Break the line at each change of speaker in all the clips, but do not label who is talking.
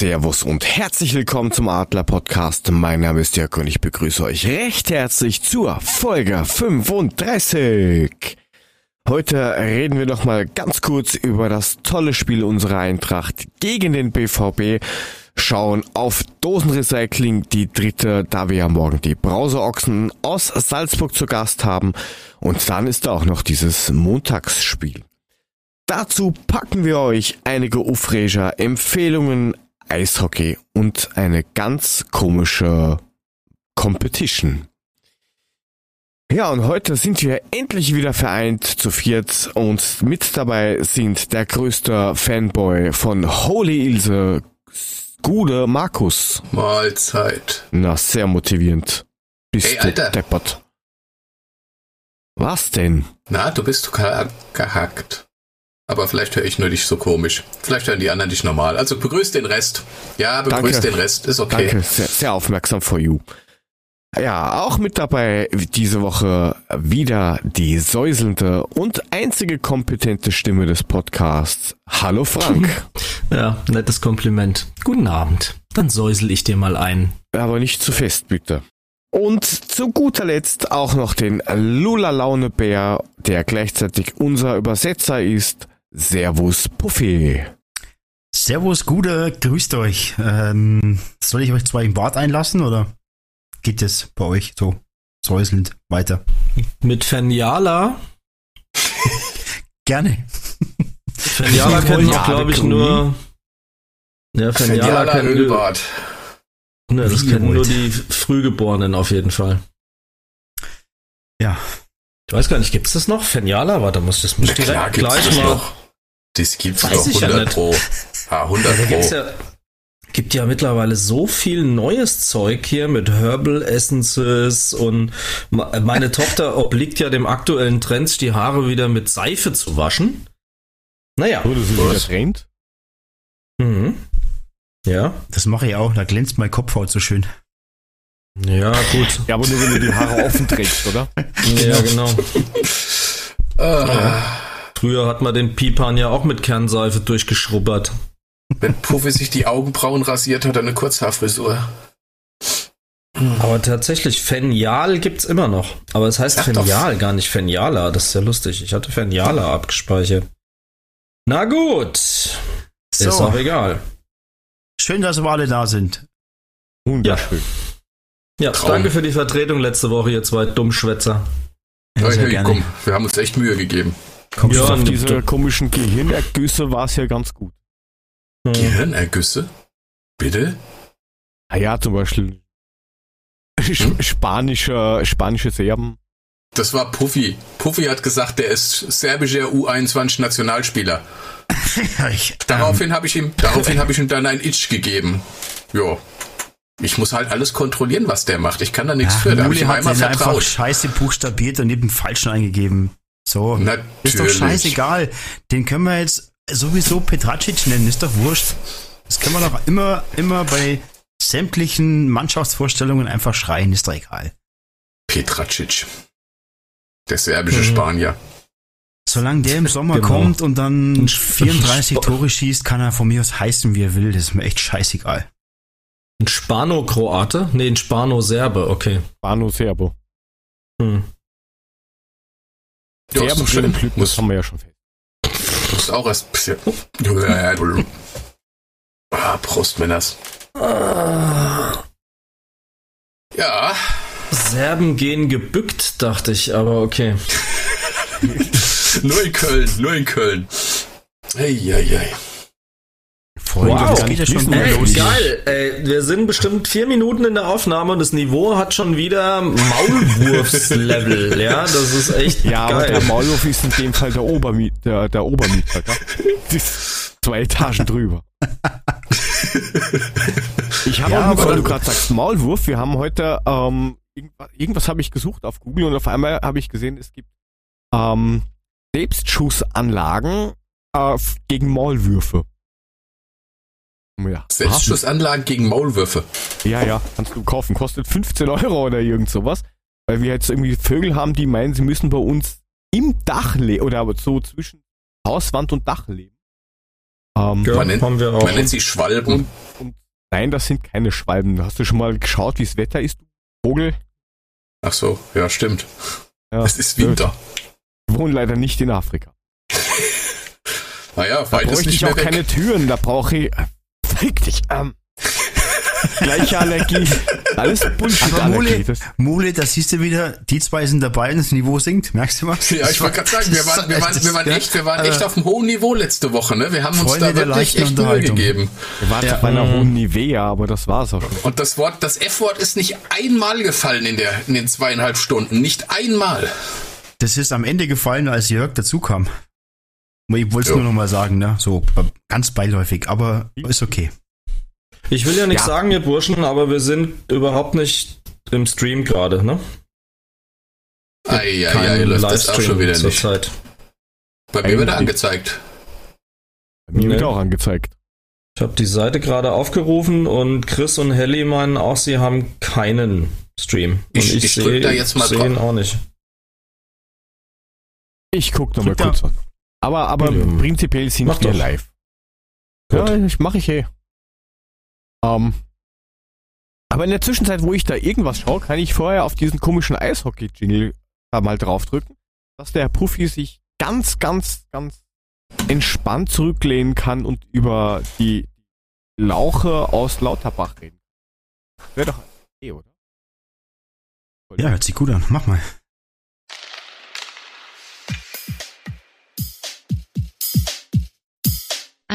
Servus und herzlich willkommen zum Adler Podcast. Mein Name ist Jörg und ich begrüße euch recht herzlich zur Folge 35. Heute reden wir noch mal ganz kurz über das tolle Spiel unserer Eintracht gegen den BVB. Schauen auf Dosenrecycling, die dritte, da wir ja morgen die Brauseochsen aus Salzburg zu Gast haben. Und dann ist da auch noch dieses Montagsspiel. Dazu packen wir euch einige Ufreger Empfehlungen, Eishockey und eine ganz komische Competition. Ja, und heute sind wir endlich wieder vereint zu viert und mit dabei sind der größte Fanboy von Holy Ilse, Gude Markus.
Mahlzeit.
Na, sehr motivierend. Bist
Alter.
du deppert. Was denn?
Na, du bist ge- gehackt. Aber vielleicht höre ich nur dich so komisch. Vielleicht hören die anderen dich normal. Also begrüß den Rest. Ja, begrüß
Danke.
den Rest. Ist okay.
Danke, sehr, sehr aufmerksam for you. Ja, auch mit dabei diese Woche wieder die säuselnde und einzige kompetente Stimme des Podcasts. Hallo Frank.
Ja, nettes Kompliment. Guten Abend. Dann säusel ich dir mal ein.
Aber nicht zu fest, bitte. Und zu guter Letzt auch noch den Lula Laune Bär, der gleichzeitig unser Übersetzer ist. Servus Puffy.
Servus, Gude, grüßt euch. Ähm, soll ich euch zwei im Bad einlassen oder geht es bei euch so säuselnd weiter?
Mit Feniala.
Gerne.
Feniala kennen wir, glaube ich, nur. Ja, Feniala
Feniala
kennen nur,
Ölbad.
ne, das
Wie
kennen nur die Frühgeborenen auf jeden Fall.
Ja.
Ich weiß gar nicht, gibt's das noch? Feniala? Warte, muss das muss direkt gleich
das
mal.
noch. Das gibt's
Weiß
doch
ich ja
100
nicht.
pro. Ja, 100
Da gibt's
pro.
ja, gibt ja mittlerweile so viel neues Zeug hier mit Herbal Essences und meine Tochter obliegt ja dem aktuellen Trend, die Haare wieder mit Seife zu waschen. Naja.
Wurde sie
Was?
wieder trennt?
Mhm. Ja.
Das mache ich auch, da glänzt mein Kopfhaut so schön.
Ja, gut.
Ja, aber nur wenn du die Haare offen trägst, oder?
Ja, genau.
Ah,
Früher hat man den Pipan ja auch mit Kernseife durchgeschrubbert.
wenn Puffy sich die Augenbrauen rasiert, hat er eine Kurzhaarfrisur.
Aber tatsächlich, Fenial gibt's immer noch. Aber es heißt
doch.
Fenial, gar nicht Feniala. Das ist ja lustig. Ich hatte Feniala abgespeichert. Na gut. Ist auch egal.
schön, dass wir alle da sind.
Wunderschön.
Ja,
Traum.
danke für die Vertretung letzte Woche, ihr zwei Dummschwätzer.
Ja,
Hey, hey,
gerne.
komm, wir haben uns echt Mühe gegeben.
Komm
Ja,
schon.
Auf
und-
diese komischen Gehirnergüsse war es ja ganz gut.
Gehirnergüsse? Bitte?
Ah ja, zum Beispiel
Hm?
spanische, spanische Serben.
Das war Puffy. Puffy hat gesagt, der ist serbischer U21-Nationalspieler.
Ja, ich, ähm,
Daraufhin habe ich ihm, daraufhin habe ich ihm dann ein Itch gegeben. Jo. Ich muss halt alles kontrollieren, was der macht. Ich kann da nichts
ach,
für. Da habe ich ihm
hat
einmal vertraut.
scheiße buchstabiert und neben falschen eingegeben. So,
Natürlich.
ist doch scheißegal. Den können wir jetzt sowieso Petracic nennen, ist doch wurscht. Das können wir doch immer, immer bei sämtlichen Mannschaftsvorstellungen einfach schreien, ist doch egal.
Petracic. Der serbische
Mhm.
Spanier.
Solange der im Sommer
Genau.
kommt und dann
Ein
34
Sp-
Tore schießt, kann er von mir aus heißen, wie er will. Das ist mir echt scheißegal.
Ein Spano-Kroate? Nee, ein Spano-Serbe, okay.
Spano Serbo.
Hm.
Ja, ist
Serben
doch schön.
können Blüten, das haben wir ja schon fest.
muss auch erst ein bisschen. Ah, Prost, Männers. Ja,
Serben gehen gebückt, dachte ich, aber okay.
nur in Köln, nur in Köln. Eieiei.
Freunde,
Wow.
das geht ja schon
Ey,
los.
geil. Ey, wir sind bestimmt vier Minuten in der Aufnahme und das Niveau hat schon wieder Maulwurfslevel. ja, das ist echt
Ja, aber
geil.
der Maulwurf ist in dem Fall der, Obermiet, der, der Obermieter. Gell? Das ist zwei Etagen drüber. Ich habe
Ja,
auch
aber
weil du gerade sagst, Maulwurf. Wir haben heute ähm, irgendwas, irgendwas habe ich gesucht auf Google und auf einmal habe ich gesehen, es gibt ähm, Selbstschussanlagen äh, gegen Maulwürfe. Ja.
Selbstschussanlagen gegen Maulwürfe.
Ja, ja, kannst du kaufen. Kostet 15 Euro oder irgend sowas. Weil wir jetzt irgendwie Vögel haben, die meinen, sie müssen bei uns im Dach leben oder aber so zwischen Hauswand und Dach leben. Ähm,
Ja,
man, nennt,
haben wir auch.
man nennt sie Schwalben.
und, und nein, das sind keine Schwalben. Hast du schon mal geschaut, wie das Wetter ist? Vogel?
Ach so, ja, stimmt.
Ja,
Es ist Winter.
Wir wohnen leider nicht in Afrika.
Naja,
Da bräuchte
nicht
ich
mehr
auch
weg.
keine Türen, da brauche ich. Äh, Fick dich, ähm. Gleiche Allergie. Alles Bullshit-Allergie.
Mole,
Das-
Mole, da siehst du wieder, die zwei sind dabei und das Niveau sinkt. Merkst du was?
Ja, ich wollte gerade sagen, wir waren, wir waren, wir waren echt, wir waren echt auf einem hohen Niveau letzte Woche, ne? Wir haben uns
Freunde
da wirklich echt Mühe
Unterhaltung.
gegeben.
Wir waren
Ja.
bei einer hohen Nivea, aber das war's auch schon.
Und das Wort, das F-Wort ist nicht einmal gefallen in der, in den zweieinhalb Stunden. Nicht einmal.
Das ist am Ende gefallen, als Jörg dazukam. Ich wollte es
Jo.
nur noch mal sagen, ne? So ganz beiläufig, aber ist okay.
Ich will ja nichts
Ja.
sagen, ihr Burschen, aber wir sind überhaupt nicht im Stream gerade, ne?
Eieiei, läuft das auch schon wieder nicht.
zurzeit.
Bei mir wird er angezeigt.
Bei mir wird
Nee.
auch angezeigt.
Ich habe die Seite gerade aufgerufen und Chris und Helly meinen auch, sie haben keinen Stream. Und
Ich- ich drück
seh-
da jetzt mal
seh
drauf.
ihn auch nicht.
Ich guck noch mal
Drück
kurz an. Aber, aber
Ja.
prinzipiell sind
Mach
wir
doch.
live.
Gut.
Ja, ich mache ich eh. Ähm, aber in der Zwischenzeit, wo ich da irgendwas schaue, kann ich vorher auf diesen komischen Eishockey-Jingle da mal draufdrücken, dass der Puffy sich ganz, ganz, ganz entspannt zurücklehnen kann und über die Lauche aus Lauterbach reden. Wäre doch eh, oder?
Ja, hört sich gut an. Mach mal.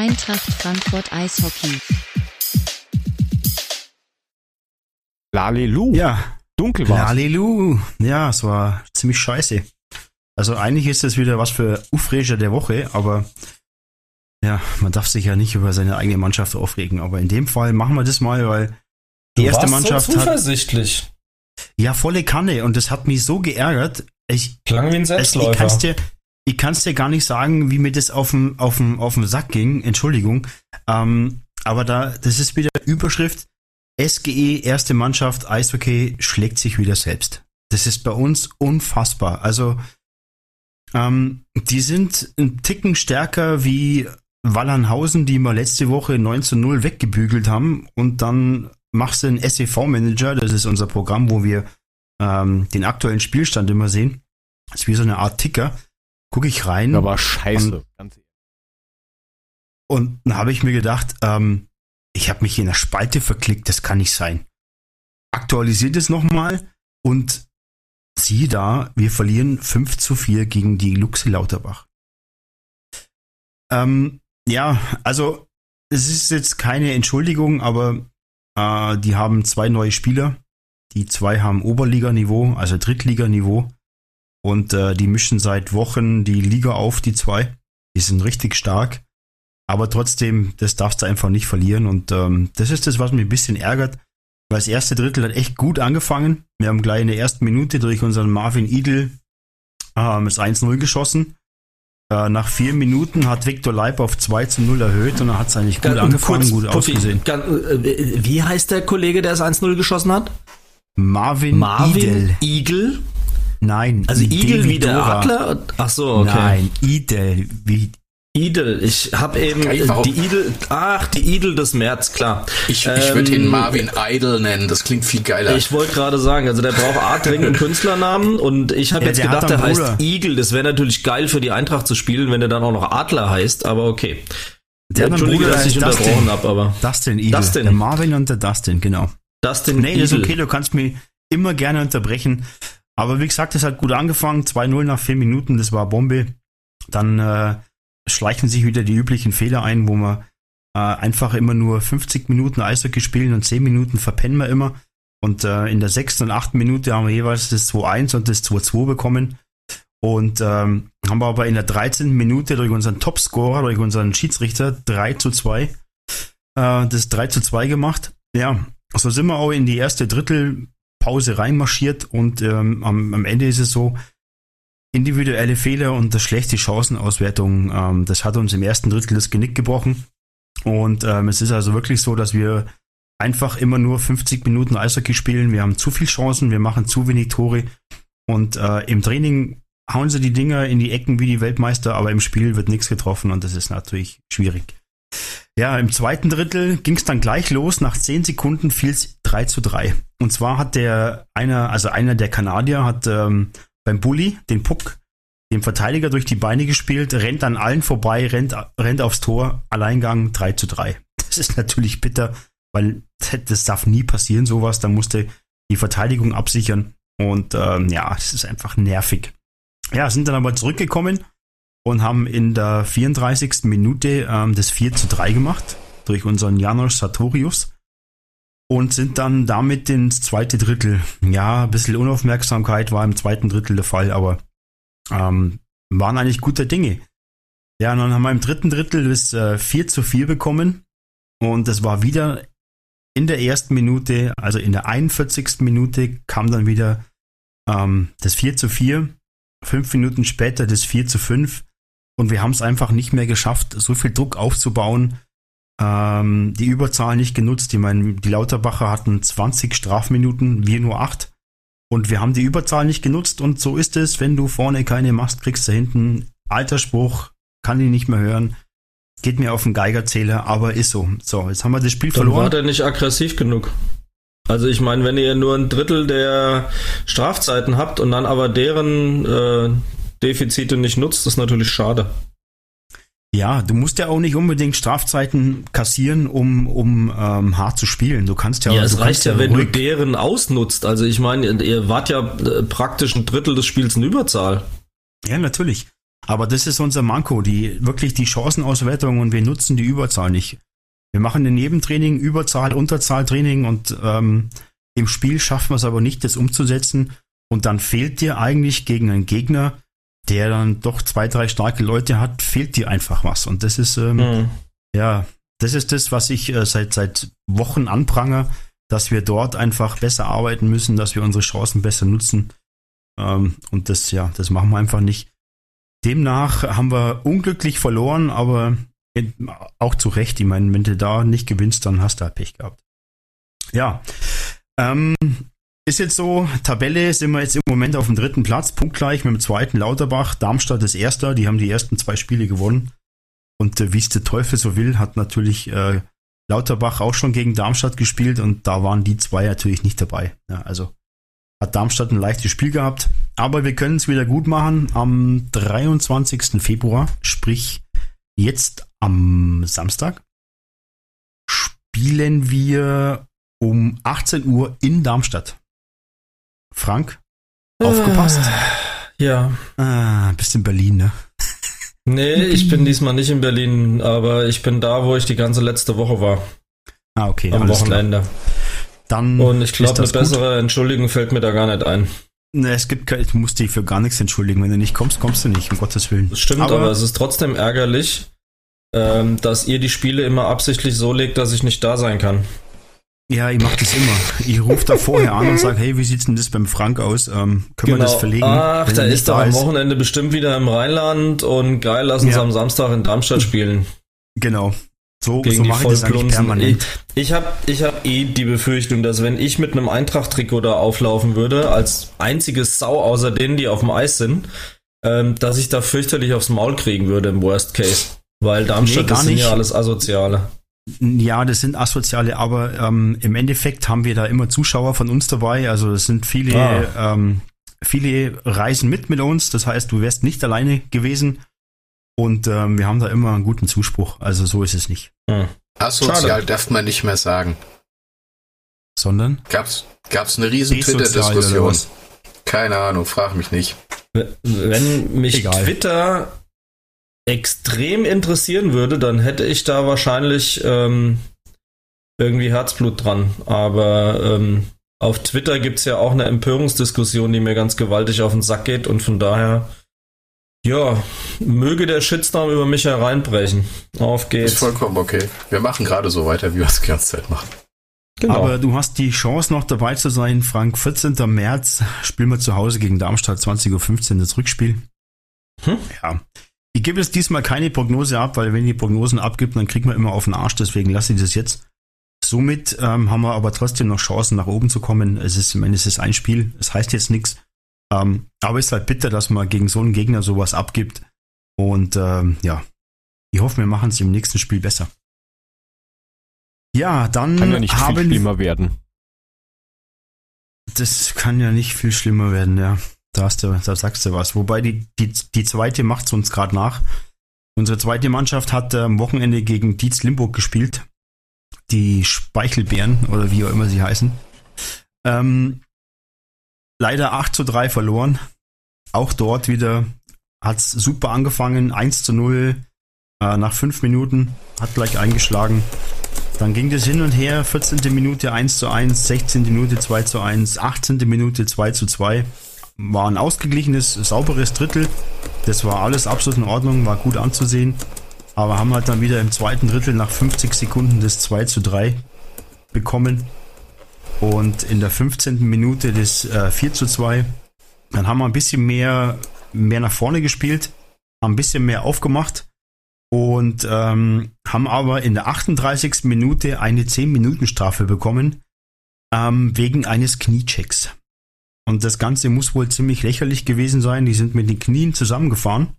Eintracht Frankfurt Eishockey.
Lalelu.
Ja,
Dunkel war
Halleluja. Ja, es war ziemlich scheiße. Also eigentlich ist das wieder was für Ufreger der Woche, aber ja, man darf sich ja nicht über seine eigene Mannschaft aufregen. Aber in dem Fall machen wir das mal, weil die
Du
erste
warst
Mannschaft
so
hat
zuversichtlich.
ja volle Kanne und das hat mich so geärgert. Ich,
Klang wie ein
es, ich
Selbstläufer.
kann's dir, ich kann's dir gar nicht sagen, wie mir das auf dem auf dem auf dem Sack ging. Entschuldigung, ähm, aber da das ist wieder Überschrift SGE erste Mannschaft Eishockey schlägt sich wieder selbst. Das ist bei uns unfassbar. Also ähm, die sind ein Ticken stärker wie Wallernhausen, die wir letzte Woche 9 zu 0 weggebügelt haben und dann machst du einen SEV-Manager, das ist unser Programm, wo wir ähm, den aktuellen Spielstand immer sehen. Das ist wie so eine Art Ticker. Gucke ich rein
Da war scheiße. Ehrlich.
und dann habe ich mir gedacht, ähm, ich habe mich in der Spalte verklickt, das kann nicht sein. Aktualisiert es nochmal und siehe da, wir verlieren 5 zu 4 gegen die Luxe Lauterbach. Ähm, ja, also es ist jetzt keine Entschuldigung, aber äh, die haben zwei neue Spieler. Die zwei haben Oberliganiveau, also Drittliganiveau. Und äh, die mischen seit Wochen die Liga auf, die zwei. Die sind richtig stark. Aber trotzdem, das darfst du einfach nicht verlieren. Und ähm, das ist das, was mich ein bisschen ärgert. Weil das erste Drittel hat echt gut angefangen. Wir haben gleich in der ersten Minute durch unseren Marvin Idel ähm, das 1-0 geschossen. Äh, nach vier Minuten hat Viktor Leib auf 2 zu 0 erhöht und dann hat es eigentlich gut
Ganz
angefangen,
kurz,
gut
Puffi,
ausgesehen.
ganz, äh, wie heißt der Kollege, der das 1-0 geschossen hat?
Marvin,
Marvin
Idel.
Igel?
Nein.
Also Igel wie der
Dora.
Adler? Ach so, okay.
Nein, Idel wie
Idel. Ich habe eben
warum?
die Idel. Ach, die Idel des März, klar.
Ich, ich würde ihn
Ähm,
Marvin Idle nennen, das klingt viel geiler.
Ich wollte gerade sagen, also der braucht A dringend einen Künstlernamen und ich habe
Ja,
jetzt gedacht, der heißt. Igel. Das wäre natürlich geil für die Eintracht zu spielen, wenn der dann auch noch Adler heißt, aber okay.
der hat
Entschuldige,
Bruder,
dass ich unterbrochen habe, aber
Dustin Idel.
Dustin.
Der Marvin und der Dustin, genau.
Dustin
Nee, das ist okay, du kannst mich immer gerne unterbrechen. Aber wie gesagt, es hat gut angefangen. 2-0 nach vier Minuten, das war Bombe. Dann äh, schleichen sich wieder die üblichen Fehler ein, wo wir äh, einfach immer nur 50 Minuten Eishockey spielen und 10 Minuten verpennen wir immer. Und äh, in der sechsten und achten Minute haben wir jeweils das 2-1 und das 2-2 bekommen. Und ähm, haben wir aber in der 13. Minute durch unseren Topscorer, durch unseren Schiedsrichter 3 zu 2 äh, das 3 zu 2 gemacht. Ja, so sind wir auch in die erste Drittelpause reinmarschiert und ähm, am, am Ende ist es so, individuelle Fehler und das schlechte Chancenauswertung, ähm, das hat uns im ersten Drittel das Genick gebrochen. Und ähm, es ist also wirklich so, dass wir einfach immer nur 50 Minuten Eishockey spielen. Wir haben zu viel Chancen, wir machen zu wenig Tore. Und äh, im Training hauen sie die Dinger in die Ecken wie die Weltmeister, aber im Spiel wird nichts getroffen und das ist natürlich schwierig. Ja, im zweiten Drittel ging es dann gleich los. Nach zehn Sekunden fiel es 3 zu 3. Und zwar hat der einer, also einer der Kanadier hat ähm, beim Bully den Puck dem Verteidiger durch die Beine gespielt, rennt an allen vorbei, rennt, rennt aufs Tor, Alleingang 3 zu 3. Das ist natürlich bitter, weil das darf nie passieren, sowas. Da musste die Verteidigung absichern. Und ähm, ja, das ist einfach nervig. Ja, sind dann aber zurückgekommen und haben in der 34. Minute ähm, das 4 zu 3 gemacht durch unseren Janos Sartorius und sind dann damit ins zweite Drittel. Ja, ein bisschen Unaufmerksamkeit war im zweiten Drittel der Fall, aber ähm, waren eigentlich gute Dinge. Ja, und dann haben wir im dritten Drittel das äh, 4 zu 4 bekommen und das war wieder in der ersten Minute, also in der 41. Minute kam dann wieder ähm, das 4 zu 4, fünf Minuten später das 4 zu 5 und wir haben es einfach nicht mehr geschafft, so viel Druck aufzubauen. Ähm, die Überzahl nicht genutzt. Ich meine, die Lauterbacher hatten 20 Strafminuten, wir nur 8. Und wir haben die Überzahl nicht genutzt. Und so ist es, wenn du vorne keine machst, kriegst du hinten alter Spruch, kann ich nicht mehr hören. Geht mir auf den Geigerzähler, aber ist so. So, jetzt haben wir das Spiel
Dann
verloren.
war der nicht aggressiv genug. Also ich meine, wenn ihr nur ein Drittel der Strafzeiten habt und dann aber deren äh, Defizite nicht nutzt, ist natürlich schade.
Ja, du musst ja auch nicht unbedingt Strafzeiten kassieren, um, um ähm, hart zu spielen. Du kannst ja
Ja, es reicht ja, wenn du deren ausnutzt. Also ich meine, ihr wart ja äh, praktisch ein Drittel des Spiels in Überzahl.
Ja, natürlich. Aber das ist unser Manko, die wirklich die Chancenauswertung und wir nutzen die Überzahl nicht. Wir machen in jedem Training Überzahl, Unterzahltraining und ähm, im Spiel schaffen wir es aber nicht, das umzusetzen. Und dann fehlt dir eigentlich gegen einen Gegner, der dann doch zwei, drei starke Leute hat, fehlt dir einfach was. Und das ist ähm,
Hm.
ja, das ist das, was ich äh, seit, seit Wochen anprangere, dass wir dort einfach besser arbeiten müssen, dass wir unsere Chancen besser nutzen. Ähm, und das, ja, das machen wir einfach nicht. Demnach haben wir unglücklich verloren, aber auch zu Recht. Ich meine, wenn du da nicht gewinnst, dann hast du halt Pech gehabt. Ja, ähm, ist jetzt so, Tabelle sind wir jetzt im Moment auf dem dritten Platz, punktgleich mit dem zweiten Lauterbach. Darmstadt ist erster, die haben die ersten zwei Spiele gewonnen. Und äh, wie es der Teufel so will, hat natürlich äh, Lauterbach auch schon gegen Darmstadt gespielt und da waren die zwei natürlich nicht dabei. Ja, also hat Darmstadt ein leichtes Spiel gehabt. Aber wir können es wieder gut machen am 23. Februar, sprich jetzt am Samstag, spielen wir um 18 Uhr in Darmstadt. Frank, aufgepasst.
Ja.
Ah, bist in Berlin, ne?
Nee, ich bin diesmal nicht in Berlin, aber ich bin da, wo ich die ganze letzte Woche war.
Ah, okay,
am
alles klar.
Wochenende.
Dann
Und ich glaube, eine
das gut.
bessere Entschuldigung fällt mir da gar nicht ein.
Ne, es gibt kein, du musst dich für gar nichts entschuldigen. Wenn du nicht kommst, kommst du nicht, um Gottes Willen.
Das stimmt, aber, es ist trotzdem ärgerlich, ähm, dass ihr die Spiele immer absichtlich so legt, dass ich nicht da sein kann.
Ja, ich mach das immer. Ich rufe da vorher an und sage, hey, wie sieht's denn das beim Frank aus? Ähm, können wir das verlegen?
Ach,
er nicht
ist doch am Wochenende bestimmt wieder im Rheinland und geil, lass uns
Ja.
am Samstag in Darmstadt spielen.
Genau. So,
Gegen
so
die
mache ich das eigentlich permanent.
Ich, ich habe ich hab eh die Befürchtung, dass wenn ich mit einem Eintracht-Trikot da auflaufen würde, als einziges Sau außer denen, die auf dem Eis sind, ähm, dass ich da fürchterlich aufs Maul kriegen würde im Worst Case. Weil Darmstadt,
Nee, gar
sind ja
nicht.
alles Asoziale.
Ja, das sind Asoziale, aber ähm, im Endeffekt haben wir da immer Zuschauer von uns dabei. Also es sind viele,
Ah.
ähm, viele reisen mit mit uns. Das heißt, du wärst nicht alleine gewesen. Und ähm, wir haben da immer einen guten Zuspruch. Also so ist es nicht.
Hm.
Asozial
Schade.
darf man nicht mehr sagen.
Sondern
Gab's, gab's eine riesen Twitter-Diskussion. Keine Ahnung, frag mich nicht.
Wenn mich
Egal.
Twitter extrem interessieren würde, dann hätte ich da wahrscheinlich ähm, irgendwie Herzblut dran. Aber ähm, auf Twitter gibt's ja auch eine Empörungsdiskussion, die mir ganz gewaltig auf den Sack geht und von daher, ja, möge der Shitstorm über mich hereinbrechen. Auf
Ist
geht's.
vollkommen okay. Wir machen gerade so weiter, wie wir es die ganze Zeit machen.
Genau.
Aber du hast die Chance noch dabei zu sein, Frank. 14. März spielen wir zu Hause gegen Darmstadt, 20.15 Uhr das Rückspiel.
Hm?
Ja. Ich gebe jetzt diesmal keine Prognose ab, weil wenn die Prognosen abgibt, dann kriegt man immer auf den Arsch, deswegen lasse ich das jetzt. Somit ähm, haben wir aber trotzdem noch Chancen, nach oben zu kommen. Es ist, ich meine, es ist ein Spiel, es heißt jetzt nichts. Ähm, aber es ist halt bitter, dass man gegen so einen Gegner sowas abgibt. Und ähm, ja, ich hoffe, wir machen es im nächsten Spiel besser. Ja, dann
Kann ja nicht
haben
viel schlimmer werden.
Das kann ja nicht viel schlimmer werden, ja. Da, hast du, da sagst du was. Wobei die, die, die zweite macht es uns gerade nach. Unsere zweite Mannschaft hat äh, am Wochenende gegen Dietz Limburg gespielt. Die Speichelbären oder wie auch immer sie heißen. Ähm, leider 8 zu 3 verloren. Auch dort wieder hat es super angefangen. 1 zu 0 äh, nach 5 Minuten. Hat gleich eingeschlagen. Dann ging das hin und her. 14. Minute 1 zu 1, 16. Minute 2 zu 1, 18. Minute 2 zu 2. War ein ausgeglichenes, sauberes Drittel. Das war alles absolut in Ordnung, war gut anzusehen. Aber haben halt dann wieder im zweiten Drittel nach 50 Sekunden das 2 zu 3 bekommen. Und in der 15. Minute das äh, 4 zu 2. Dann haben wir ein bisschen mehr, mehr nach vorne gespielt, haben ein bisschen mehr aufgemacht und ähm, haben aber in der 38. Minute eine 10-Minuten-Strafe bekommen ähm, wegen eines Kniechecks. Und das Ganze muss wohl ziemlich lächerlich gewesen sein. Die sind mit den Knien zusammengefahren.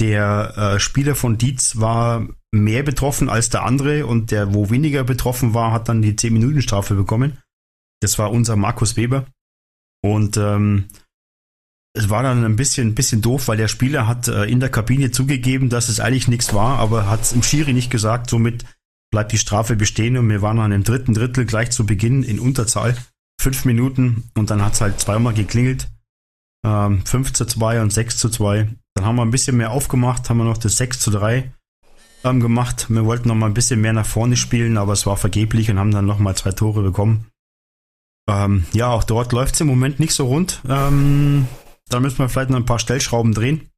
Der äh, Spieler von Dietz war mehr betroffen als der andere und der, wo weniger betroffen war, hat dann die 10-Minuten-Strafe bekommen. Das war unser Markus Weber. Und ähm, es war dann ein bisschen, bisschen doof, weil der Spieler hat äh, in der Kabine zugegeben, dass es eigentlich nichts war, aber hat es im Schiri nicht gesagt. Somit bleibt die Strafe bestehen und wir waren dann im dritten Drittel gleich zu Beginn in Unterzahl. Fünf Minuten und dann hat es halt zweimal geklingelt. Ähm, 5 zu 2 und 6 zu 2. Dann haben wir ein bisschen mehr aufgemacht, haben wir noch das 6 zu 3 ähm, gemacht. Wir wollten noch mal ein bisschen mehr nach vorne spielen, aber es war vergeblich und haben dann noch mal zwei Tore bekommen. Ähm, ja, auch dort läuft es im Moment nicht so rund. Ähm, da müssen wir vielleicht noch ein paar Stellschrauben drehen.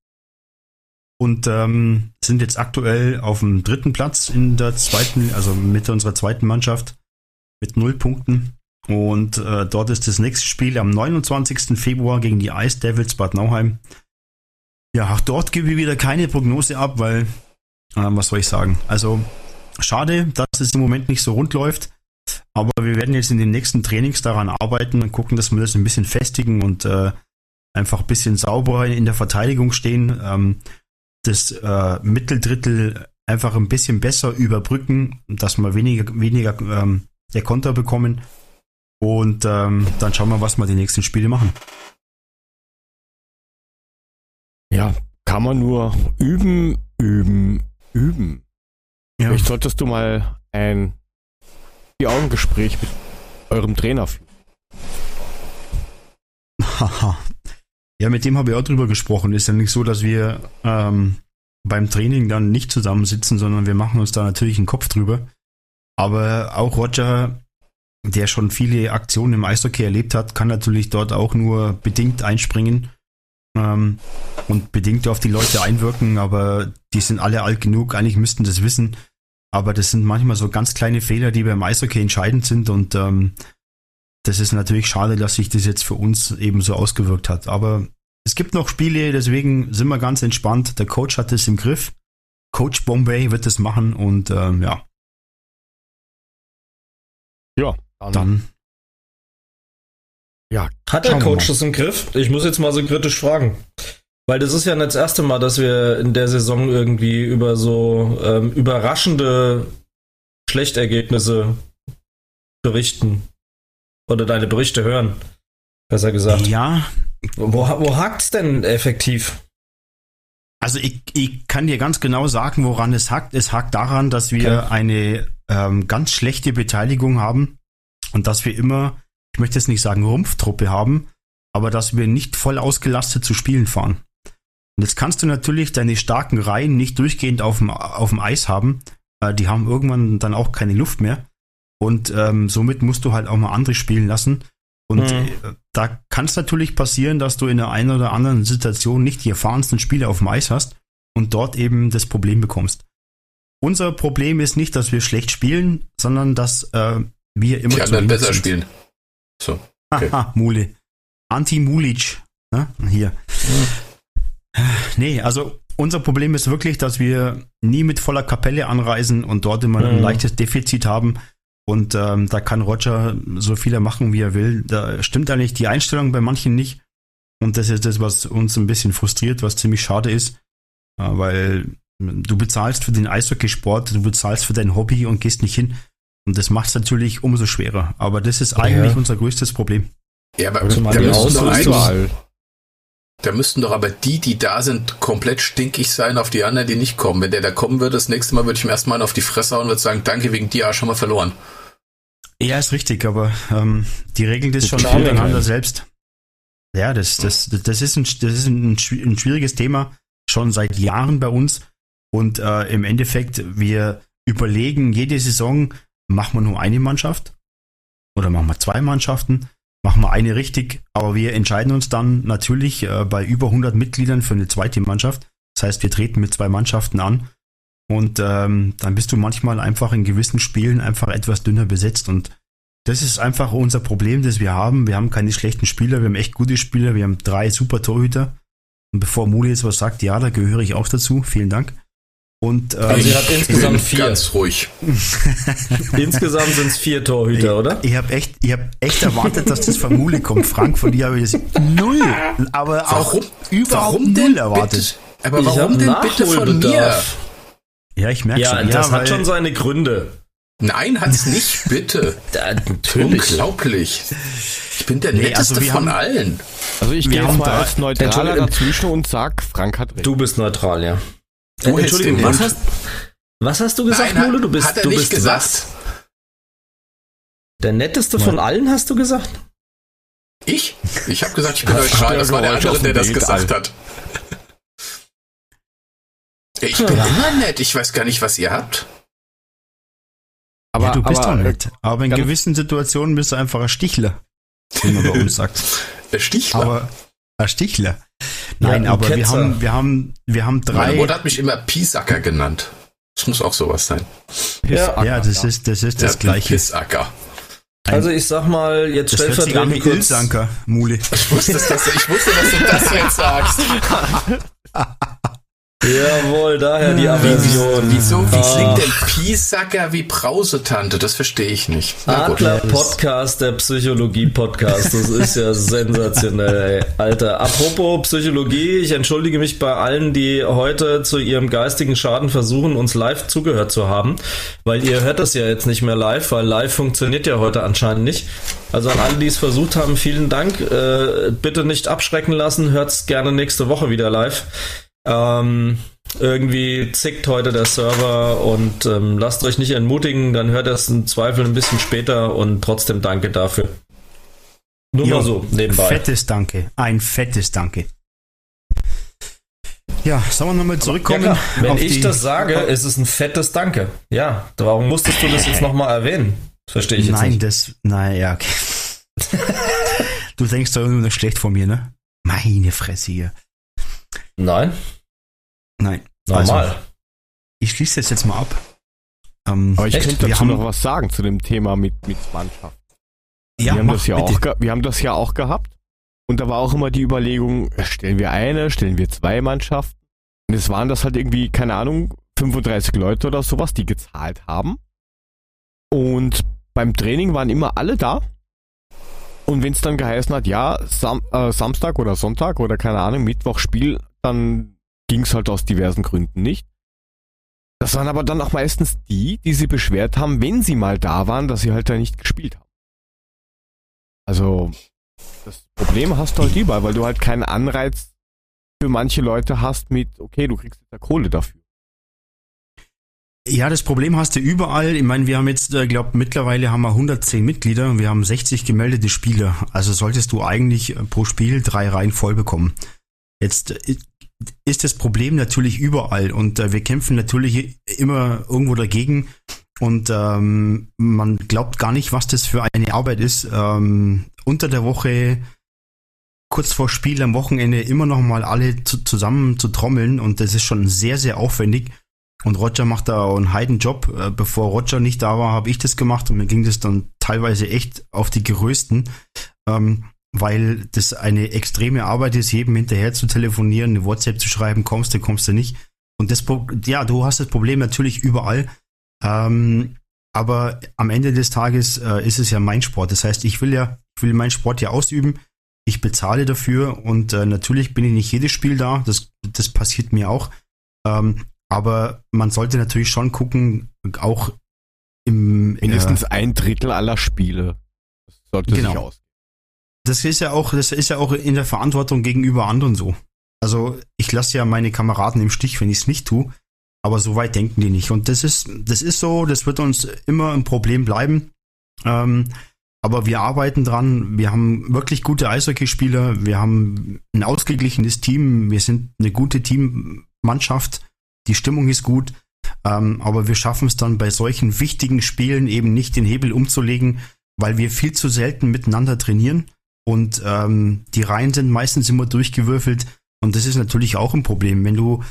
Und ähm, sind jetzt aktuell auf dem dritten Platz in der zweiten, also mit unserer zweiten Mannschaft mit null Punkten. Und äh, dort ist das nächste Spiel am 29. Februar gegen die Ice Devils Bad Nauheim. Ja, auch dort gebe ich wieder keine Prognose ab, weil, äh, was soll ich sagen? Also, schade, dass es im Moment nicht so rund läuft. Aber wir werden jetzt in den nächsten Trainings daran arbeiten und gucken, dass wir das ein bisschen festigen und äh, einfach ein bisschen sauberer in der Verteidigung stehen. Ähm, das äh, Mitteldrittel einfach ein bisschen besser überbrücken, dass wir weniger, weniger ähm, der Konter bekommen. Und ähm, dann schauen wir, was wir die nächsten Spiele machen.
Ja, kann man nur üben, üben, üben.
Ja.
Vielleicht solltest du mal ein Vier-Augen-Gespräch mit eurem Trainer führen.
Haha. ja, mit dem habe ich auch drüber gesprochen. Ist ja nicht so, dass wir ähm, beim Training dann nicht zusammensitzen, sondern wir machen uns da natürlich einen Kopf drüber. Aber auch Roger, der schon viele Aktionen im Eishockey erlebt hat, kann natürlich dort auch nur bedingt einspringen ähm, und bedingt auf die Leute einwirken, aber die sind alle alt genug, eigentlich müssten das wissen. Aber das sind manchmal so ganz kleine Fehler, die beim Eishockey entscheidend sind und ähm, das ist natürlich schade, dass sich das jetzt für uns eben so ausgewirkt hat. Aber es gibt noch Spiele, deswegen sind wir ganz entspannt. Der Coach hat es im Griff. Coach Bombay wird das machen und ähm, ja,
Ja, dann,
dann
ja,
Hat der Coach das im Griff? Ich muss jetzt mal so kritisch fragen. Weil das ist ja nicht das erste Mal, dass wir in der Saison irgendwie über so ähm, überraschende Schlechtergebnisse berichten. Oder deine Berichte hören. Besser gesagt.
ja,
Wo, wo hakt's denn effektiv?
Also ich, ich kann dir ganz genau sagen, woran es hakt. Es hakt daran, dass wir
Okay.
eine ähm, ganz schlechte Beteiligung haben und dass wir immer, ich möchte jetzt nicht sagen Rumpftruppe haben, aber dass wir nicht voll ausgelastet zu Spielen fahren. Und jetzt kannst du natürlich deine starken Reihen nicht durchgehend auf dem, auf dem Eis haben. Äh, die haben irgendwann dann auch keine Luft mehr. Und ähm, somit musst du halt auch mal andere spielen lassen. Und
Mhm.
äh, da kann es natürlich passieren, dass du in der einen oder anderen Situation nicht die erfahrensten Spieler auf dem Eis hast und dort eben das Problem bekommst. Unser Problem ist nicht, dass wir schlecht spielen, sondern dass äh, wir immer
Die
zu
anderen besser
sind.
spielen. So. Okay.
Haha, Mule. Anti-Mulic. Ne? Hier. Nee, also unser Problem ist wirklich, dass wir nie mit voller Kapelle anreisen und dort immer ein
Mhm.
leichtes Defizit haben. Und ähm, da kann Roger so viel er machen, wie er will. Da stimmt eigentlich die Einstellung bei manchen nicht. Und das ist das, was uns ein bisschen frustriert, was ziemlich schade ist. Äh, weil du bezahlst für den Eishockeysport, du bezahlst für dein Hobby und gehst nicht hin. Und das macht es natürlich umso schwerer. Aber das ist eigentlich
Ja.
unser größtes Problem.
Ja, aber
Zumal
da müssten, doch eigentlich, da müssten doch aber die, die da sind, komplett stinkig sein auf die anderen, die nicht kommen. Wenn der da kommen würde, das nächste Mal würde ich ihm erstmal auf die Fresse hauen und würde sagen, danke, wegen dir schon mal verloren.
Ja, ist richtig, aber ähm, die regeln das schon miteinander selbst. Ja, das, das, das ist, ein, das ist ein, ein schwieriges Thema, schon seit Jahren bei uns. Und äh, im Endeffekt, wir überlegen jede Saison, machen wir nur eine Mannschaft oder machen wir zwei Mannschaften, machen wir eine richtig, aber wir entscheiden uns dann natürlich äh, bei über 100 Mitgliedern für eine zweite Mannschaft. Das heißt, wir treten mit zwei Mannschaften an und ähm, dann bist du manchmal einfach in gewissen Spielen einfach etwas dünner besetzt und das ist einfach unser Problem, das wir haben. Wir haben keine schlechten Spieler, wir haben echt gute Spieler, wir haben drei super Torhüter. Und bevor Muli jetzt was sagt, ja, da gehöre ich auch dazu. Vielen Dank. Und ähm,
Also ihr habt
Ich
insgesamt vier.
ganz ruhig.
Insgesamt sind es vier Torhüter, oder?
Ich habe echt, ich hab echt erwartet, dass das von Muli kommt. Frank, von dir habe ich das null, aber auch
Warum?
überhaupt
Warum
null
denn
erwartet.
bitte? Aber
Ich
warum denn bitte von mir?
Ja, ich merke
Ja,
schon.
das
weil-
hat schon seine Gründe.
Nein, hat's nicht, bitte.
Da, natürlich.
Unglaublich. Ich bin der
Nee,
netteste
also wir
von
haben-
allen.
Also ich gehe mal als Neutraler dazwischen und sag, Frank hat recht.
Du bist neutral, ja. Äh, Entschuldigung,
den
was hast, was hast du gesagt,
Nein,
Mule? Du bist,
hat er
du
nicht
bist
gesagt.
was? Der netteste von allen, hast du gesagt?
Ich? Ich habe gesagt, ich bin neutral. Das war der andere, der das
Bild,
gesagt hat. Ich bin immer nett. Ich weiß gar nicht, was ihr habt.
aber,
ja, du bist
aber,
doch nett. Aber in gewissen Situationen bist du einfach ein Stichler, wie man bei uns sagt.
Der Stichler.
Aber ein Stichler. Nein,
ein
aber wir
Ketzer.
haben, wir haben, wir haben
Meine
drei.
Mutter hat mich immer Piesacker genannt. Das muss auch sowas sein.
Pissacker,
Ja, das ist, das ist das
Ja,
Gleiche.
Pissacker.
Also ich sag mal, jetzt
Das
stellvertretend kurz.
Ilsanker, Mule.
Ich wusste, dass, ich wusste, dass du das jetzt sagst.
Jawohl, daher die Aversion.
Wieso? Wie
Ah.
klingt denn Piesacker wie Brausetante? Das verstehe ich nicht. Na gut.
Adler Podcast, der Psychologie-Podcast. Das ist ja sensationell, ey. Alter. Apropos Psychologie, ich entschuldige mich bei allen, die heute zu ihrem geistigen Schaden versuchen, uns live zugehört zu haben. Weil ihr hört das ja jetzt nicht mehr live, weil live funktioniert ja heute anscheinend nicht. Also an alle, die es versucht haben, vielen Dank. Äh, bitte nicht abschrecken lassen. Hört's gerne nächste Woche wieder live. Ähm, irgendwie zickt heute der Server und ähm, lasst euch nicht entmutigen, dann hört ihr es im Zweifel ein bisschen später und trotzdem danke dafür. Nur
Jo,
mal so, nebenbei.
Fettes Danke. Ein fettes Danke. Ja, sollen wir nochmal
Ja,
zurückkommen?
klar. Wenn ich das sage, ist es ein fettes Danke. Ja, warum musstest du das jetzt nochmal erwähnen? Das verstehe ich jetzt
Nein,
nicht.
das, nein, ja, okay. du denkst doch nur noch schlecht von mir, ne? Meine Fresse hier.
Nein,
Nein.
normal.
Also, ich schließe das jetzt mal ab. Ähm,
Aber ich
Echt?
könnte dazu noch was sagen zu dem Thema mit, mit Mannschaft.
ja,
wir, haben
mach
das ja
bitte.
auch, wir haben das ja auch gehabt. Und da war auch immer die Überlegung, stellen wir eine, stellen wir zwei Mannschaften. Und es waren das halt irgendwie, keine Ahnung, 35 Leute oder sowas, die gezahlt haben. Und beim Training waren immer alle da. Und wenn es dann geheißen hat, ja, Sam äh, Samstag oder Sonntag oder keine Ahnung, Mittwoch Spiel, dann ging es halt aus diversen Gründen nicht. Das waren aber dann auch meistens die, die sie beschwert haben, wenn sie mal da waren, dass sie halt da nicht gespielt haben. Also, das Problem hast du halt überall, weil du halt keinen Anreiz für manche Leute hast mit, okay, du kriegst jetzt da Kohle dafür.
Ja, das Problem hast du überall. Ich meine, wir haben jetzt, äh, glaube mittlerweile haben wir 110 Mitglieder und wir haben 60 gemeldete Spieler. Also solltest du eigentlich äh, pro Spiel drei Reihen voll bekommen. Jetzt äh, ist das Problem natürlich überall und äh, wir kämpfen natürlich immer irgendwo dagegen und ähm, man glaubt gar nicht, was das für eine Arbeit ist. Ähm, unter der Woche, kurz vor Spiel am Wochenende immer noch mal alle zu, zusammen zu trommeln und das ist schon sehr, sehr aufwendig. Und Roger macht da einen Heidenjob. Äh, Bevor Roger nicht da war, habe ich das gemacht und mir ging das dann teilweise echt auf die Gerösten, ähm, weil das eine extreme Arbeit ist, jedem hinterher zu telefonieren, eine WhatsApp zu schreiben, kommst du, kommst du nicht. Und das, ja, du hast das Problem natürlich überall. Ähm, aber am Ende des Tages äh, ist es ja mein Sport. Das heißt, ich will ja, ich will meinen Sport ja ausüben. Ich bezahle dafür und äh, natürlich bin ich nicht jedes Spiel da. Das, das passiert mir auch. Ähm, aber man sollte natürlich schon gucken, auch im
Mindestens ein Drittel aller Spiele. Das sollte
Genau.
sich aus.
Das ist ja auch, das ist ja auch in der Verantwortung gegenüber anderen so. Also ich lasse ja meine Kameraden im Stich, wenn ich es nicht tue. Aber so weit denken die nicht. Und das ist, das ist so, das wird uns immer ein Problem bleiben. Ähm, aber wir arbeiten dran. Wir haben wirklich gute Eishockeyspieler. Wir haben ein ausgeglichenes Team. Wir sind eine gute Teammannschaft. Die Stimmung ist gut. Ähm, aber wir schaffen es dann bei solchen wichtigen Spielen eben nicht den Hebel umzulegen, weil wir viel zu selten miteinander trainieren. Und ähm, die Reihen sind meistens immer durchgewürfelt. Und das ist natürlich auch ein Problem. Wenn du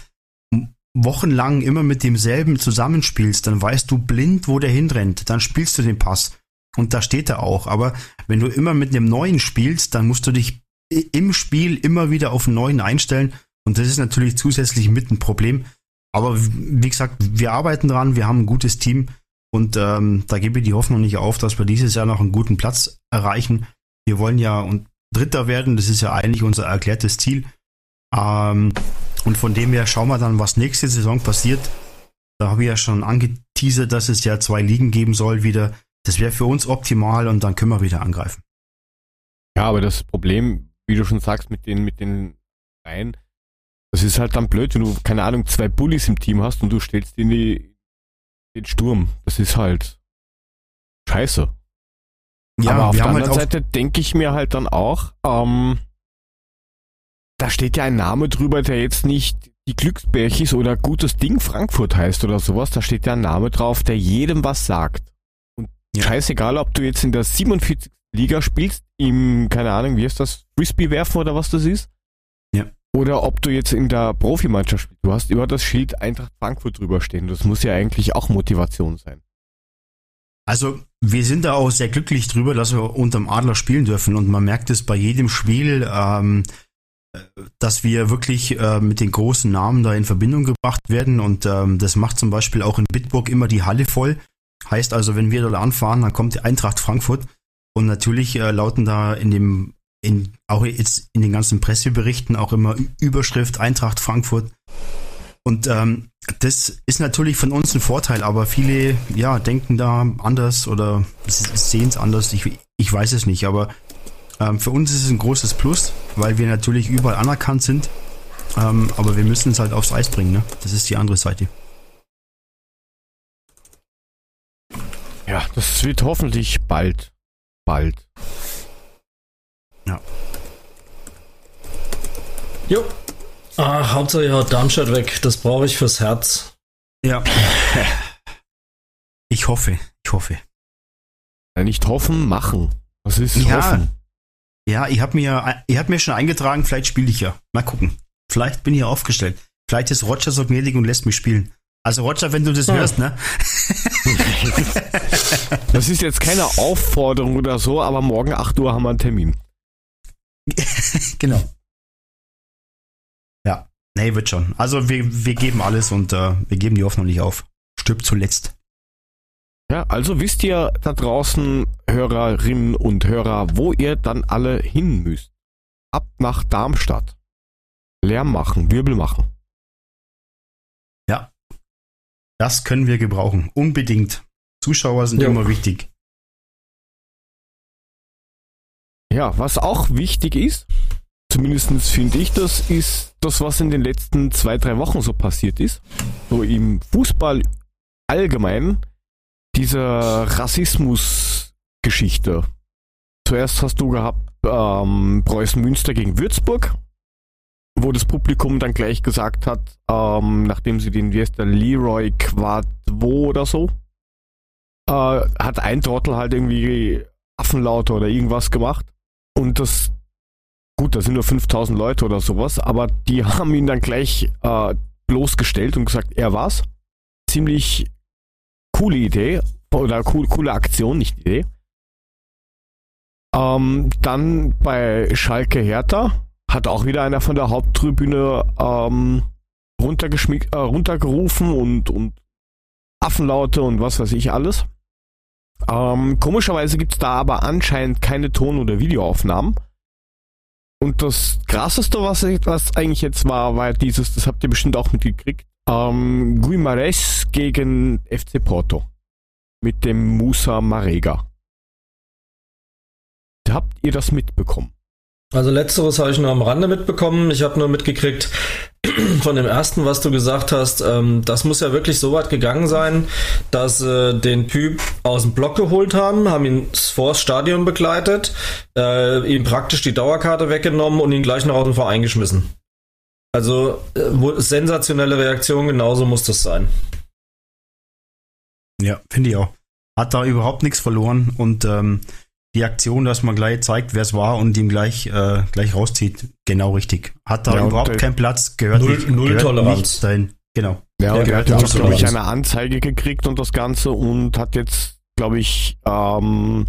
wochenlang immer mit demselben zusammenspielst, dann weißt du blind, wo der hinrennt. Dann spielst du den Pass. Und da steht er auch. Aber wenn du immer mit einem neuen spielst, dann musst du dich im Spiel immer wieder auf einen neuen einstellen. Und das ist natürlich zusätzlich mit ein Problem. Aber wie gesagt, wir arbeiten dran, wir haben ein gutes Team. Und ähm, da gebe ich die Hoffnung nicht auf, dass wir dieses Jahr noch einen guten Platz erreichen. Wir wollen ja und Dritter werden, das ist ja eigentlich unser erklärtes Ziel. Ähm, und von dem her schauen wir dann, was nächste Saison passiert. Da habe ich ja schon angeteasert, dass es ja zwei Ligen geben soll wieder. Das wäre für uns optimal und dann können wir wieder angreifen.
Ja, aber das Problem, wie du schon sagst, mit den, mit den Reihen, das ist halt dann blöd, wenn du, keine Ahnung, zwei Bullies im Team hast und du stellst in die, den Sturm. Das ist halt scheiße. Aber auf der
halt
anderen
auch,
Seite denke ich mir halt dann auch, ähm, da steht ja ein Name drüber, der jetzt nicht die Glücksbärchis oder gutes Ding Frankfurt heißt oder sowas. Da steht ja ein Name drauf, der jedem was sagt. Und
Ja.
scheißegal, ob du jetzt in der 47. Liga spielst, im, keine Ahnung, wie ist das, Frisbee werfen oder was das ist.
Ja.
Oder ob du jetzt in der Profimannschaft spielst. Du hast über das Schild Eintracht Frankfurt drüber stehen. Das muss ja eigentlich auch Motivation sein.
Also wir sind da auch sehr glücklich drüber, dass wir unterm Adler spielen dürfen und man merkt es bei jedem Spiel, ähm, äh, dass wir wirklich äh, mit den großen Namen da in Verbindung gebracht werden und ähm, das macht zum Beispiel auch in Bitburg immer die Halle voll. Heißt also, wenn wir dort anfahren, dann kommt die Eintracht Frankfurt und natürlich äh, lauten da in dem in, auch jetzt in den ganzen Presseberichten auch immer Überschrift Eintracht Frankfurt. Und ähm, das ist natürlich von uns ein Vorteil, aber viele ja denken da anders oder sehen es anders. Ich, ich weiß es nicht, aber ähm, für uns ist es ein großes Plus, weil wir natürlich überall anerkannt sind. Ähm, aber wir müssen es halt aufs Eis bringen, ne? Das ist die andere Seite.
Ja, das wird hoffentlich bald. Bald.
Jo. Ah, Hauptsache ihr haut Darmstadt weg. Das brauche ich fürs Herz.
Ja. Ich hoffe, ich hoffe.
Ja, nicht hoffen, machen. Das ist
Ja.
hoffen.
Ja, ich habe mir, ich hab mir schon eingetragen, vielleicht spiele ich ja. Mal gucken. Vielleicht bin ich ja aufgestellt. Vielleicht ist Roger so gnädig und lässt mich spielen. Also Roger, wenn du das
Hm.
hörst, ne?
Das ist jetzt keine Aufforderung oder so, aber morgen 8 Uhr haben wir einen Termin.
Genau. Ja, nee, wird schon. Also wir, wir geben alles und äh, wir geben die Hoffnung nicht auf. Stirbt zuletzt.
Ja, also wisst ihr da draußen, Hörerinnen und Hörer, wo ihr dann alle hin müsst. Ab nach Darmstadt. Lärm machen, Wirbel machen.
Das können wir gebrauchen. Unbedingt. Zuschauer sind
Ja.
immer wichtig.
Ja, was auch wichtig ist, zumindest finde ich das, ist das, was in den letzten zwei, drei Wochen so passiert ist. So im Fußball allgemein, diese Rassismus-Geschichte. Zuerst hast du gehabt ähm, Preußen Münster gegen Würzburg, wo das Publikum dann gleich gesagt hat, ähm, nachdem sie den, wie heißt der, Leroy Quadvo oder so, äh, hat ein Trottel halt irgendwie Affenlaute oder irgendwas gemacht. Und das, gut, da sind nur 5000 Leute oder sowas, aber die haben ihn dann gleich äh, bloßgestellt und gesagt, er war's. Ziemlich coole Idee oder cool, coole Aktion, nicht Idee. Ähm, dann bei Schalke Hertha hat auch wieder einer von der Haupttribüne ähm, äh, runtergerufen und, und Affenlaute und was weiß ich alles. Ähm, komischerweise gibt es da aber anscheinend keine Ton- oder Videoaufnahmen. Und das krasseste, was, was eigentlich jetzt war, war dieses, das habt ihr bestimmt auch mitgekriegt, ähm, Guimarães gegen FC Porto. mit dem Musa Marega. Habt ihr das mitbekommen?
Also letzteres habe ich nur am Rande mitbekommen. Ich habe nur mitgekriegt von dem ersten, was du gesagt hast. Ähm, das muss ja wirklich so weit gegangen sein, dass äh, den Typ aus dem Block geholt haben, haben ihn vors Stadion begleitet, äh, ihm praktisch die Dauerkarte weggenommen und ihn gleich noch aus dem Verein geschmissen. Also äh, sensationelle Reaktion, genauso muss das sein.
Ja, finde ich auch. Hat da überhaupt nichts verloren und ähm, die Aktion, dass man gleich zeigt, wer es war und ihm gleich, äh, gleich rauszieht, genau richtig. Hat da
Ja,
überhaupt
äh,
keinen Platz, gehört
null-
nicht,
null
gehört
Toleranz.
nicht dahin. Genau.
Ja,
Ja,
und er hat
ja,
jetzt, glaube ich, eine Anzeige gekriegt und das Ganze und hat jetzt, glaube ich, ähm,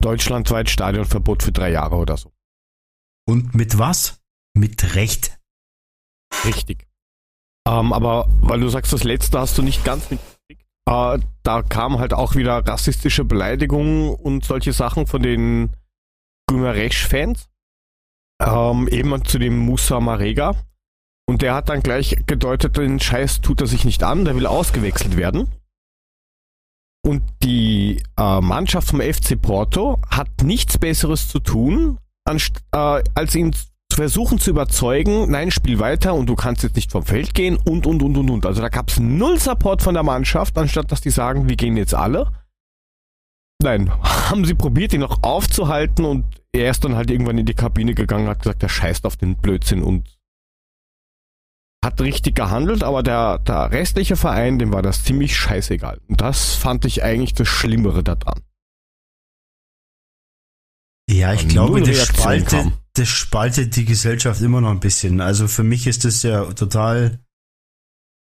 deutschlandweit Stadionverbot für drei Jahre oder so.
Und mit was? Mit Recht.
Richtig. Ähm, aber weil du sagst, das letzte hast du nicht ganz mitgekriegt. Äh, da kam halt auch wieder rassistische Beleidigungen und solche Sachen von den Gumaresh-Fans. Ähm, eben zu dem Musa Marega. Und der hat dann gleich gedeutet, den Scheiß tut er sich nicht an, der will ausgewechselt werden. Und die äh, Mannschaft vom FC Porto hat nichts Besseres zu tun, äh, als ihn zu versuchen zu überzeugen, nein, spiel weiter und du kannst jetzt nicht vom Feld gehen und, und, und, und, und. Also da gab es null Support von der Mannschaft, anstatt dass die sagen, wir gehen jetzt alle. Nein, haben sie probiert, ihn noch aufzuhalten und er ist dann halt irgendwann in die Kabine gegangen, hat gesagt, er scheißt auf den Blödsinn und hat richtig gehandelt, aber der, der restliche Verein, dem war das ziemlich scheißegal. Und das fand ich eigentlich das Schlimmere daran.
Ja, ich glaube, das spaltet. Das spaltet die Gesellschaft immer noch ein bisschen. Also für mich ist es ja total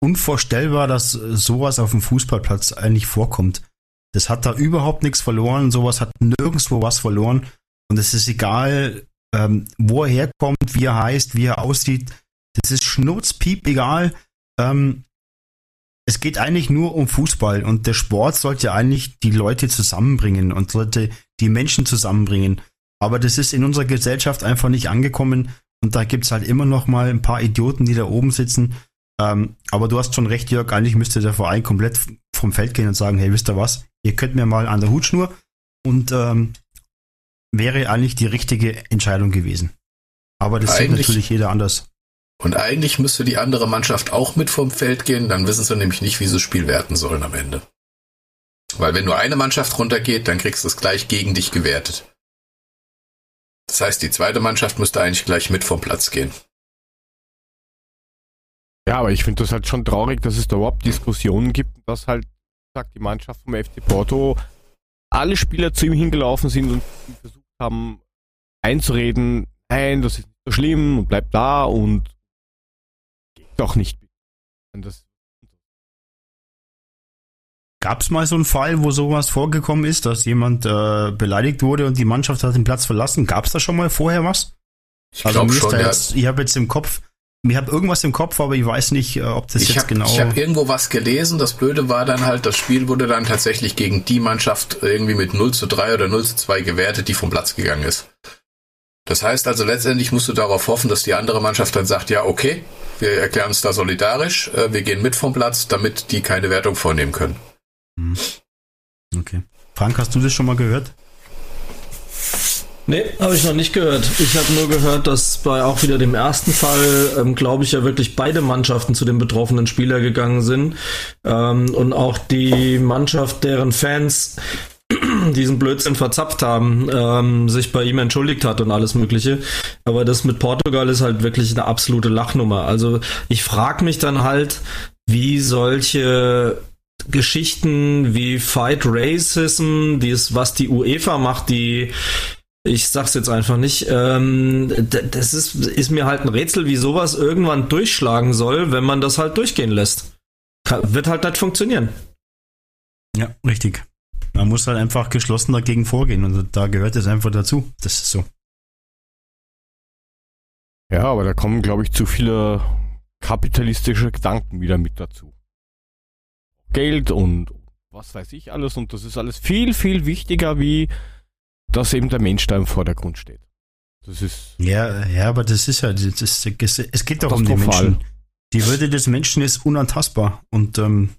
unvorstellbar, dass sowas auf dem Fußballplatz eigentlich vorkommt. Das hat da überhaupt nichts verloren, sowas hat nirgendwo was verloren. Und es ist egal, ähm, wo er herkommt, wie er heißt, wie er aussieht. Das ist schnurzpiep egal. Ähm, es geht eigentlich nur um Fußball und der Sport sollte eigentlich die Leute zusammenbringen und sollte die Menschen zusammenbringen. Aber das ist in unserer Gesellschaft einfach nicht angekommen und da gibt's halt immer noch mal ein paar Idioten, die da oben sitzen. Ähm, aber du hast schon recht, Jörg, eigentlich müsste der Verein komplett vom Feld gehen und sagen, hey, wisst ihr was, ihr könnt mir mal an der Hutschnur und ähm, wäre eigentlich die richtige Entscheidung gewesen. Aber das sieht
Eigentlich-
natürlich jeder anders.
Und eigentlich müsste die andere Mannschaft auch mit vom Feld gehen, dann wissen sie nämlich nicht, wie sie das Spiel werten sollen am Ende. Weil wenn nur eine Mannschaft runtergeht, dann kriegst du es gleich gegen dich gewertet. Das heißt, die zweite Mannschaft müsste eigentlich gleich mit vom Platz gehen.
Ja, aber ich finde das halt schon traurig, dass es da überhaupt Diskussionen gibt, dass halt, sagt die Mannschaft vom FC Porto, alle Spieler zu ihm hingelaufen sind und versucht haben einzureden, nein, das ist nicht so schlimm und bleib da und geht doch nicht. Und das,
Gab's mal so einen Fall, wo sowas vorgekommen ist, dass jemand äh, beleidigt wurde und die Mannschaft hat den Platz verlassen? Gab's da schon mal vorher was?
Ich
Also
glaube
mir
schon, ja.
jetzt, ich habe jetzt im Kopf, ich habe irgendwas im Kopf, aber ich weiß nicht, äh, ob das
Ich
jetzt
habe
genau.
hab irgendwo was gelesen. Das Blöde war dann halt, das Spiel wurde dann tatsächlich gegen die Mannschaft irgendwie mit 0 zu 3 oder 0 zu 2 gewertet, die vom Platz gegangen ist. Das heißt also, letztendlich musst du darauf hoffen, dass die andere Mannschaft dann sagt, ja, okay, wir erklären uns da solidarisch, äh, wir gehen mit vom Platz, damit die keine Wertung vornehmen können.
Hm. Okay. Frank, hast du das schon mal gehört?
Nee, habe ich noch nicht gehört. Ich habe nur gehört, dass bei auch wieder dem ersten Fall, ähm, glaube ich, ja wirklich beide Mannschaften zu dem betroffenen Spieler gegangen sind. Ähm, und auch die Mannschaft, deren Fans diesen Blödsinn verzapft haben, ähm, sich bei ihm entschuldigt hat und alles Mögliche. Aber das mit Portugal ist halt wirklich eine absolute Lachnummer. Also ich frage mich dann halt, wie solche Geschichten wie Fight Racism, dies, was die UEFA macht, die ich sag's jetzt einfach nicht. Ähm, das ist, ist mir halt ein Rätsel, wie sowas irgendwann durchschlagen soll, wenn man das halt durchgehen lässt. Kann, wird halt nicht funktionieren.
Ja, richtig. Man muss halt einfach geschlossen dagegen vorgehen und da gehört es einfach dazu. Das ist so.
ja, aber da kommen, glaube ich, zu viele kapitalistische Gedanken wieder mit dazu. Geld und was weiß ich alles und das ist alles viel, viel wichtiger, wie dass eben der Mensch da im Vordergrund steht. Das ist
Ja, ja, aber das ist ja, das ist, es geht doch um die. Menschen. Die Würde des Menschen ist unantastbar und ähm,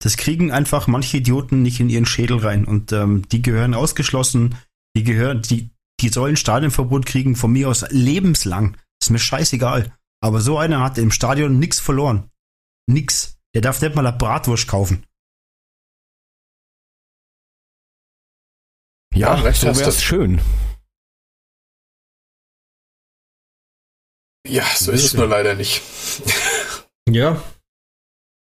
Das kriegen einfach manche Idioten nicht in ihren Schädel rein und ähm, die gehören ausgeschlossen. Die gehören, die, die sollen Stadionverbot kriegen, von mir aus lebenslang. Ist mir scheißegal. Aber so einer hat im Stadion nichts verloren. Nix. Der darf nicht mal eine Bratwurst kaufen.
Ja,
Ja, recht
so wär's
du.
schön.
Ja, so ist es nur leider nicht.
Ja.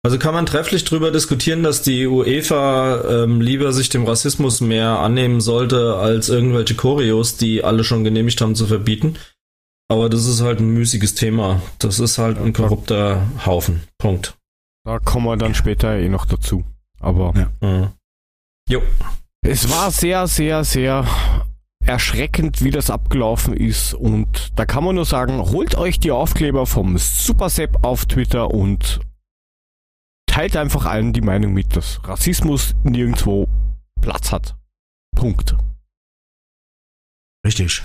Also kann man trefflich drüber diskutieren, dass die UEFA ähm, lieber sich dem Rassismus mehr annehmen sollte, als irgendwelche Choreos, die alle schon genehmigt haben, zu verbieten. Aber das ist halt ein müßiges Thema. Das ist halt ein korrupter Haufen. Punkt.
Da kommen wir dann später eh noch dazu. Aber
Ja.
Mhm. Jo.
es war sehr, sehr, sehr erschreckend, wie das abgelaufen ist. Und da kann man nur sagen, holt euch die Aufkleber vom Supersepp auf Twitter und teilt einfach allen die Meinung mit, dass Rassismus nirgendwo Platz hat. Punkt.
Richtig.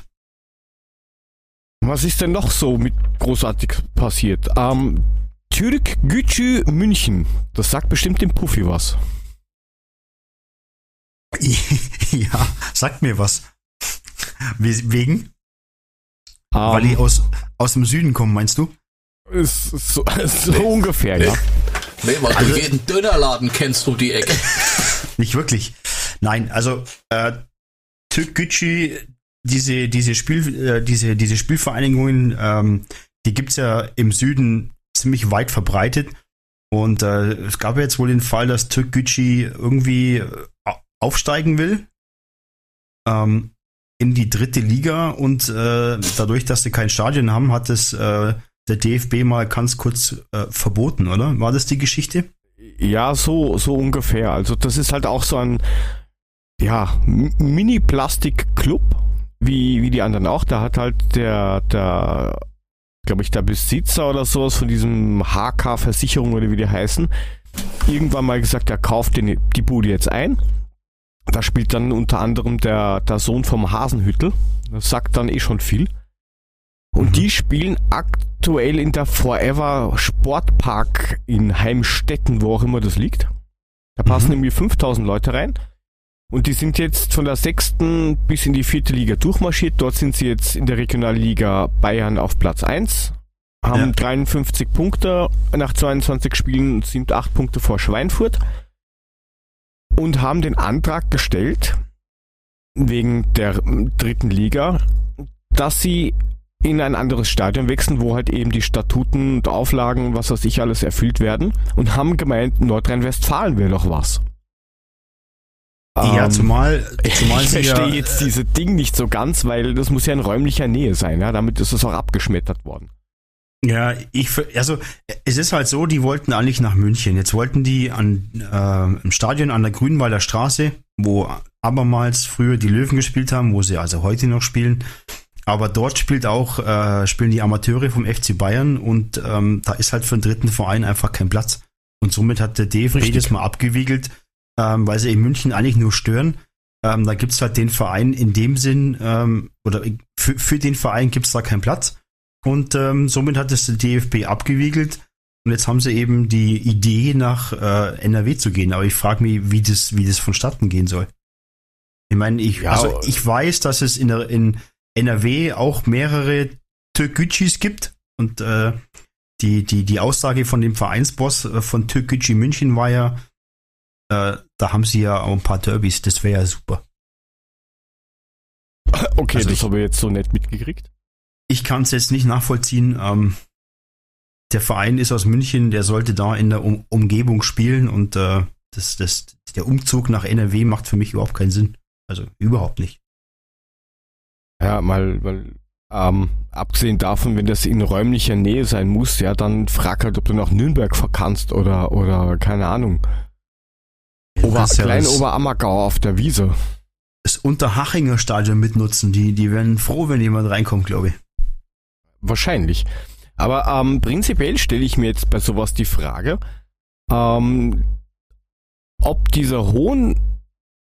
Was ist denn noch so mit großartig passiert? Ähm, Türk Gücü München. Das sagt bestimmt dem Puffy was.
ja, sagt mir was. We- Wegen? Weil
Ähm,
die aus, aus dem Süden kommen, meinst du?
ist so, so
Nee.
ungefähr,
Nee.
ja.
Nee, weil
Also-
du jeden Dönerladen kennst um die Ecke.
Nicht wirklich. Nein, also äh, Türk Gücü, diese, diese, Spiel, äh, diese, diese Spielvereinigungen, ähm, die gibt's ja im Süden ziemlich weit verbreitet. Und äh, es gab jetzt wohl den Fall, dass Türk Gücü irgendwie äh, aufsteigen will ähm, in die dritte Liga und äh, dadurch, dass sie kein Stadion haben, hat es äh, der DFB mal ganz kurz äh, verboten, oder? War das die Geschichte?
Ja, so, so ungefähr. Also das ist halt auch so ein ja, Mini-Plastik-Club, wie, wie die anderen auch. Da hat halt der, der glaube ich, der Besitzer oder sowas von diesem HK-Versicherung oder wie die heißen, irgendwann mal gesagt, er kauft den, die Bude jetzt ein. Da spielt dann unter anderem der, der Sohn vom Hasenhüttel. Das sagt dann eh schon viel. Und
Mhm.
die spielen aktuell in der Forever Sportpark in Heimstetten, wo auch immer das liegt. Da passen
Mhm.
irgendwie 5000 Leute rein. Und die sind jetzt von der sechsten bis in die vierte Liga durchmarschiert. Dort sind sie jetzt in der Regionalliga Bayern auf Platz 1. Haben
Ja.
53 Punkte nach 22 Spielen, und sind 8 Punkte vor Schweinfurt. Und haben den Antrag gestellt, wegen der dritten Liga, dass sie in ein anderes Stadion wechseln, wo halt eben die Statuten und Auflagen und was weiß ich alles erfüllt werden. Und haben gemeint, Nordrhein-Westfalen wäre doch was.
Ja,
Ähm,
zumal, zumal
ich verstehe
ja,
jetzt diese Ding nicht so ganz, weil das muss ja in räumlicher Nähe sein, ja. Damit ist es auch abgeschmettert worden.
Ja, ich, also es ist halt so, die wollten eigentlich nach München. Jetzt wollten die an, äh, im Stadion an der Grünwalder Straße, wo abermals früher die Löwen gespielt haben, wo sie also heute noch spielen. Aber dort spielt auch, äh, spielen die Amateure vom FC Bayern und ähm, da ist halt für den dritten Verein einfach kein Platz. Und somit hat der DFB
Richtig.
das mal abgewiegelt, ähm, weil sie in München eigentlich nur stören. Ähm, da gibt's halt den Verein in dem Sinn, ähm, oder für, für den Verein gibt's da keinen Platz. Und ähm, somit hat es der DFB abgewiegelt. Und jetzt haben sie eben die Idee, nach äh, NRW zu gehen. Aber ich frage mich, wie das, wie das vonstatten gehen soll. Ich meine, ich,
Ja,
also ich weiß, dass es in, der, in NRW auch mehrere Türkgücüs gibt. Und äh, die, die, die Aussage von dem Vereinsboss äh, von Türkgücü München war ja, äh, da haben sie ja auch ein paar Derbys. Das wäre ja super.
Okay,
Also
das
ich-
habe ich jetzt so nett mitgekriegt.
ich kann es jetzt nicht nachvollziehen. Ähm, der Verein ist aus München, der sollte da in der um Umgebung spielen und äh, das, das, der Umzug nach NRW macht für mich überhaupt keinen Sinn. Also überhaupt nicht.
Ja, mal, weil, ähm, abgesehen davon, wenn das in räumlicher Nähe sein muss, ja, dann frag halt, ob du nach Nürnberg verkannst oder, oder, keine Ahnung. Ober, Klein Oberammergau auf der Wiese.
das Unterhachinger Stadion mitnutzen. Die, die werden froh, wenn jemand reinkommt, glaube ich.
Wahrscheinlich. Aber ähm, prinzipiell stelle ich mir jetzt bei sowas die Frage, ähm, ob diese hohen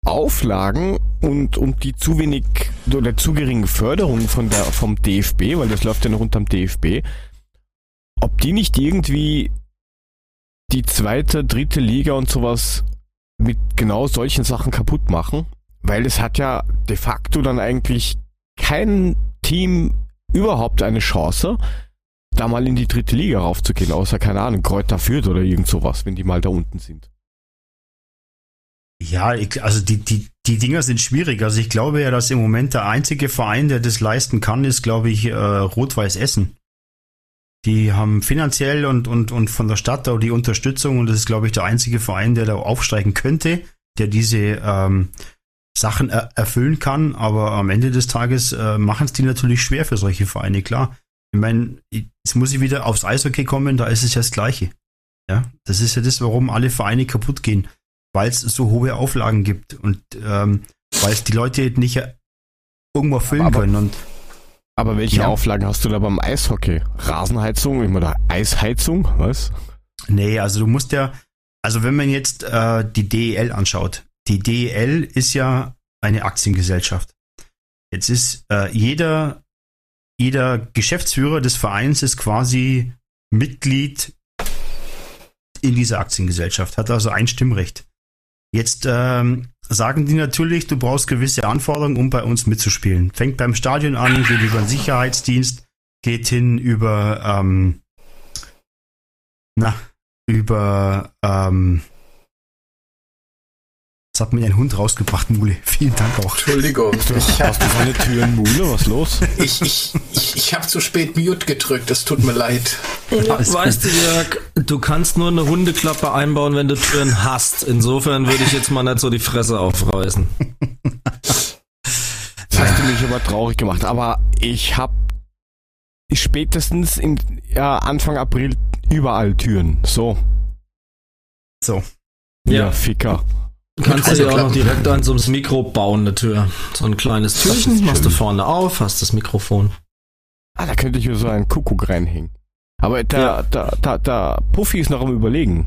Auflagen und, und die zu wenig oder zu geringe Förderung von der, vom DFB, weil das läuft ja noch unterm DFB, ob die nicht irgendwie die zweite, dritte Liga und sowas mit genau solchen Sachen kaputt machen, weil es hat ja de facto dann eigentlich kein Team überhaupt eine Chance, da mal in die dritte Liga raufzugehen, außer, keine Ahnung, Kräuter Fürth oder irgend sowas, wenn die mal da unten sind.
Ja, ich, also die, die, die Dinger sind schwierig. Also ich glaube ja, dass im Moment der einzige Verein, der das leisten kann, ist, glaube ich, äh, Rot-Weiß Essen. Die haben finanziell und, und, und von der Stadt auch die Unterstützung und das ist, glaube ich, der einzige Verein, der da aufsteigen könnte, der diese ähm, Sachen er erfüllen kann. Aber am Ende des Tages äh, machen es die natürlich schwer für solche Vereine, klar. Ich meine, jetzt muss ich wieder aufs Eishockey kommen, da ist es ja das Gleiche. Ja, das ist ja das, warum alle Vereine kaputt gehen weil es so hohe Auflagen gibt und ähm, weil es die Leute nicht irgendwo füllen
Aber-
können. Und
Aber welche
Ja.
Auflagen hast du da beim Eishockey? Rasenheizung, immer da Eisheizung, was?
nee, also du musst ja, also wenn man jetzt äh, die DEL anschaut, die DEL ist ja eine Aktiengesellschaft. Jetzt ist äh, jeder, jeder Geschäftsführer des Vereins ist quasi Mitglied in dieser Aktiengesellschaft, hat also ein Stimmrecht. Jetzt ähm, sagen die natürlich, du brauchst gewisse Anforderungen, um bei uns mitzuspielen. Fängt beim Stadion an, geht über den Sicherheitsdienst, geht hin über, ähm, na, über, ähm, jetzt hat mir ein Hund rausgebracht, Mule. Vielen Dank auch.
Entschuldigung. Ich,
Hast du so eine Türenmule? Was los?
ich, ich, ich, ich habe zu spät Mute gedrückt. Es tut mir leid.
Alles
weißt du, Jörg, du kannst nur eine Hundeklappe einbauen, wenn du Türen hast. Insofern würde ich jetzt mal nicht so die Fresse aufreißen.
Das hast du mich aber traurig gemacht. Aber ich habe spätestens in ja, Anfang April überall Türen. So.
So.
Ja,
Ja.
Ficker.
Du kannst du
Also
dir auch noch direkt an so einem Mikro bauen, eine Tür. So ein kleines Türchen, machst du vorne auf, hast das Mikrofon.
Ah, da könnte ich mir so einen Kuckuck reinhängen. Aber da,
Ja.
da, da, da, Puffy ist noch am Überlegen.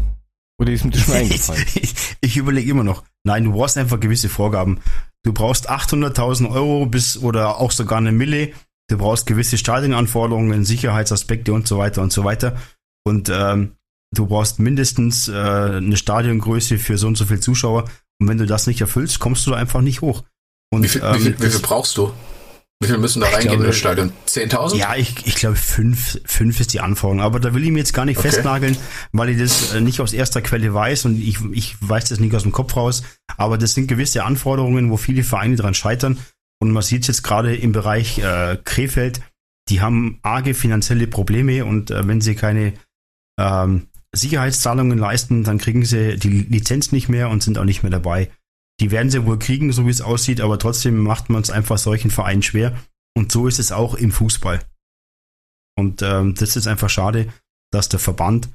Oder ist mir das schon eingefallen?
ich ich überlege immer noch. Nein, du brauchst einfach gewisse Vorgaben. Du brauchst 800.000 Euro bis oder auch sogar eine Mille. Du brauchst gewisse Stadionanforderungen, Sicherheitsaspekte und so weiter und so weiter. Und ähm, du brauchst mindestens äh, eine Stadiongröße für so und so viel Zuschauer. Und wenn du das nicht erfüllst, kommst du da einfach nicht hoch. Und
Wie viel,
ähm,
wie, viel, wie viel brauchst du? Wie viel müssen da reingehen in
glaube-
das Stadion? 10.000?
Ja, ich, ich glaube, fünf, fünf ist die Anforderung. Aber da will ich mir jetzt gar nicht
Okay.
festnageln, weil ich das äh, nicht aus erster Quelle weiß und ich, ich weiß das nicht aus dem Kopf raus. Aber das sind gewisse Anforderungen, wo viele Vereine dran scheitern. Und man sieht jetzt gerade im Bereich äh, Krefeld, die haben arge finanzielle Probleme und äh, wenn sie keine ähm, Sicherheitszahlungen leisten, dann kriegen sie die Lizenz nicht mehr und sind auch nicht mehr dabei. Die werden sie wohl kriegen, so wie es aussieht, aber trotzdem macht man es einfach solchen Vereinen schwer. Und so ist es auch im Fußball. Und ähm, das ist einfach schade, dass der Verband,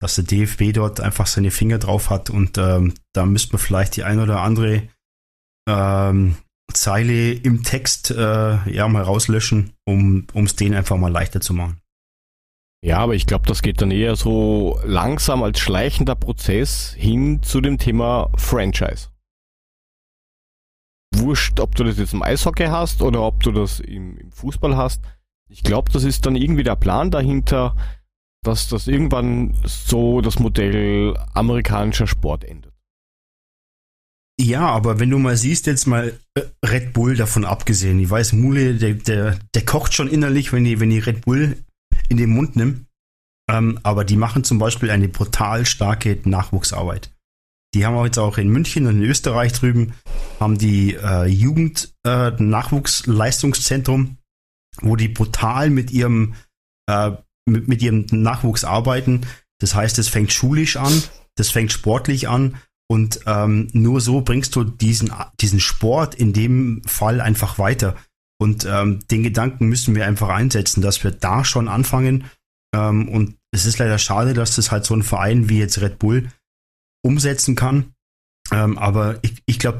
dass der DFB dort einfach seine Finger drauf hat und ähm, da müsste man vielleicht die ein oder andere ähm, Zeile im Text äh, ja mal rauslöschen, um es denen einfach mal leichter zu machen.
Ja, aber ich glaube, das geht dann eher so langsam als schleichender Prozess hin zu dem Thema Franchise. Wurscht, ob du das jetzt im Eishockey hast oder ob du das im, im Fußball hast. Ich glaube, das ist dann irgendwie der Plan dahinter, dass das irgendwann so das Modell amerikanischer Sport endet.
Ja, aber wenn du mal siehst, jetzt mal äh, Red Bull davon abgesehen, ich weiß, Mule, der, der, der kocht schon innerlich, wenn die, wenn die Red Bull in den Mund nimmt. Ähm, aber die machen zum Beispiel eine brutal starke Nachwuchsarbeit. Die haben auch jetzt auch in München und in Österreich drüben, haben die äh, Jugend äh, wo die brutal mit ihrem, äh, mit, mit ihrem Nachwuchs arbeiten. Das heißt, es fängt schulisch an, das fängt sportlich an und ähm, nur so bringst du diesen, diesen Sport in dem Fall einfach weiter. Und ähm, den Gedanken müssen wir einfach einsetzen, dass wir da schon anfangen. Ähm, und es ist leider schade, dass das halt so ein Verein wie jetzt Red Bull umsetzen kann. Ähm, aber ich, ich glaube,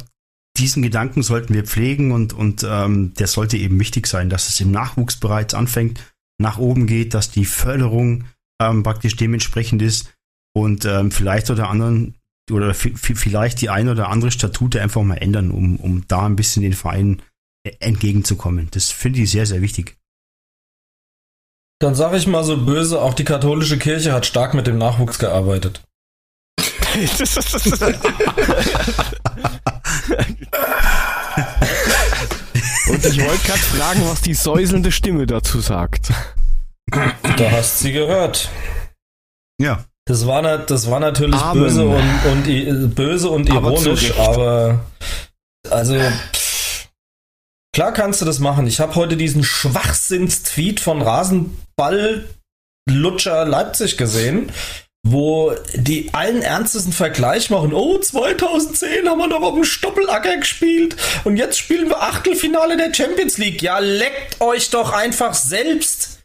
diesen Gedanken sollten wir pflegen und, und ähm, der sollte eben wichtig sein, dass es im Nachwuchs bereits anfängt, nach oben geht, dass die Förderung ähm, praktisch dementsprechend ist und ähm, vielleicht oder anderen oder vi- vi- vielleicht die ein oder andere Statute einfach mal ändern, um, um da ein bisschen den Vereinen äh, entgegenzukommen. Das finde ich sehr, sehr wichtig.
Dann sage ich mal so böse, auch die katholische Kirche hat stark mit dem Nachwuchs gearbeitet.
Und ich wollte gerade fragen, was die säuselnde Stimme dazu sagt.
Da hast sie gehört.
Ja.
Das war, na- das war natürlich
Amen.
böse und, und böse und
Aber
ironisch,
Recht.
aber also pff, klar kannst du das machen. Ich habe heute diesen Schwachsinns-Tweet von Rasenball Lutscher Leipzig gesehen, wo die allen ernstesten Vergleich machen. Oh, 2010 haben wir doch auf dem Stoppelacker gespielt und jetzt spielen wir Achtelfinale der Champions League. Ja, leckt euch doch einfach selbst.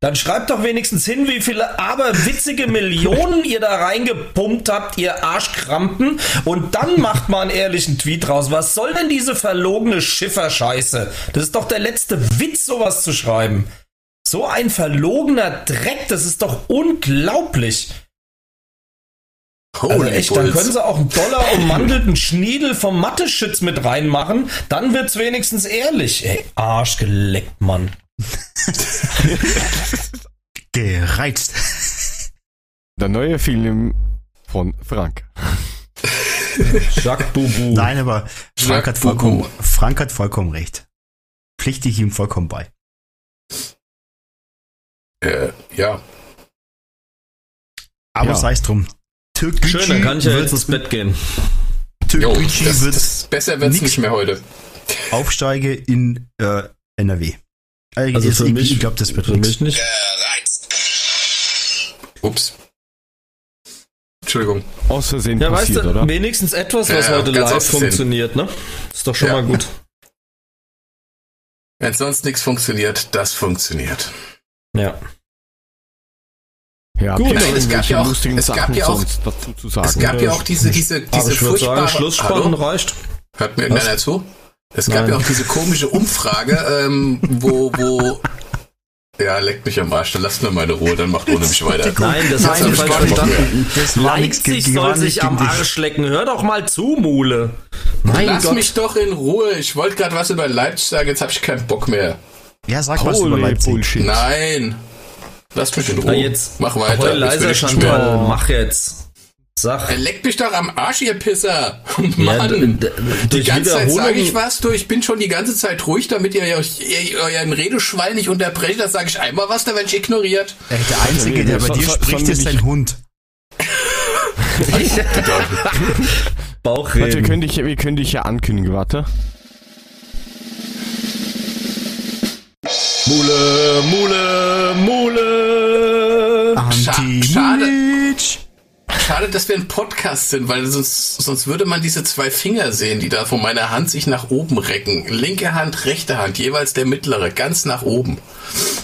Dann schreibt doch wenigstens hin, wie viele aberwitzige Millionen ihr da reingepumpt habt, ihr Arschkrampen. Und dann macht mal einen ehrlichen Tweet raus. Was soll denn diese verlogene Schifferscheiße? Das ist doch der letzte Witz, sowas zu schreiben. So ein verlogener Dreck, das ist doch unglaublich. Also echt, dann können sie auch einen Dollar ummantelten Schniedel vom Mathe-Schütz mit reinmachen. Dann wird's wenigstens ehrlich. Ey, Arsch geleckt, Mann.
Gereizt.
Der neue Film von Frank.
Jacques Boubou.
Nein, aber Frank hat vollkommen. Frank hat vollkommen recht. Pflichte ich ihm vollkommen bei.
Äh, ja.
Aber
Ja.
sei es drum. Türkgücü
Schön, dann kann ich ja
wird,
jetzt ins Bett gehen.
Jo,
Türkgücü
das,
wird
das, besser wird's nicht mehr heute.
Aufsteige in äh, NRW.
Also für
ich,
mich,
ich glaube, das wird
für
nix.
mich nicht.
Ups. Entschuldigung.
Aus Versehen
Ja, weißt
passiert,
du,
oder?
wenigstens etwas, was
Ja,
heute live funktioniert, ne? Ist doch schon
Ja.
mal gut.
Wenn sonst nichts funktioniert, das funktioniert.
Ja.
Ja,
Gut.
Nein, es gab ja auch-
lustigen
es gab
Sachen
ja auch-
sonst dazu zu sagen?
Es gab ja auch diese, diese, diese furchtbare...
sagen, Schlussspannen
Hallo?
reicht.
Hört mir keiner zu? Es gab
Nein.
ja auch diese komische Umfrage, ähm, wo, wo... Ja, leckt mich am Arsch, dann lasst mir meine Ruhe, dann macht ohne mich weiter.
Nein, das
Nein,
hast du
das
falsch
war nicht
verstanden.
Das war
Leipzig
gegen-
soll sich am. Arsch lecken. Hör doch mal zu, Mule. Mein
Lass
Gott.
mich doch in Ruhe. Ich wollte gerade was über Leipzig sagen, jetzt habe ich keinen Bock mehr.
Ja, sag was über
Holy
Leipzig.
Bullshit.
Nein. Lasst mich in Ruhe.
Na jetzt,
Mach weiter.
Heul leiser, Chantal. Mach jetzt. Sag.
Er leckt mich doch am Arsch, ihr Pisser.
Ja,
Mann.
d-
die ganze Zeit sage ich was, du, ich bin schon die ganze Zeit ruhig, damit ihr euch ihr, euren Redeschwall nicht unterbrecht. Da sage ich einmal was, da werde ich ignoriert.
Äh, Der Einzige, der bei dir
so-
spricht, ist dein Hund.
Warte, wir
Bauchreden.
können dich, wir können dich ja ankündigen, warte.
Mule, Mule, Mule.
Anti-Milic.
Schade, dass wir ein Podcast sind, weil sonst, sonst würde man diese zwei Finger sehen, die da von meiner Hand sich nach oben recken. Linke Hand, rechte Hand, jeweils der mittlere, ganz nach oben.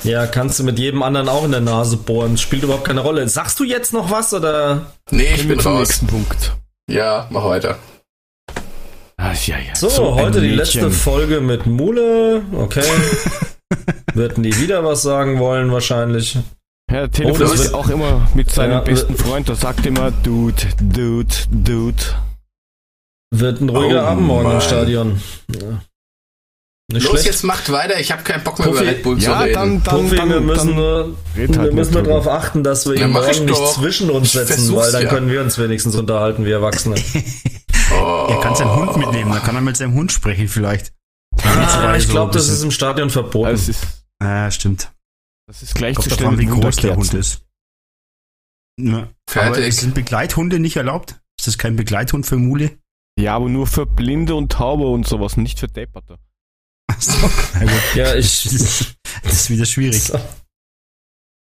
Ja, kannst du mit jedem anderen auch in der Nase bohren. Spielt überhaupt keine Rolle. Sagst du jetzt noch was oder?
Nee, ich bin raus.
nächsten Punkt.
Ja, mach weiter.
Ah, ja, ja.
So,
ein
heute die letzte Folge mit Mule. Okay. Wird nie wieder was sagen wollen, wahrscheinlich.
Er
Oh,
telefoniert
das wird-
auch immer mit seinem
Ja,
besten Freund, der sagt immer Dude, Dude, Dude.
Wird ein ruhiger
Oh,
Abend morgen im. Stadion. Ja. Nicht
Los,
schlecht.
jetzt macht weiter. Ich habe keinen Bock mehr
Puffy.
über Red Bull zu
Ja,
reden.
dann, dann,
Puffi,
dann,
wir müssen,
dann
nur,
halt
wir müssen nur darauf achten, dass wir ihn morgen nicht zwischen uns setzen, weil dann
ja.
können wir uns wenigstens unterhalten, wie Erwachsene.
Oh.
Er kann seinen Hund mitnehmen, dann kann er mit seinem Hund sprechen vielleicht.
Ah, ich glaube, das ist im Stadion verboten.
Es ist,
Ja, stimmt.
Das ist gleich
Kommt
zu
davon, wie groß der Hund ist. Ja. Aber
Fertig.
sind Begleithunde nicht erlaubt? Ist das kein Begleithund für Mule?
Ja, aber nur für Blinde und Taube und sowas, nicht für Depperte.
Gut.
ja, ich.
Das ist wieder schwierig.
So.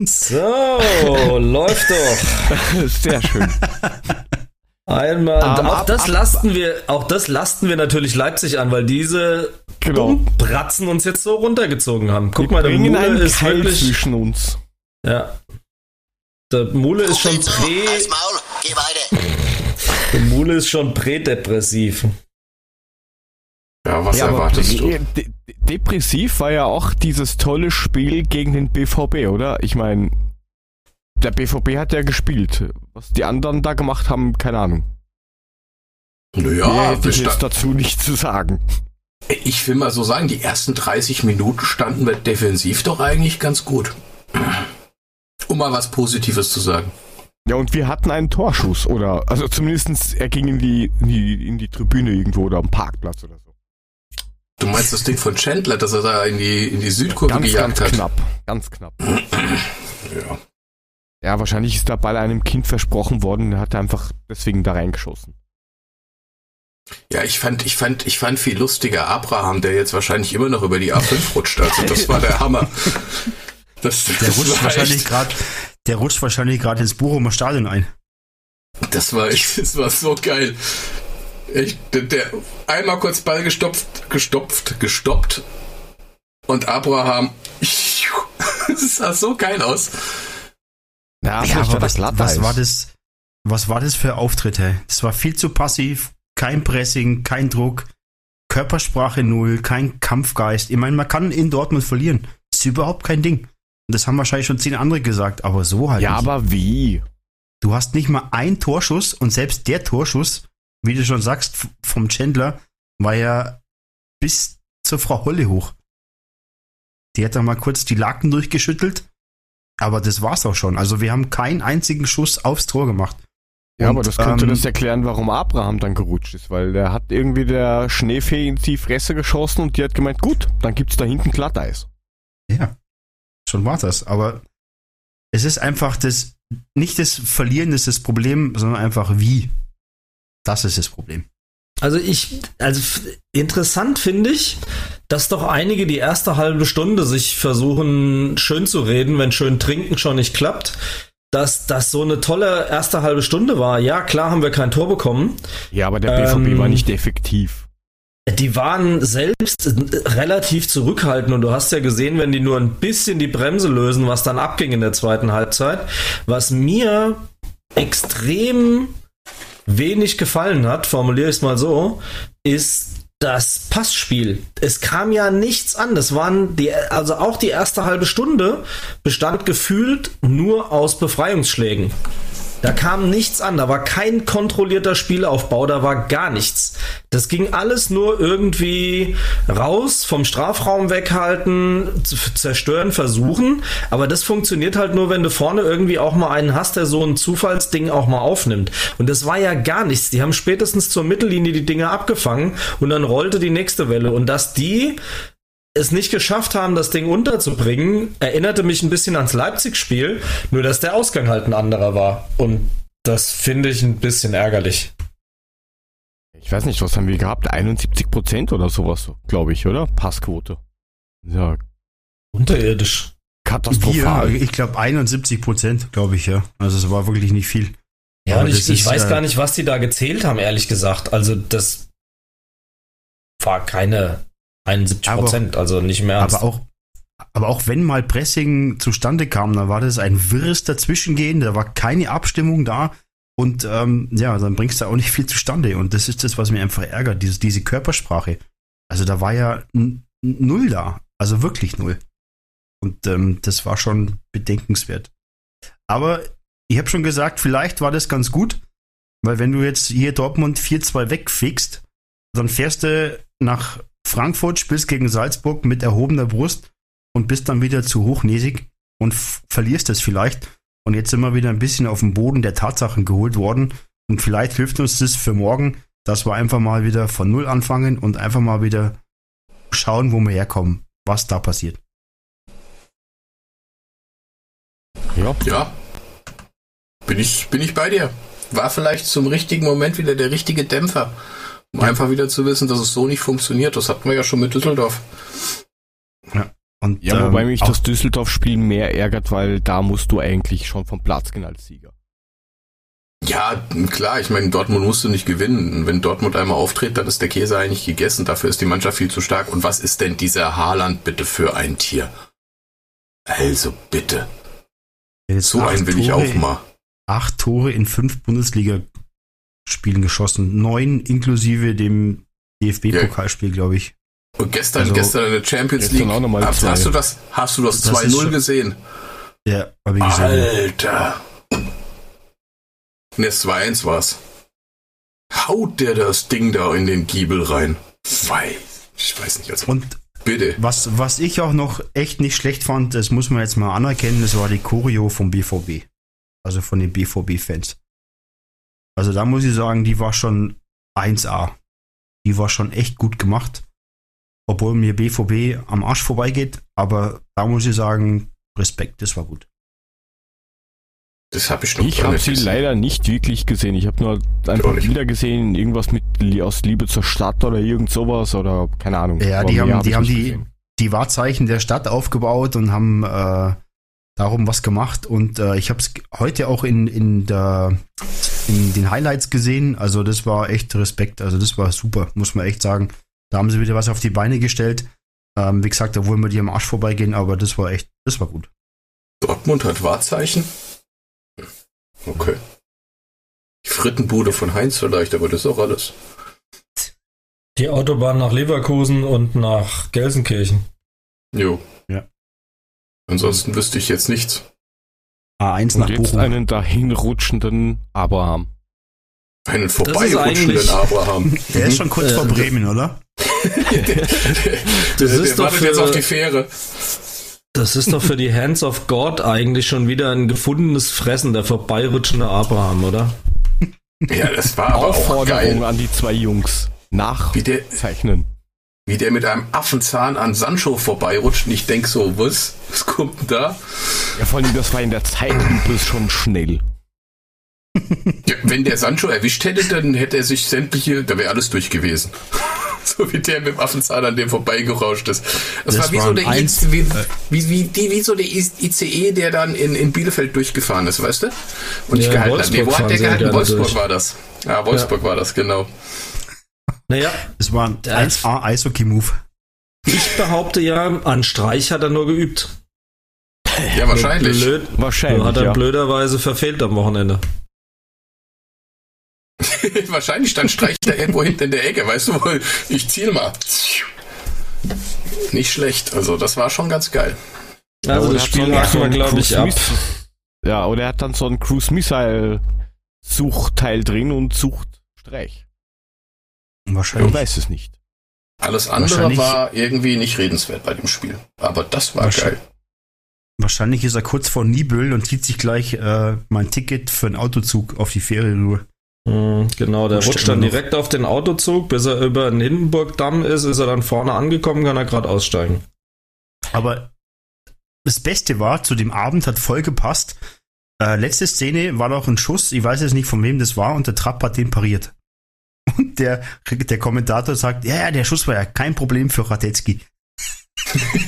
so, läuft doch.
Sehr schön.
Einmal.
Ähm,
auch
ab-
das
ab-
lasten wir, auch das lasten wir natürlich Leipzig an, weil diese
Genau.
Bratzen uns jetzt so runtergezogen haben. Guck
Wir
mal, der Mule ist
Keil
wirklich.
zwischen uns.
Ja. Der Mule ist schon prä, der Mule ist schon prädepressiv.
Ja, was
Ja, aber
erwartest du?
de de depressiv war ja auch dieses tolle Spiel gegen den BVB, oder? Ich meine, der BVB hat ja gespielt. Was die anderen da gemacht haben, keine Ahnung.
Naja,
jetzt
sta-
dazu nichts zu sagen.
ich will mal so sagen, die ersten 30 Minuten standen wir defensiv doch eigentlich ganz gut. Um mal was Positives zu sagen.
Ja, und wir hatten einen Torschuss, oder? Also zumindestens er ging in die, in die, in die Tribüne irgendwo oder am Parkplatz oder so.
Du meinst das Ding von Chandler, dass er da in die, in die Südkurve
Ganz,
gejagt
ganz
hat?
knapp. Ganz knapp.
Ja.
Ja, wahrscheinlich ist der Ball einem Kind versprochen worden und er hat einfach deswegen da reingeschossen.
Ja, ich fand, ich fand, ich fand viel lustiger Abraham, der jetzt wahrscheinlich immer noch über die A5 rutscht. Also das war der Hammer. Das,
Der
das
rutscht
war
wahrscheinlich gerade, der rutscht wahrscheinlich gerade ins Bochumer Stadion ein.
das war echt, das war so geil. Echt, der, der einmal kurz Ball gestopft, gestopft, gestoppt und Abraham, das sah so geil aus.
Ja,
Ja, aber
das
was, was war das? Was war das für Auftritte? Das war viel zu passiv, kein Pressing, kein Druck, Körpersprache null, kein Kampfgeist. Ich meine, man kann in Dortmund verlieren. Das ist überhaupt kein Ding. Und das haben wahrscheinlich schon zehn andere gesagt, aber so halt
Ja,
nicht.
aber wie?
Du hast nicht mal einen Torschuss und selbst der Torschuss, wie du schon sagst, vom Chandler, war ja bis zur Frau Holle hoch. Die hat da mal kurz die Laken durchgeschüttelt, aber das war's auch schon. Also wir haben keinen einzigen Schuss aufs Tor gemacht.
Ja,
Und,
aber das könnte
ähm,
das erklären, warum Abraham dann gerutscht ist, weil der hat irgendwie der Schneefee in die Fresse geschossen und die hat gemeint, gut, dann gibt's da hinten Glatteis.
Ja, schon war das. Aber es ist einfach das, nicht das Verlieren ist das Problem, sondern einfach wie. Das ist das Problem.
Also ich, also interessant finde ich, dass doch einige die erste halbe Stunde sich versuchen schön zu reden, wenn schön trinken schon nicht klappt. Dass das so eine tolle erste halbe Stunde war. Ja, klar haben wir kein Tor bekommen.
Ja, aber der BVB
Ähm,
war nicht effektiv.
Die waren selbst relativ zurückhaltend und du hast ja gesehen, wenn die nur ein bisschen die Bremse lösen, was dann abging in der zweiten Halbzeit. Was mir extrem wenig gefallen hat, formuliere ich es mal so, ist das Passspiel. Es kam ja nichts an. Das waren die, also auch die erste halbe Stunde bestand gefühlt nur aus Befreiungsschlägen. Da kam nichts an, da war kein kontrollierter Spielaufbau, da war gar nichts. Das ging alles nur irgendwie raus, vom Strafraum weghalten, zerstören, versuchen. Aber das funktioniert halt nur, wenn du vorne irgendwie auch mal einen hast, der so ein Zufallsding auch mal aufnimmt. Und das war ja gar nichts. Die haben spätestens zur Mittellinie die Dinge abgefangen und dann rollte die nächste Welle. Und dass die es nicht geschafft haben, das Ding unterzubringen, erinnerte mich ein bisschen ans Leipzig-Spiel, nur dass der Ausgang halt ein anderer war. Und das finde ich ein bisschen ärgerlich.
Ich weiß nicht, was haben wir gehabt? 71 Prozent oder sowas, glaube ich, oder? Passquote. Ja,
Unterirdisch.
katastrophal.
Wir, ich glaube 71 Prozent, glaube ich, ja. Also es war wirklich nicht viel.
Ja,
Aber
und ich, ich
ist,
weiß
äh,
gar nicht, was die da gezählt haben, ehrlich gesagt. Also das war keine 71 Prozent, also nicht mehr
Aber auch, aber auch wenn mal Pressing zustande kam, dann war das ein wirres Dazwischengehen, da war keine Abstimmung da und ähm, ja, dann bringst du auch nicht viel zustande und das ist das, was mir einfach ärgert, diese, diese Körpersprache. Also da war ja null da, also wirklich null. Und ähm, das war schon bedenkenswert. Aber ich habe schon gesagt, vielleicht war das ganz gut, weil wenn du jetzt hier Dortmund 4-2 wegfickst, dann fährst du nach Frankfurt, spielst gegen Salzburg mit erhobener Brust und bist dann wieder zu hochnäsig und verlierst es vielleicht. Und jetzt sind wir wieder ein bisschen auf den Boden der Tatsachen geholt worden. Und vielleicht hilft uns das für morgen, dass wir einfach mal wieder von Null anfangen und einfach mal wieder schauen, wo wir herkommen, was da passiert.
Ja.
Ja. Bin ich, bin ich bei dir. War vielleicht zum richtigen Moment wieder der richtige Dämpfer. Um einfach wieder zu wissen, dass es so nicht funktioniert. Das hatten wir ja schon mit Düsseldorf.
Und,
Ja, wobei
ähm,
mich
auch-
das Düsseldorf-Spiel mehr ärgert, weil da musst du eigentlich schon vom Platz gehen als Sieger.
Ja, klar, ich meine, Dortmund musste nicht gewinnen. Wenn Dortmund einmal auftritt, dann ist der Käse eigentlich gegessen. Dafür ist die Mannschaft viel zu stark. Und was ist denn dieser Haaland bitte für ein Tier? Also bitte.
jetzt
So
acht
einen will ich
Tore-
auch mal.
Acht Tore in fünf Bundesliga-Spielen geschossen. Neun inklusive dem DFB-Pokalspiel, glaube ich.
Und gestern,
Also,
gestern in der Champions League.
auch noch mal
hast, hast du das, hast du das,
Das ist
2-0
schon-
gesehen?
Ja, habe ich gesehen.
Alter. Ne, 2-1 war's. Haut der das Ding da in den Giebel rein? Wei. Ich weiß nicht, also
Und
bitte.
was, was ich auch noch echt nicht schlecht fand, das muss man jetzt mal anerkennen, das war die Choreo vom BVB. also von den BVB-Fans. Also da muss ich sagen, die war schon 1A. Die war schon echt gut gemacht. Obwohl mir BVB am Arsch vorbeigeht, aber da muss ich sagen, Respekt, das war gut.
Das habe ich noch
Ich habe sie
gesehen.
leider nicht wirklich gesehen. Ich habe nur einfach. Bilder gesehen, irgendwas mit aus Liebe zur Stadt oder irgend sowas oder keine Ahnung.
Ja, die haben,
hab
die haben die, die Wahrzeichen der Stadt aufgebaut und haben äh, darum was gemacht. Und äh, ich habe es heute auch in, in, der, in den Highlights gesehen. Also das war echt Respekt. Also das war super, muss man echt sagen. Da haben sie wieder was auf die Beine gestellt. Ähm, wie gesagt, obwohl wir die am Arsch vorbeigehen, aber das war echt, das war gut.
Dortmund hat Wahrzeichen. Okay. Die Frittenbude von Heinz vielleicht, aber das ist auch alles.
Die Autobahn nach Leverkusen und nach Gelsenkirchen.
Jo.
Ja.
Ansonsten wüsste ich jetzt nichts.
A1
Und
nach
jetzt
Bochum.
einen dahinrutschenden Abraham.
Einen vorbeirutschenden Abraham.
Der ist schon kurz
Äh,
vor Bremen, oder?
der, der,
Das
der
ist doch
wartet
für-
jetzt auf die Fähre.
Das ist doch für die Hands of God eigentlich schon wieder ein gefundenes Fressen, der vorbeirutschende Abraham, oder?
Ja, das war aber auch
Aufforderung
geil.
an die zwei Jungs.
Wie der,
Nachzeichnen.
Wie der mit einem Affenzahn an Sancho vorbeirutscht und ich denk so, was? Was kommt denn da?
Ja, vor allem, das war in der Zeitlupe schon schnell.
Ja, wenn der Sancho erwischt hätte, dann hätte er sich sämtliche, da wäre alles durch gewesen. so wie der mit dem Affenzahn an dem vorbeigerauscht ist. Das,
Das
war wie so der
eins-
I- wie, wie, wie, die, wie so der I- ICE, der dann in, in Bielefeld durchgefahren ist, weißt du? Und
Ja, in
gehalten hat. Nee, wo
Wolfsburg
hat der gehalten? Wolfsburg
durch.
war das. Ja, Wolfsburg war das, genau.
Naja,
Das war ein
Der-
1A Eishockey-Move.
ich behaupte ja, an Streich hat er nur geübt.
Ja, wahrscheinlich.
Blöd,
Wahrscheinlich,
hat er
ja.
blöderweise verfehlt am Wochenende.
wahrscheinlich stand Streich da irgendwo hinten in der Ecke, weißt du, wo ich ziel mal. Nicht schlecht, also das war schon ganz geil.
Also
oder
das Spiel
so
wir,
einen
glaube ich, ab.
Ja, oder er hat dann so einen Cruise Missile Suchteil drin und sucht Streich. Man
Wahrscheinlich.
weiß es nicht.
Alles andere war irgendwie nicht redenswert bei dem Spiel. Aber das war geil.
Wahrscheinlich ist er kurz vor Nibel und zieht sich gleich äh, mein Ticket für einen Autozug auf die Fähre rüber.
Mhm, Genau, der
Und
rutscht dann direkt auf den Autozug, bis er über den Hindenburgdamm ist, ist er dann vorne angekommen, kann er gerade aussteigen.
Aber das Beste war, zu dem Abend hat voll gepasst. Äh, letzte Szene war noch ein Schuss, ich weiß jetzt nicht von wem das war, und der Trapp hat den pariert. Und der, der Kommentator sagt, ja, ja, der Schuss war ja kein Problem für Radetzky.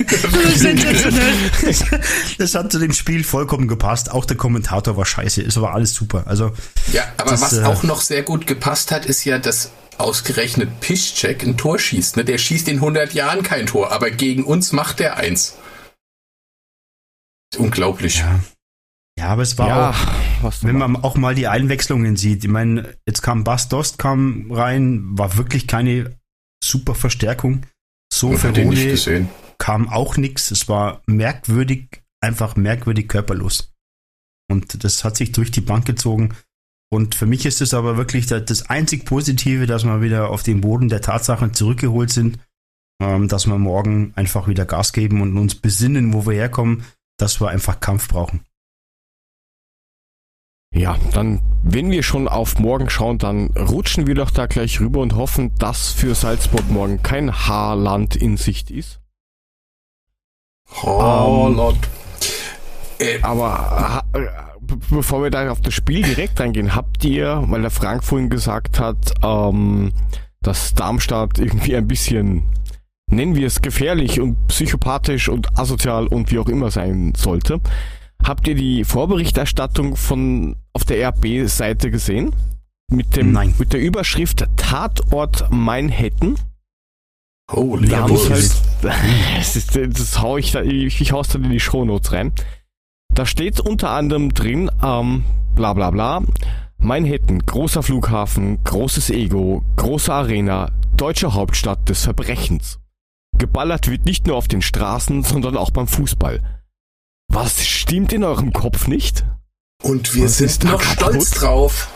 Das hat zu dem Spiel vollkommen gepasst. Auch der Kommentator war scheiße. Es war alles super. Also,
Ja, aber
Das,
was
äh,
auch noch sehr gut gepasst hat, ist ja, dass ausgerechnet Piszczek ein Tor schießt. Ne? Der schießt in 100 Jahren kein Tor, aber gegen uns macht er eins. Unglaublich.
ja. Ja, aber es war
ja,
auch, wenn man auch mal die Einwechslungen sieht. Ich meine, jetzt kam Bas Dost kam rein, war wirklich keine super Verstärkung. So für
den nicht gesehen.
kam auch nichts. Es war merkwürdig, einfach merkwürdig körperlos. Und das hat sich durch die Bank gezogen. Und für mich ist es aber wirklich das, das einzig Positive, dass wir wieder auf den Boden der Tatsachen zurückgeholt sind, ähm, dass wir morgen einfach wieder Gas geben und uns besinnen, wo wir herkommen, dass wir einfach Kampf brauchen.
Ja, dann, wenn wir schon auf morgen schauen, dann rutschen wir doch da gleich rüber und hoffen, dass für Salzburg morgen kein Haarland in Sicht ist.
Oh, Lord. Äh,
Aber ha- äh, be- bevor wir da auf das Spiel direkt reingehen, habt ihr, weil der Frank vorhin gesagt hat, ähm, dass Darmstadt irgendwie ein bisschen, nennen wir es gefährlich und psychopathisch und asozial und wie auch immer sein sollte. Habt ihr die Vorberichterstattung von auf der RB-Seite gesehen? Mit dem
Nein.
mit der Überschrift Tatort Manhattan.
holy
Da halt, das, ist, das hau ich da, ich, ich hau's dann in die Shownotes rein. Da steht unter anderem drin, ähm, bla bla bla, Manhattan, großer Flughafen, großes Ego, große Arena, deutsche Hauptstadt des Verbrechens. Geballert wird nicht nur auf den Straßen, sondern auch beim Fußball. Was stimmt in eurem Kopf nicht?
Und wir
Was
sind noch
kaputt?
stolz drauf.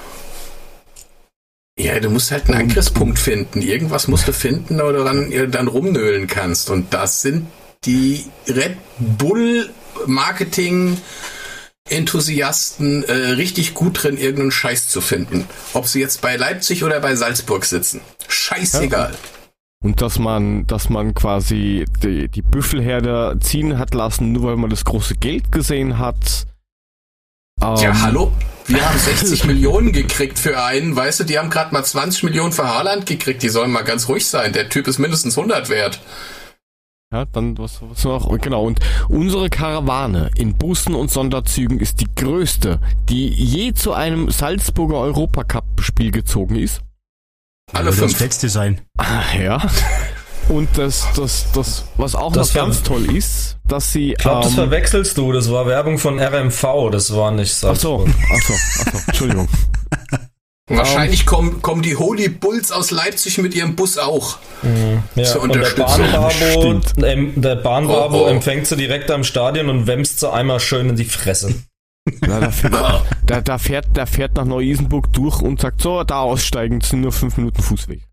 Ja, du musst halt einen Angriffspunkt finden. Irgendwas musst du finden, du dann, dann rumnölen kannst. Und das sind die Red Bull Marketing Enthusiasten äh, richtig gut drin, irgendeinen Scheiß zu finden. Ob sie jetzt bei Leipzig oder bei Salzburg sitzen. Scheißegal.
Und dass man, dass man quasi die, die Büffelherde ziehen hat lassen, nur weil man das große Geld gesehen hat.
Ja,
Ähm,
hallo? Wir haben 60 Millionen gekriegt für einen, weißt du, die haben gerade mal 20 Millionen für Haaland gekriegt, die sollen mal ganz ruhig sein. Der Typ ist mindestens 100 wert.
Ja, dann was, was noch? Und Genau, und unsere Karawane in Bussen und Sonderzügen ist die größte, die je zu einem Salzburger Europacup-Spiel gezogen ist.
Alle
das
fünf.
letzte sein.
Ah, ja. Und das, das, das, was auch
Das
noch ganz toll ist, dass sie.
Ich glaube, das
ähm,
verwechselst du. Das war Werbung von RMV. Das war nicht
Ach so,
Salzburg.
ach so, ach so, Entschuldigung.
Wahrscheinlich kommen, kommen die Holy Bulls aus Leipzig mit ihrem Bus auch.
Ja,
Zur
und der. Bahnbravo, ähm, der
Oh, oh.
empfängt sie direkt am Stadion und wämst sie einmal schön in die Fresse.
Ja, da, fährt, da, da, fährt, da fährt nach Neu-Isenburg durch und sagt, so, da aussteigen, sind nur fünf Minuten Fußweg.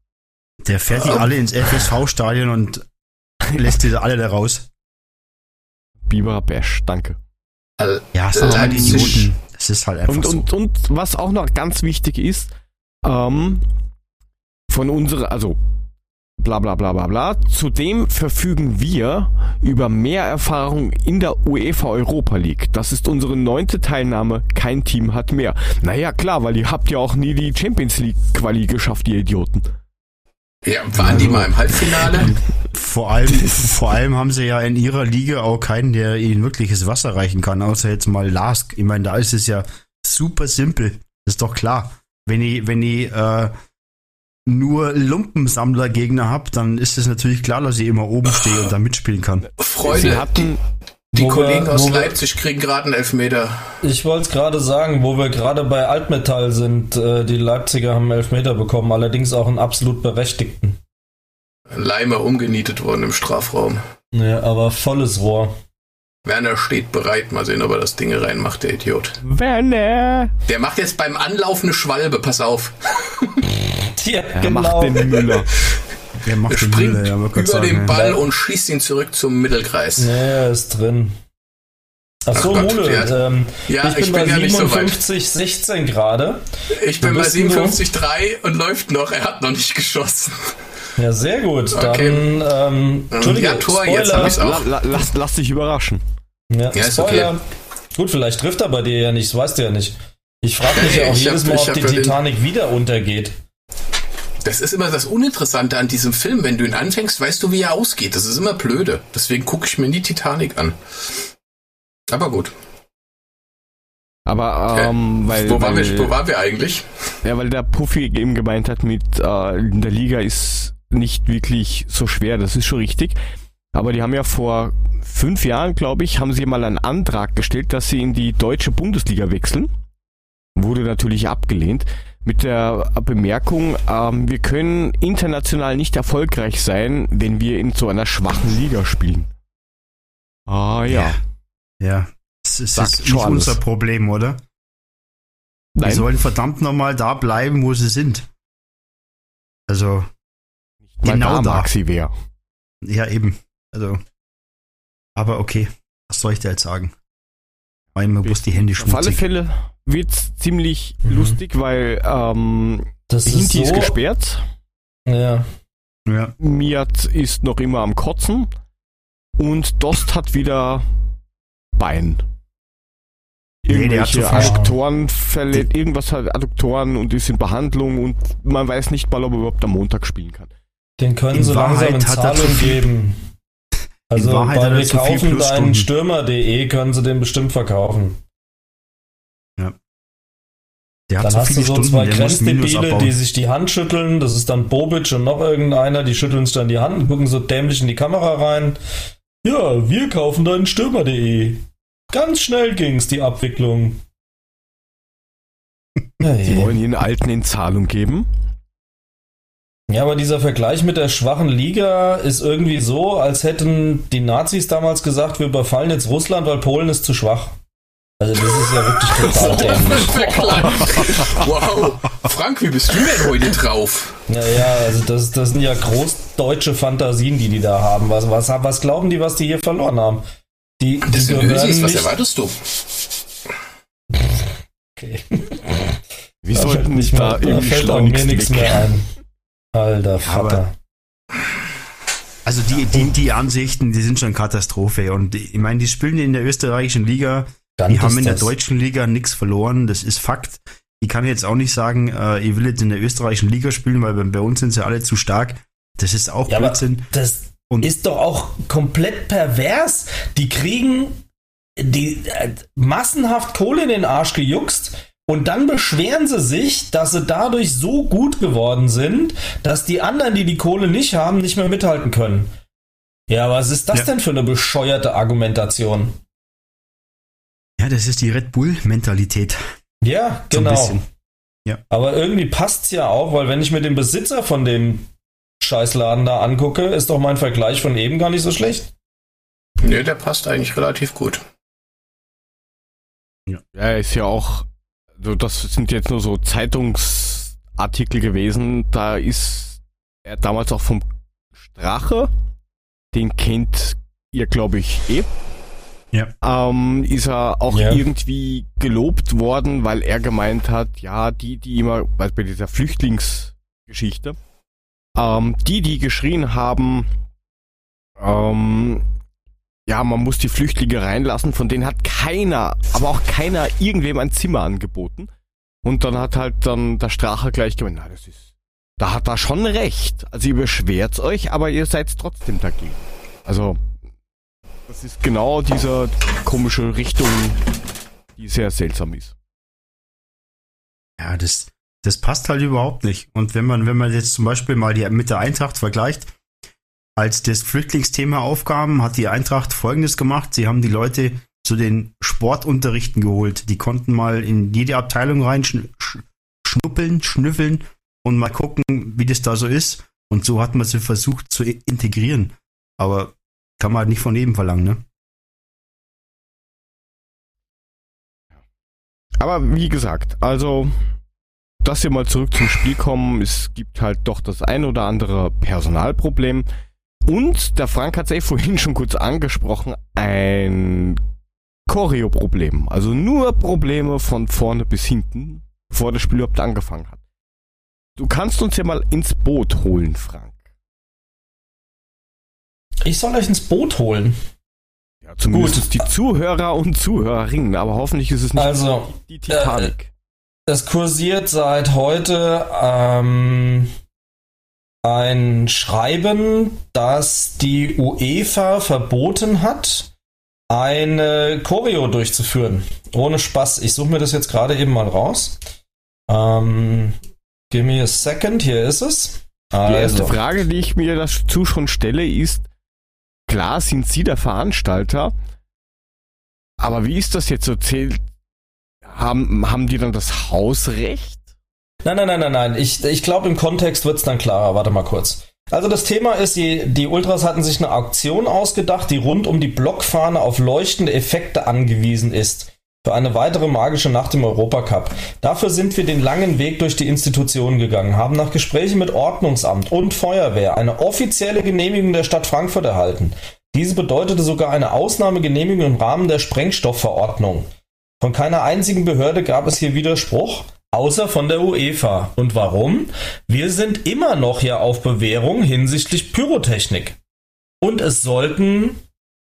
Der fährt die alle ins FSV-Stadion und lässt die alle da raus.
Biber Bash, danke.
Also,
Ja, es sind halt. Idioten. Es ist halt einfach
Und,
so.
und, und was auch noch ganz wichtig ist, ähm, von unserer, also bla bla bla bla bla, zudem verfügen wir über mehr Erfahrung in der UEFA Europa League. Das ist unsere neunte Teilnahme, kein Team hat mehr. Naja, klar, weil ihr habt ja auch nie die Champions League Quali geschafft, ihr Idioten.
ja, waren die mal im Halbfinale?
Vor allem, vor allem haben sie ja in ihrer Liga auch keinen, der ihnen wirkliches Wasser reichen kann, außer jetzt mal Lask. Ich meine, da ist es ja super simpel. Das ist doch klar. Wenn ich, wenn ich äh, nur Lumpensammler-Gegner habt, dann ist es natürlich klar, dass ich immer oben stehe und da mitspielen kann.
Sie
Freunde,
hatten,
die
Wo wir-
Kollegen aus
wir-
Leipzig kriegen gerade einen Elfmeter.
Ich wollte es gerade sagen, wo wir gerade bei Altmetall sind. Äh, die Leipziger haben einen Elfmeter bekommen, allerdings auch einen absolut berechtigten.
Ein Leimer umgenietet worden im Strafraum.
Ja, aber volles Rohr.
Werner steht bereit. Mal sehen, ob er das Ding reinmacht, der Idiot.
Werner,
Der macht jetzt beim Anlauf eine Schwalbe, pass auf.
Ja,
er
genau.
macht den Müller.
Er
macht den
springt
Müller? Ja,
über
sagen,
den
ja.
Ball und schießt ihn zurück zum Mittelkreis.
Ja, er ist drin. Ach so,
Ach Gott,
Mule,
ja.
ähm,
Ja,
ich bin
ich
bei
bin ja nicht so weit.
57, 16 gerade.
Ich bin bei
bist nur-
57,3 und läuft noch. Er hat noch nicht geschossen.
Ja, sehr gut.
Okay.
Dann, ähm, Entschuldige,
Ja, Tor,
Spoiler.
jetzt hab ich's auch.
La, la, lass, lass dich überraschen.
Ja,
Ja, ist
Spoiler. Gut, vielleicht trifft er bei dir ja nicht, das weißt du ja nicht. Ich frage mich ja auch jedes
hab-
Mal, ob die
ja den-
Titanic wieder untergeht.
Das ist immer das Uninteressante an diesem Film. Wenn du ihn anfängst, weißt du, wie er ausgeht. Das ist immer blöde. Deswegen gucke ich mir nie Titanic an. Aber gut.
Aber, ähm, weil,
wo, waren
weil,
wir, wo waren wir eigentlich?
ja, weil der Puffy eben gemeint hat mit, äh, in der Liga ist nicht wirklich so schwer, das ist schon richtig. Aber die haben ja vor fünf Jahren, glaube ich, haben sie mal einen Antrag gestellt, dass sie in die deutsche Bundesliga wechseln. Wurde natürlich abgelehnt. Mit der Bemerkung, ähm, wir können international nicht erfolgreich sein, wenn wir in so einer schwachen Liga spielen. Ah ja.
Ja. Das ist,
Sagt
nicht
alles.
unser Problem, oder? Die
Nein,
sollen verdammt nochmal da bleiben, wo sie sind. Also,
weil
genau
da
da.
sie wer.
ja eben. Also, aber okay. Was soll ich da jetzt sagen? Weil mir bloß die Hände
Auf alle
schmutzig.
Fälle wird's ziemlich
Mhm.
lustig, weil ähm,
Das ist
Hinti ist
so.
gesperrt,
Ja.
Ja.
Miat ist noch immer am Kotzen und Dost hat wieder Bein.
Nee,
Irgendwelche
viel-
Adduktoren verletzt, irgendwas hat Adduktoren und ist in Behandlung und man weiß nicht mal, ob er überhaupt am Montag spielen kann.
Den können
In
sie langsam
Wahrheit
in
er zu
Zahlung geben. Also
Wahrheit
bei
hat er
wir
zu viel
kaufen deinen
Plusstunden.
Stürmer.de können sie den bestimmt verkaufen.
Der hat
Dann
so
hast du so
Stunden,
zwei Grenzdebile, die sich die Hand schütteln. Das ist dann Bobic und noch irgendeiner, die schütteln sich dann die Hand und gucken so dämlich in die Kamera rein. Ja, wir kaufen deinen Stürmer.de. Ganz schnell ging's, die Abwicklung.
Sie wollen ihren Alten in Zahlung geben.
Ja, aber dieser Vergleich mit der schwachen Liga ist irgendwie so, als hätten die Nazis damals gesagt, wir überfallen jetzt Russland, weil Polen ist zu schwach. Also das ist ja wirklich total dämlich.
wow. Frank, wie bist du denn heute drauf?
Naja, also das, das sind ja großdeutsche Fantasien, die die da haben. Was, was, was glauben die, was die hier verloren haben? Die, die
Das sind
gehören
Ösis, was
nicht,
erwartest du?
Okay.
Wir
Da
sollten
fällt
nicht
mir-
da irgendwie
fällt auch mir nichts mehr ein. Alter
Aber-
Vater.
Also die, die, die Ansichten, die sind schon Katastrophe. Und ich meine, die spielen in der österreichischen Liga,
Dann
die haben in der
das.
deutschen Liga nichts verloren, das ist Fakt. Ich kann jetzt auch nicht sagen, äh, ich will jetzt in der österreichischen Liga spielen, weil bei, uns sind sie alle zu stark. Das ist auch
Ja,
Blödsinn.
das
Und-
ist doch auch komplett pervers. Die kriegen die äh, massenhaft Kohle in den Arsch gejuckst und dann beschweren sie sich, dass sie dadurch so gut geworden sind, dass die anderen, die die Kohle nicht haben, nicht mehr mithalten können. Ja, was ist das
Ja.
denn für eine bescheuerte Argumentation?
Ja, das ist die Red Bull-Mentalität.
Ja,
So
genau.
bisschen. Ja.
Aber irgendwie passt's ja auch, weil wenn ich mir den Besitzer von dem Scheißladen da angucke, ist doch mein Vergleich von eben gar nicht so schlecht.
Nee, der passt eigentlich relativ gut.
Ja, ist ja auch, so das sind jetzt nur so Zeitungsartikel gewesen. Da ist er damals auch vom Strache, den kennt ihr, glaube ich, eh.
Ja.
Ähm, ist er auch
Ja.
irgendwie gelobt worden, weil er gemeint hat, ja, die, die immer, weil bei dieser Flüchtlingsgeschichte, ähm, die, die geschrien haben, ähm, ja, man muss die Flüchtlinge reinlassen, von denen hat keiner, aber auch keiner irgendwem ein Zimmer angeboten. Und dann hat halt dann der Strache gleich gemeint, na, das ist, da hat er schon recht. Also ihr beschwert's euch, aber ihr seid trotzdem dagegen. Also, das ist genau diese komische Richtung, die sehr seltsam ist.
Ja, das, das passt halt überhaupt nicht. Und wenn man, wenn man jetzt zum Beispiel mal die mit der Eintracht vergleicht, als das Flüchtlingsthema aufkam, hat die Eintracht Folgendes gemacht. Sie haben die Leute zu den Sportunterrichten geholt. Die konnten mal in jede Abteilung rein schn- sch- schnuppeln, schnüffeln und mal gucken, wie das da so ist. Und so hat man sie versucht zu integrieren. Aber kann man halt nicht von jedem verlangen, ne?
Aber wie gesagt, also, dass wir mal zurück zum Spiel kommen, es gibt halt doch das ein oder andere Personalproblem. Und der Frank hat es eh vorhin schon kurz angesprochen, ein Choreo-Problem. Also nur Probleme von vorne bis hinten, bevor das Spiel überhaupt angefangen hat. Du kannst uns ja mal ins Boot holen, Frank.
Ich soll euch ins Boot holen.
Ja, zumindest die Zuhörer und Zuhörerinnen, aber hoffentlich ist es nicht
Also,
die Titanic.
es kursiert seit heute ähm, ein Schreiben, das die UEFA verboten hat, eine Choreo durchzuführen. Ohne Spaß. Ich suche mir das jetzt gerade eben mal raus. Ähm, give me a second. Hier ist es.
Die erste
Also,
Frage, die ich mir dazu schon stelle, ist, klar sind Sie der Veranstalter, aber wie ist das jetzt so? Zählt, haben, haben die dann das Hausrecht?
Nein, nein, nein, nein, nein. Ich, ich glaube, im Kontext wird es dann klarer. Warte mal kurz. Also das Thema ist, die, die Ultras hatten sich eine Auktion ausgedacht, die rund um die Blockfahne auf leuchtende Effekte angewiesen ist. Für eine weitere magische Nacht im Europacup. Dafür sind wir den langen Weg durch die Institutionen gegangen, haben nach Gesprächen mit Ordnungsamt und Feuerwehr eine offizielle Genehmigung der Stadt Frankfurt erhalten. Diese bedeutete sogar eine Ausnahmegenehmigung im Rahmen der Sprengstoffverordnung. Von keiner einzigen Behörde gab es hier Widerspruch, außer von der UEFA. Und warum? Wir sind immer noch ja auf Bewährung hinsichtlich Pyrotechnik. Und es sollten,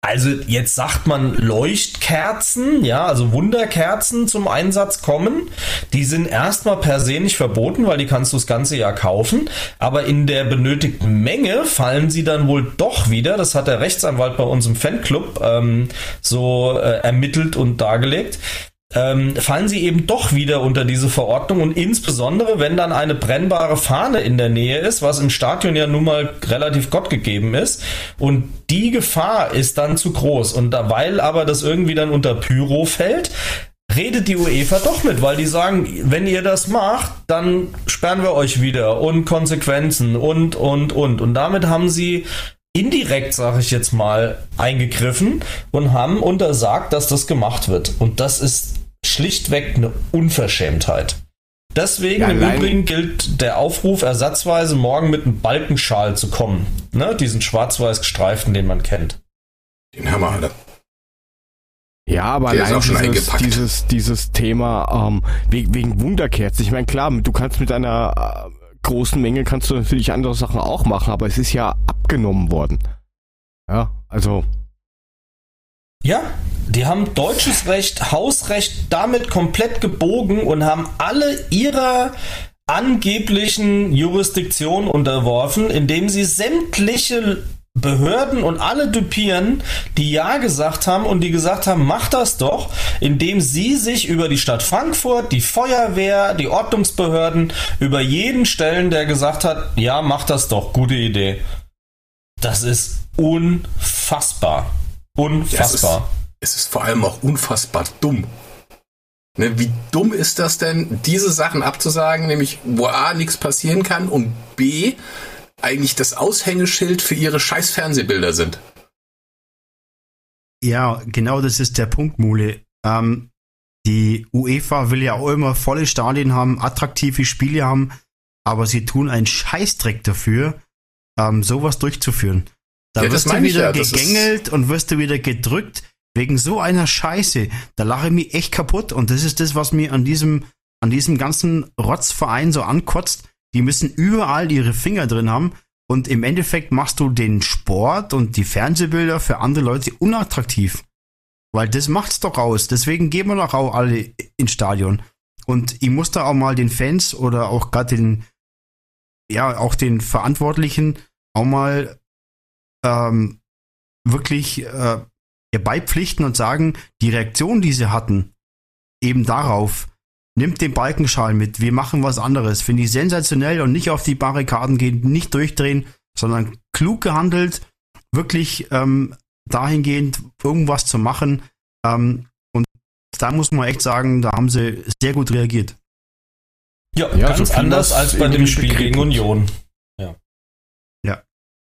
also jetzt sagt man Leuchtkerzen, ja, also Wunderkerzen zum Einsatz kommen. Die sind erstmal per se nicht verboten, weil die kannst du das ganze Jahr kaufen. Aber in der benötigten Menge fallen sie dann wohl doch wieder, das hat der Rechtsanwalt bei uns im Fanclub ähm, so äh, ermittelt und dargelegt, ähm, fallen sie eben doch wieder unter diese Verordnung und insbesondere, wenn dann eine brennbare Fahne in der Nähe ist, was im Stadion ja nun mal relativ Gott gegeben ist und die Gefahr ist dann zu groß und da, weil aber das irgendwie dann unter Pyro fällt, redet die UEFA doch mit, weil die sagen, wenn ihr das macht, dann sperren wir euch wieder und Konsequenzen und, und, und. Und damit haben sie indirekt, sage ich jetzt mal, eingegriffen und haben untersagt, dass das gemacht wird. Und das ist schlichtweg eine Unverschämtheit. Deswegen
Ja,
im Übrigen gilt der Aufruf, ersatzweise morgen mit einem Balkenschal zu kommen. Ne? Diesen schwarz-weiß gestreiften, den man kennt.
Den haben wir alle.
Ja, aber
Der ist
allein dieses,
eingepackt.
dieses, dieses Thema ähm, wegen, wegen Wunderkerzen. Ich meine, klar, du kannst mit einer äh, großen Menge kannst du natürlich andere Sachen auch machen, aber es ist ja abgenommen worden. Ja, also
Ja, die haben deutsches Recht, Hausrecht damit komplett gebogen und haben alle ihrer angeblichen Jurisdiktion unterworfen, indem sie sämtliche Behörden und alle dupieren, die Ja gesagt haben und die gesagt haben, mach das doch, indem sie sich über die Stadt Frankfurt, die Feuerwehr, die Ordnungsbehörden, über jeden stellen, der gesagt hat, ja, mach das doch, gute Idee. Das ist unfassbar. Unfassbar.
Es ist vor allem auch unfassbar dumm. Ne, wie dumm ist das denn, diese Sachen abzusagen, nämlich wo A nichts passieren kann und B eigentlich das Aushängeschild für ihre scheiß Fernsehbilder sind.
Ja, genau das ist der Punkt, Mule. Ähm, die UEFA will ja auch immer volle Stadien haben, attraktive Spiele haben, aber sie tun einen Scheißdreck dafür, ähm, sowas durchzuführen. Da
Ja,
wirst du wieder
ja,
gegängelt und wirst du wieder gedrückt wegen so einer Scheiße. Da lache ich mich echt kaputt und das ist das, was mir an diesem, an diesem ganzen Rotzverein so ankotzt. Die müssen überall ihre Finger drin haben und im Endeffekt machst du den Sport und die Fernsehbilder für andere Leute unattraktiv. Weil das macht's doch aus. Deswegen gehen wir doch auch alle ins Stadion. Und ich muss da auch mal den Fans oder auch gerade den, ja, auch den Verantwortlichen auch mal ähm, wirklich äh, ja, beipflichten und sagen, die Reaktion, die sie hatten, eben darauf, nimmt den Balkenschal mit, wir machen was anderes. Finde ich sensationell und nicht auf die Barrikaden gehen, nicht durchdrehen, sondern klug gehandelt, wirklich ähm, dahingehend irgendwas zu machen. Ähm, und da muss man echt sagen, da haben sie sehr gut reagiert.
Ja,
Ja,
ganz
so
anders als bei dem Spiel gegen. Union.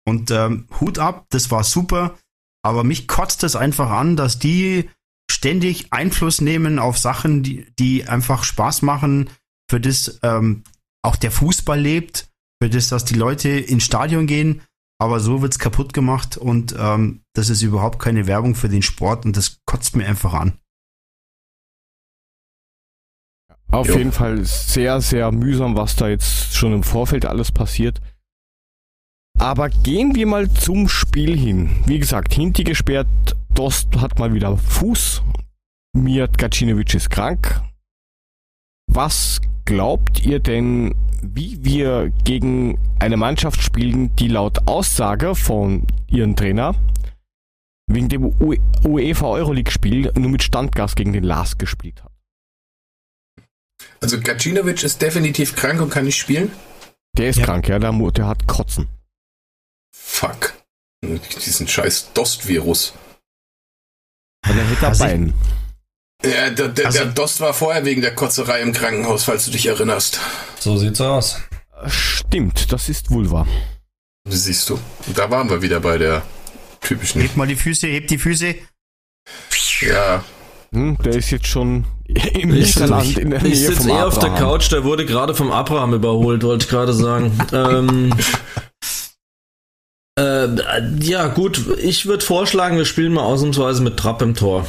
Und ähm, Hut ab, das war super. Aber mich kotzt es einfach an, dass die ständig Einfluss nehmen auf Sachen, die, die einfach Spaß machen, für das ähm, auch der Fußball lebt, für das, dass die Leute ins Stadion gehen. Aber so wird's kaputt gemacht und ähm, das ist überhaupt keine Werbung für den Sport und das kotzt mir einfach an.
Auf
Jo.
jeden Fall sehr, sehr mühsam, was da jetzt schon im Vorfeld alles passiert. Aber gehen wir mal zum Spiel hin. Wie gesagt, Hinti gesperrt, Dost hat mal wieder Fuß. Mijat Gacinovic ist krank. Was glaubt ihr denn, wie wir gegen eine Mannschaft spielen, die laut Aussage von ihrem Trainer wegen dem UEFA Euroleague Spiel nur mit Standgas gegen den Lars gespielt hat?
Also Gacinovic ist definitiv krank und kann nicht spielen.
Der ist
Ja.
krank, ja, der, der hat Kotzen.
Fuck. Diesen scheiß Dost-Virus.
Weil er hätte
Also ich-.
Ja, der, der,
Also-
der Dost war vorher wegen der Kotzerei im Krankenhaus, falls du dich erinnerst.
So sieht's aus.
Stimmt, das ist Vulva.
Siehst du. Da waren wir wieder bei der typischen.
Hebt mal die Füße, hebt die Füße.
Ja,
Hm, der ist jetzt schon im
Ich,
Hinterland in der
ich
Nähe
sitze
vom
eher auf der
Abraham.
Couch, der wurde gerade vom Abraham überholt, wollte ich gerade sagen. ähm, äh, ja, gut, ich würde vorschlagen, wir spielen mal ausnahmsweise mit Trapp im Tor.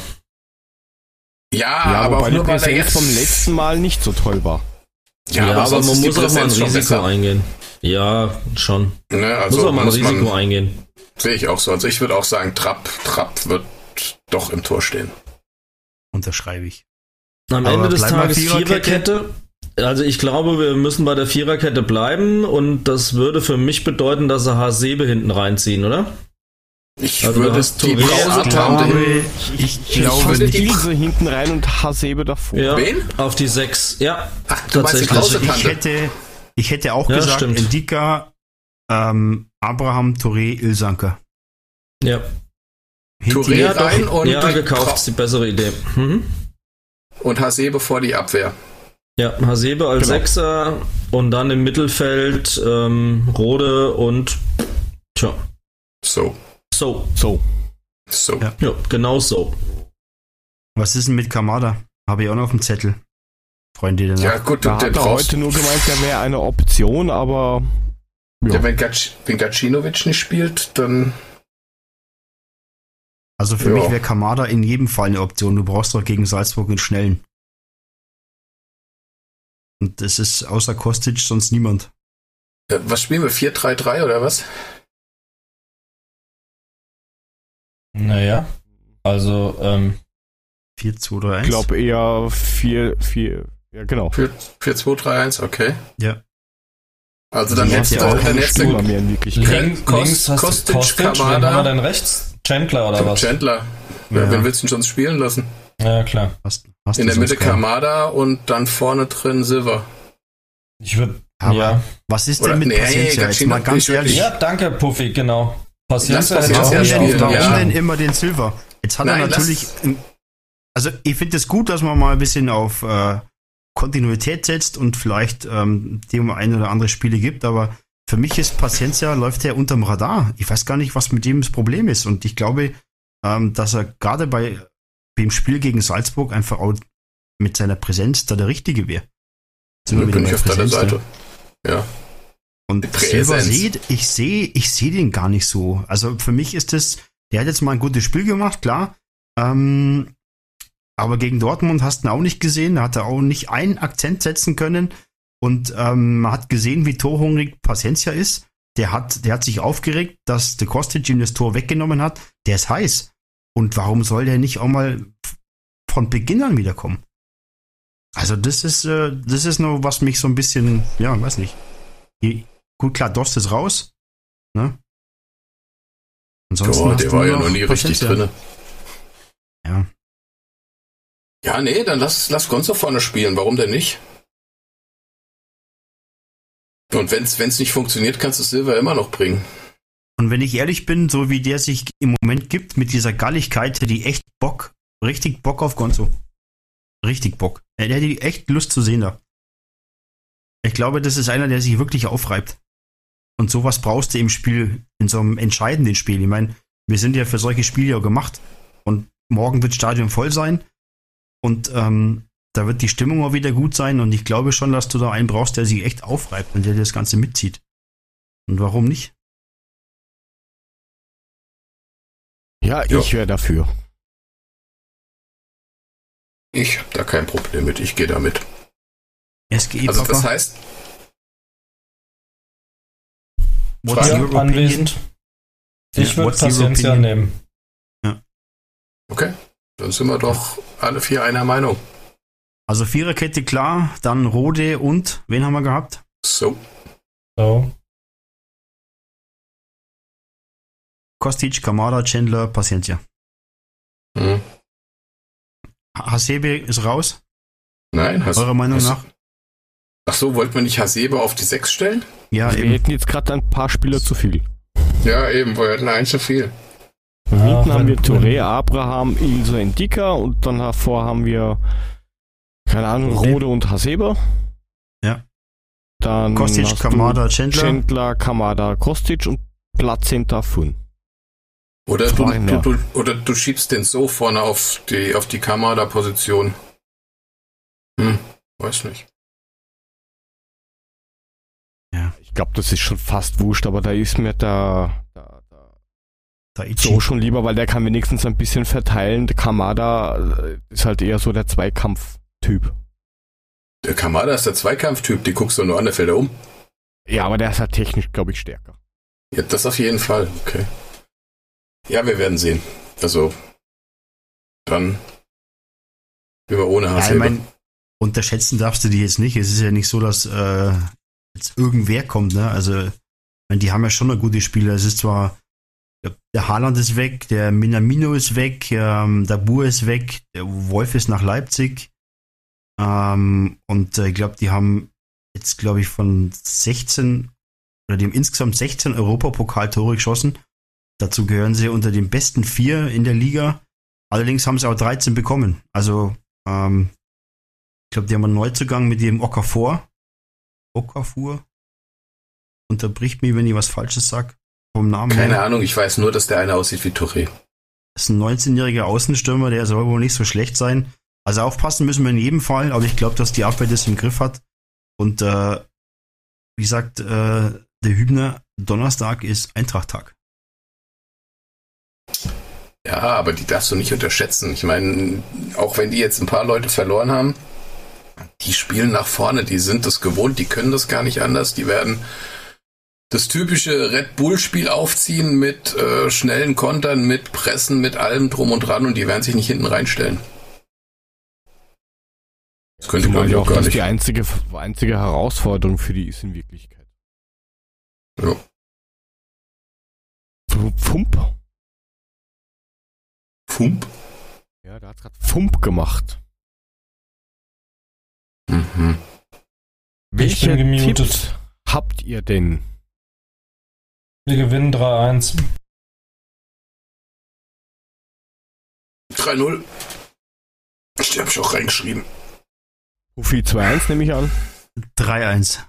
ja,
Ja,
aber auch nur weil er jetzt
vom letzten Mal nicht so toll war.
Ja, aber, sonst
man muss auch mal ein Risiko eingehen. Ja, schon.
Ne, also
muss auch mal ein
muss
Risiko eingehen.
sehe ich auch so. Also ich würde auch sagen, Trapp, Trapp wird doch im Tor stehen.
Unterschreibe ich.
Am
Aber
Ende des Tages
Viererkette?
Viererkette. Also ich glaube, wir müssen bei der Viererkette bleiben und das würde für mich bedeuten, dass sie Hasebe hinten reinziehen, oder?
Ich
Also du
würde
hast
die haben.
ich
Ich
glaube nicht.
Ilse hinten rein und Hasebe davor.
Ja.
Wen?
Auf die sechs. Ja,
Ach, du meinst die
Tatsächlich.
Ich hätte, ich hätte auch
Ja,
gesagt,
stimmt.
Endika, ähm, Abraham, Touré, Ilsanker.
ja.
Touré
Ja,
rein
doch.
und,
ja, gekauft ist die bessere Idee. Mhm.
und Hasebe vor die Abwehr.
Ja, Hasebe als
Genau.
Sechser und dann im Mittelfeld ähm, Rode und tja,
So,
so.
So.
so.
Ja.
Ja, genau so.
Was ist denn mit Kamada? Habe ich auch noch auf dem Zettel. Freunde der
Ja, gut,
Da
der
hat er heute nur gemeint, der wäre eine Option, aber
Ja,
ja.
wenn, Gac wenn Gacinovic nicht spielt, dann
Also für
Ja.
mich wäre Kamada in jedem Fall eine Option. Du brauchst doch gegen Salzburg einen schnellen. Und das ist außer Kostic sonst niemand.
Äh, Was spielen wir? 4-3-3 oder was?
Naja. Also, ähm,
4, 2, 3, 1.
Ich glaube eher 4, 4, ja genau.
4-2-3-1, okay.
Ja.
Also dann
Ja,
hättest du,
ja, auch
dann hättest du
mehr in Wirklichkeit.
Kost-
links hast
Kostic,
du Kostic,
Kamada.
haben wir denn rechts? Chandler oder was?
Chandler. Ja.
Ja.
Wen willst du denn sonst spielen lassen?
Ja, klar.
Hast, hast
In der Mitte
keinen.
Kamada und dann vorne drin Silver.
Ich würde,
Aber
ja.
Was ist
Oder-
denn mit
nee,
Paciencia? Jetzt
Gacchino,
mal ganz ehrlich.
Ja, danke, Puffy, genau. Paciencia
Paciencia
auch
denn, warum
ja.
denn immer den Silver? Jetzt hat er
Nein,
natürlich.
lass-
ein- Also, ich finde es gut, dass man mal ein bisschen auf äh, Kontinuität setzt und vielleicht ähm, dem ein oder andere Spiele gibt, aber für mich ist Paciencia, läuft er unterm Radar. Ich weiß gar nicht, was mit dem das Problem ist. Und ich glaube, ähm, dass er gerade bei dem Spiel gegen Salzburg einfach auch mit seiner Präsenz da der Richtige wäre. Sind wir wieder
bin ich auf deiner
Präsenz,
Seite.
ne?
Ja.
Und
Präsenz.
sieht, ich sehe, ich sehe den gar nicht so. Also für mich ist das, der hat jetzt mal ein gutes Spiel gemacht, klar. Ähm, aber gegen Dortmund hast du ihn auch nicht gesehen. Da hat er auch nicht einen Akzent setzen können. Und ähm, man hat gesehen, wie torhungrig Paciencia ist. Der hat, der hat sich aufgeregt, dass der Kostic ihm das Tor weggenommen hat. Der ist heiß. Und warum soll der nicht auch mal von Beginn an wiederkommen? Also das ist, äh, das ist nur, was mich so ein bisschen, ja, weiß nicht. Gut, klar, Dost ist raus. Ne? Ansonsten
Boah, der war ja
noch
nie richtig drinne.
Ja.
Ja, nee, dann lass, lass Gonzo vorne spielen. Warum denn nicht? Und wenn's, wenn's nicht funktioniert, kannst du Silver immer noch bringen.
Und wenn ich ehrlich bin, so wie der sich im Moment gibt, mit dieser Galligkeit, hätte ich echt Bock, richtig Bock auf Gonzo. Richtig Bock. Er hätte ich echt Lust zu sehen da. Ich glaube, das ist einer, der sich wirklich aufreibt. Und sowas brauchst du im Spiel, in so einem entscheidenden Spiel. Ich meine, wir sind ja für solche Spiele ja gemacht. Und morgen wird das Stadion voll sein. Und ähm, da wird die Stimmung auch wieder gut sein. Und ich glaube schon, dass du da einen brauchst, der sich echt aufreibt und der das Ganze mitzieht. Und warum nicht?
Ja,
Ja.
ich wäre dafür.
Ich hab da kein Problem mit. Ich gehe damit.
SGE
Also
Papa.
das heißt,
What's
Ja,
your opinion?
anwesend. Ich
Ja,
würde
opinion?
nehmen.
okay, dann sind wir doch alle vier einer Meinung.
Also Viererkette klar, dann Rode und wen haben wir gehabt?
So,
So.
Kostic, Kamada, Chandler, Paciencia.
hm.
Hasebe ist raus,
nein, hast
eurer Meinung
hast-
nach?
Ach so, wollten wir nicht Hasebe auf die Sechs stellen?
Ja,
wir
eben.
hätten jetzt gerade ein paar Spieler zu viel.
Ja, eben, wir hatten einen zu viel.
Hinten
Ah,
haben wir Touré, Abraham, Ilse Indika und dann davor haben wir, keine Ahnung,
Rode.
Und Hasebe.
Ja.
Dann
Kostic,
hast
Kamada,
du
Chandler.
Chandler, Kamada, Kostic und Platz hinter Fun.
Oder du, du,
ja.
du, oder du schiebst den so vorne auf die, auf die Kamada-Position. Hm, weiß nicht.
Ich glaube, das ist schon fast wurscht, aber da ist mir der
Daichi.
so schon lieber, weil der kann wenigstens ein bisschen verteilen. Der Kamada äh, ist halt eher so der Zweikampftyp.
Der Kamada ist der Zweikampftyp, die guckst du nur an, der fällt er um.
Ja, aber der ist halt technisch, glaube ich, stärker.
Ja, das auf jeden Fall, okay. Ja, wir werden sehen. Also, dann wir ohne
Ja, ich mein, unterschätzen darfst du die jetzt nicht. Es ist ja nicht so, dass äh, jetzt irgendwer kommt, ne? Also, ich mein, die haben ja schon eine gute Spieler. Es ist zwar, der- der Haaland ist weg, der Minamino ist weg, ähm, der Bur ist weg, der Wolf ist nach Leipzig. Ähm, und äh, ich glaube, die haben jetzt, glaube ich, von 16 oder die haben insgesamt 16 Europapokaltore geschossen. Dazu gehören sie unter den besten vier in der Liga. Allerdings haben sie auch 13 bekommen. Also, ähm, ich glaube, die haben einen Neuzugang mit dem Okafor. Okafor? Unterbricht mich, wenn ich was Falsches sag. Vom Namen
Keine
her.
Ahnung, ich weiß nur, dass der eine aussieht wie Touré.
Das ist ein 19-jähriger Außenstürmer, der soll wohl nicht so schlecht sein. Also aufpassen müssen wir in jedem Fall, aber ich glaube, dass die Abwehr das im Griff hat. Und äh, wie gesagt, äh, der Hübner, Donnerstag ist Eintrachttag.
Ja, aber die darfst du nicht unterschätzen. Ich meine, auch wenn die jetzt ein paar Leute verloren haben, die spielen nach vorne, die sind das gewohnt, die können das gar nicht anders. Die werden das typische Red Bull-Spiel aufziehen mit äh, schnellen Kontern, mit Pressen, mit allem drum und dran und die werden sich nicht hinten reinstellen.
Das könnte man ja auch, dass die einzige, einzige Herausforderung für die ist in Wirklichkeit.
Ja.
Fump.
Fump?
Ja, der hat gerade Fump gemacht.
Mhm.
Welche Tipps habt ihr denn?
Wir gewinnen 3-1.
3-0. Ich hab ich auch reingeschrieben.
Puffy 2-1 nehme ich an.
3-1.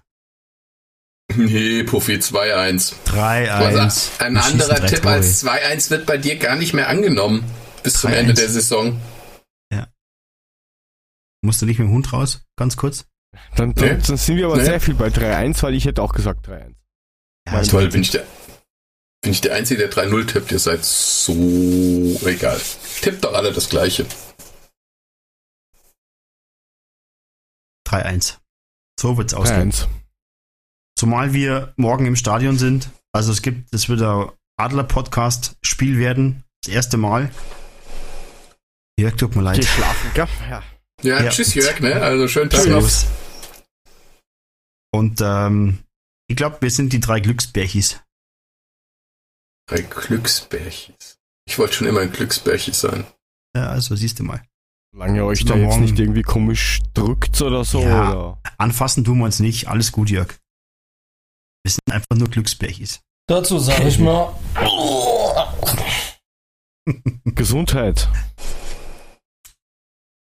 Nee, Puffy 2-1.
3-1.
Ein anderer Tipp als 2-1 wird bei dir gar nicht mehr angenommen. Bis zum Ende der Saison.
Ja. Musst du nicht mit dem Hund raus? Ganz kurz?
Dann, dann, nee. dann sind wir aber nee. sehr viel bei 3-1, weil ich hätte auch gesagt 3-1.
Ja, toll, bin ich, der, bin ich der Einzige, der 3-0 tippt. Ihr seid so egal. Tippt doch alle das Gleiche.
3-1. So wird's ausgehen. 3-1. Zumal wir morgen im Stadion sind. Also es gibt, es wird ein Adler-Podcast-Spiel werden. Das erste Mal. Jörg, tut mir leid.
Geh schlafen, gell?
Ja. Ja, ja. tschüss Jörg, ne? Also schönen Tag noch.
Und ähm, ich glaube, wir sind die drei Glücksbärchis.
Drei Glücksbärchis. Ich wollte schon immer ein Glücksbärchis sein.
Ja, also siehst du mal.
Solange ihr euch da jetzt nicht irgendwie komisch drückt oder so. Ja, oder?
Anfassen tun wir uns nicht. Alles gut, Jörg. Wir sind einfach nur Glücksbärchis.
Dazu sage ich mal.
Gesundheit.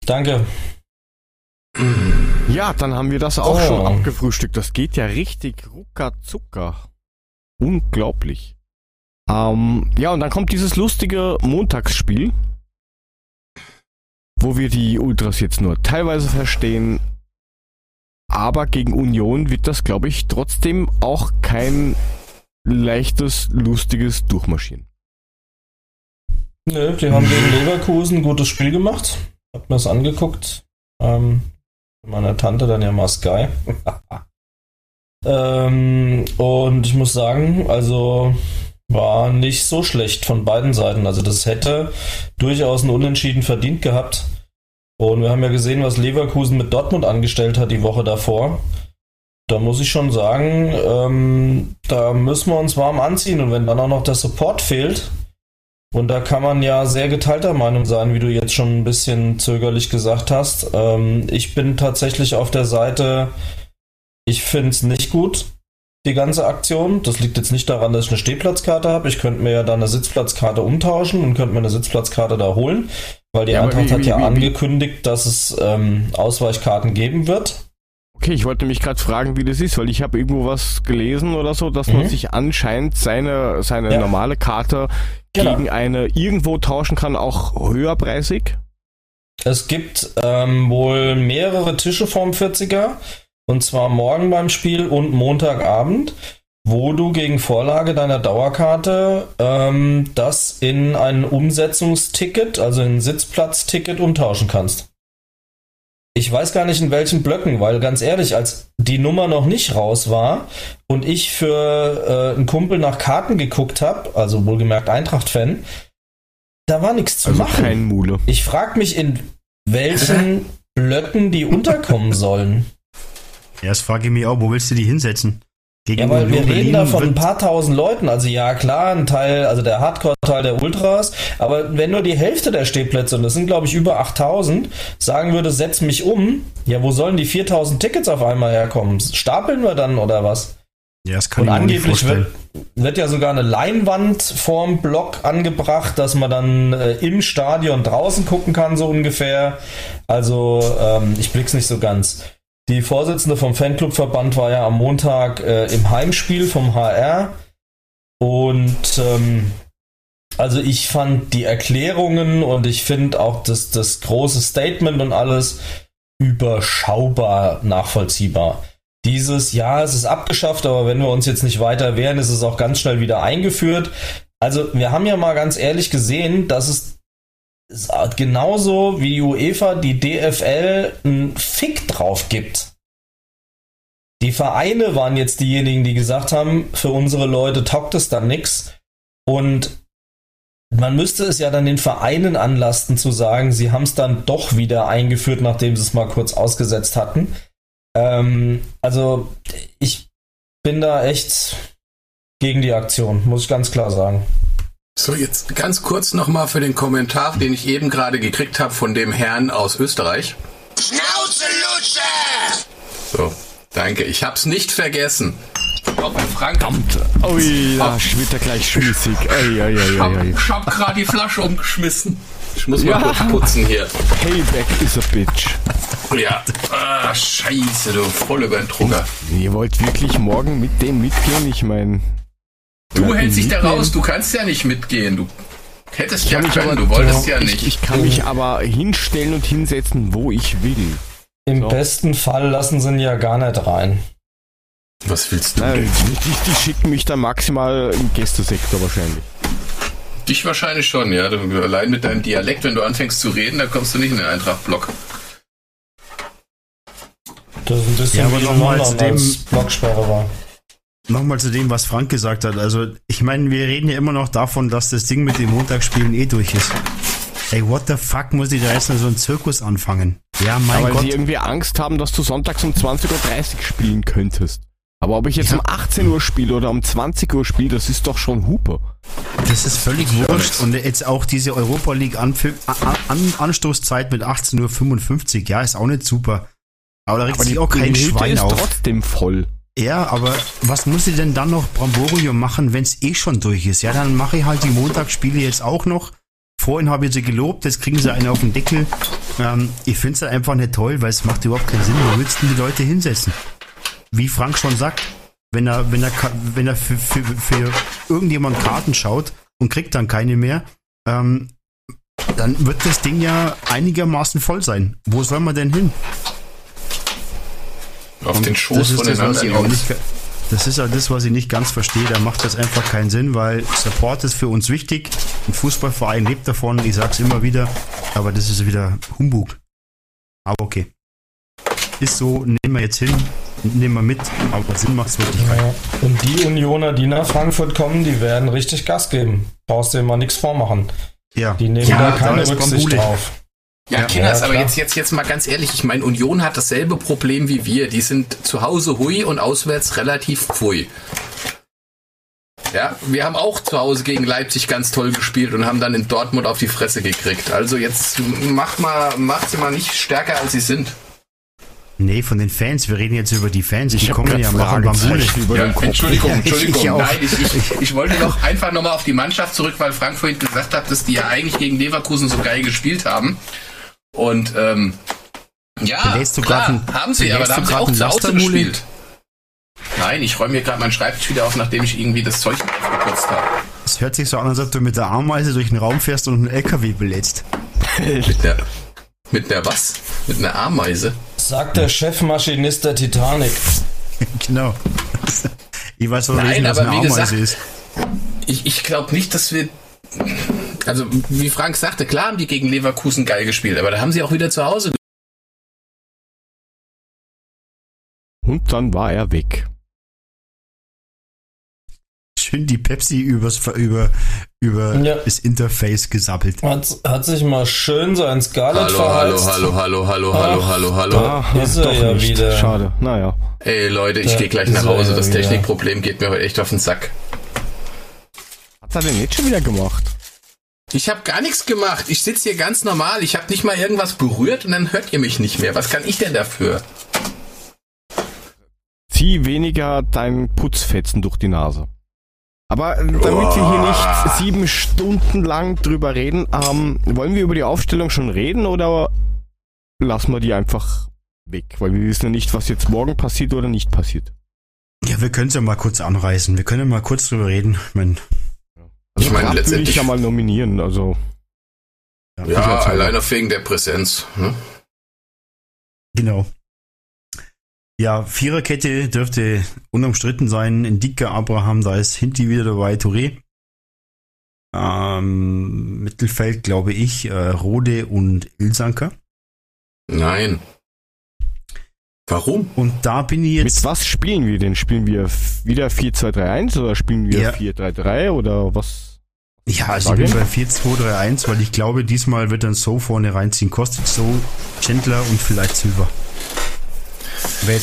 Danke.
Ja, dann haben wir das auch oh. schon abgefrühstückt. Das geht ja richtig rucker zucker. Unglaublich. Ähm, ja, und dann kommt dieses lustige Montagsspiel, wo wir die Ultras jetzt nur teilweise verstehen. Aber gegen Union wird das, glaube ich, trotzdem auch kein leichtes, lustiges Durchmarschieren.
Nö, die haben gegen Leverkusen ein gutes Spiel gemacht. Hab mir das angeguckt. Ähm, meiner Tante dann ja mal Sky. ähm, und ich muss sagen, also war nicht so schlecht von beiden Seiten. Also das hätte durchaus ein Unentschieden verdient gehabt. Und wir haben ja gesehen, was Leverkusen mit Dortmund angestellt hat die Woche davor. Da muss ich schon sagen, ähm, da müssen wir uns warm anziehen. Und wenn dann auch noch der Support fehlt, und da kann man ja sehr geteilter Meinung sein, wie du jetzt schon ein bisschen zögerlich gesagt hast. Ähm, ich bin tatsächlich auf der Seite, ich finde es nicht gut, die ganze Aktion. Das liegt jetzt nicht daran, dass ich eine Stehplatzkarte habe. Ich könnte mir ja da eine Sitzplatzkarte umtauschen und könnte mir eine Sitzplatzkarte da holen, weil die ja, Eintracht wie, hat ja wie, angekündigt, dass es ähm, Ausweichkarten geben wird.
Okay, ich wollte mich gerade fragen, wie das ist, weil ich habe irgendwo was gelesen oder so, dass mhm. man sich anscheinend seine, seine ja. normale Karte genau. gegen eine irgendwo tauschen kann, auch höherpreisig.
Es gibt ähm, wohl mehrere Tische vorm 40er, und zwar morgen beim Spiel und Montagabend, wo du gegen Vorlage deiner Dauerkarte ähm, das in ein Umsetzungsticket, also ein Sitzplatzticket umtauschen kannst. Ich weiß gar nicht in welchen Blöcken, weil ganz ehrlich, als die Nummer noch nicht raus war und ich für äh, einen Kumpel nach Karten geguckt habe, also wohlgemerkt Eintracht-Fan, da war nichts zu also machen.
Kein Mule.
Ich frage mich, in welchen Blöcken die unterkommen sollen.
Ja, das frage ich mich auch, wo willst du die hinsetzen?
Gegen ja, weil wir reden da von ein paar tausend Leuten. Also ja, klar, ein Teil, also der Hardcore-Teil der Ultras. Aber wenn nur die Hälfte der Stehplätze, und das sind glaube ich über 8000, sagen würde, setz mich um, ja, wo sollen die 4000 Tickets auf einmal herkommen? Stapeln wir dann oder was?
Ja, das kann
und ich angeblich wird, wird, ja sogar eine Leinwand vorm Block angebracht, dass man dann äh, im Stadion draußen gucken kann, so ungefähr. Also ähm, ich blick's nicht so ganz. Die Vorsitzende vom Fanclubverband war ja am Montag äh, im Heimspiel vom HR. Und ähm, also ich fand die Erklärungen und ich finde auch das, das große Statement und alles überschaubar nachvollziehbar. Dieses, ja, es ist abgeschafft, aber wenn wir uns jetzt nicht weiter wehren, ist es auch ganz schnell wieder eingeführt. Also, wir haben ja mal ganz ehrlich gesehen, dass es, es genauso wie die UEFA die DFL einen Fick drauf gibt. Die Vereine waren jetzt diejenigen, die gesagt haben, für unsere Leute taugt es dann nix. Und man müsste es ja dann den Vereinen anlasten zu sagen, sie haben es dann doch wieder eingeführt, nachdem sie es mal kurz ausgesetzt hatten. Ähm, also ich bin da echt gegen die Aktion, muss ich ganz klar sagen.
So, jetzt ganz kurz nochmal für den Kommentar, den ich eben gerade gekriegt habe von dem Herrn aus Österreich. Schnauze, Lutsche! So, danke. Ich hab's nicht vergessen. Ich glaube, Frank.
Verdammt. Ui, da wird er gleich schmissig. Ui, ui, ui,
Ich
ui,
hab,
ui.
ich hab gerade die Flasche umgeschmissen. Ich muss mal
Ja.
kurz putzen hier.
Payback is a bitch.
Ja. Ah, scheiße, du. Voll über den Drucker.
Ihr wollt wirklich morgen mit dem mitgehen? Ich meine.
Du hältst dich da raus. Du kannst ja nicht mitgehen. Du hättest ja
mich
können.
aber-
Du wolltest ja nicht.
Ich, ich kann mich aber hinstellen und hinsetzen, wo ich will.
Im
So.
besten Fall lassen sie ihn ja gar nicht rein.
Was willst du
Nein,
denn?
die, die schicken mich dann maximal im Gästesektor wahrscheinlich.
Dich wahrscheinlich schon, ja. Du, allein mit deinem Dialekt, wenn du anfängst zu reden, dann kommst du nicht in den Eintracht-Block.
Das ist ein bisschen
Ja, aber
wie in London, als Blocksperre war.
Nochmal zu dem, was Frank gesagt hat. Also, ich meine, wir reden ja immer noch davon, dass das Ding mit den Montagsspielen eh durch ist. Ey, what the fuck, muss ich da jetzt noch so einen Zirkus anfangen? Ja, mein
Aber weil
Gott.
sie irgendwie Angst haben, dass du sonntags um 20.30 Uhr spielen könntest. Aber ob ich jetzt
Ja.
um 18 Uhr spiele oder um 20 Uhr spiele, das ist doch schon Hupe.
Das ist völlig wurscht. Und jetzt auch diese Europa League An An Anstoßzeit mit 18.55 Uhr, ja, ist auch nicht super. Aber da regt sich
die,
auch kein
Hütte
Schwein
ist
auf.
trotzdem voll.
Ja, aber was muss ich denn dann noch Bramborium machen, wenn es eh schon durch ist? Ja, dann mache ich halt die Montagsspiele jetzt auch noch. Vorhin habe ich sie gelobt, jetzt kriegen sie einen auf den Deckel. Ähm, ich finde es halt einfach nicht toll, weil es macht überhaupt keinen Sinn. Wo willst du denn die Leute hinsetzen? Wie Frank schon sagt, wenn er, wenn er, wenn er für, für, für irgendjemand Karten schaut und kriegt dann keine mehr, ähm, dann wird das Ding ja einigermaßen voll sein. Wo soll man denn hin?
Auf den
das
Schoß
ist
von
das,
den
was ich
anderen
auch
Jungs.
nicht, das ist halt das, was ich nicht ganz verstehe. Da macht das einfach keinen Sinn, weil Support ist für uns wichtig. Ein Fußballverein lebt davon. Ich sag's immer wieder. Aber das ist wieder Humbug. Aber okay. Ist so, nehmen wir jetzt hin, nehmen wir mit, aber Sinn macht's wirklich keinen.
Ja. Und die Unioner, die nach Frankfurt kommen, die werden richtig Gas geben. Brauchst dir mal nichts vormachen.
Ja.
Die nehmen
Ja,
da
da
keine
ist
Rücksicht
Bambule.
drauf.
Ja,
Ja,
Kinders,
ja,
aber jetzt, jetzt, jetzt mal ganz ehrlich, ich meine, Union hat dasselbe Problem wie wir. Die sind zu Hause hui und auswärts relativ pfui. Ja, wir haben auch zu Hause gegen Leipzig ganz toll gespielt und haben dann in Dortmund auf die Fresse gekriegt. Also jetzt macht mal, macht sie mal nicht stärker als sie sind.
Nee, von den Fans. Wir reden jetzt über die Fans.
Hab
kommen
grad
ja machen Bambule.
Ja,
den Kopf.
Entschuldigung,
ich-
Entschuldigung.
ich.
Nein, ich, ich, ich wollte doch einfach nochmal auf die Mannschaft zurück, weil Frank vorhin gesagt hat, dass die ja eigentlich gegen Leverkusen so geil gespielt haben. Und ähm, ja, klar, haben sie, aber da
du
haben sie auch
ein
zu Hause gespielt. Nein, ich räume mir gerade meinen Schreibtisch wieder auf, nachdem ich irgendwie das Zeug aufgekürzt habe.
Es hört sich so an, als ob du mit der Ameise durch den Raum fährst und einen LKW belädst.
Mit der, mit der was? Mit einer Ameise?
Sagt der Chefmaschinist der Titanic.
genau. Ich weiß aber
Nein,
nicht, was
aber
eine
wie
Ameise
gesagt-
ist.
Ich, ich glaube nicht, dass wir. Also, wie Frank sagte, klar haben die gegen Leverkusen geil gespielt, aber da haben sie auch wieder zu Hause
Und dann war er weg.
Schön die Pepsi übers, über, über
Ja.
das Interface gesappelt.
Hat, hat sich mal schön sein Scarlett
Hallo, hallo,
verheizt.
hallo, hallo, hallo, hallo,
Ach,
hallo, hallo.
Da ist er ja wieder.
Schade. Naja.
Ey Leute, ich gehe gleich nach Hause. Das. Technikproblem geht mir heute echt auf den Sack.
Hat's er denn jetzt schon wieder gemacht?
Ich habe gar nichts gemacht. Ich sitze hier ganz normal. Ich habe nicht mal irgendwas berührt und dann hört ihr mich nicht mehr. Was kann ich denn dafür?
Zieh weniger dein Putzfetzen durch die Nase. Aber äh, damit wir hier nicht sieben Stunden lang drüber reden, ähm, wollen wir über die Aufstellung schon reden oder lassen wir die einfach weg? Weil wir wissen ja nicht, was jetzt morgen passiert oder nicht passiert.
Ja, wir können es ja mal kurz anreißen. Wir können ja mal kurz drüber reden. Ich mein,
Also
Ich meine,
Grab würde ich
letztendlich-
ja mal nominieren, also.
Ja,
Sicherheitshalber.
allein auf wegen der Präsenz. Ne?
Genau. Ja, Viererkette dürfte unumstritten sein. In Dicker Abraham, da ist Hinti wieder dabei, Touré. Ähm, Mittelfeld, glaube ich, äh, Rode und Ilsanker.
Nein. Warum?
Und da bin ich jetzt.
Mit was spielen wir denn? Spielen wir wieder 4-2-3-1 oder spielen wir
Ja.
4-3-3 oder was?
Ja, also ich bin bei 4-2-3-1, weil ich glaube, diesmal wird dann so vorne reinziehen. Kostet so Chandler und vielleicht Silver.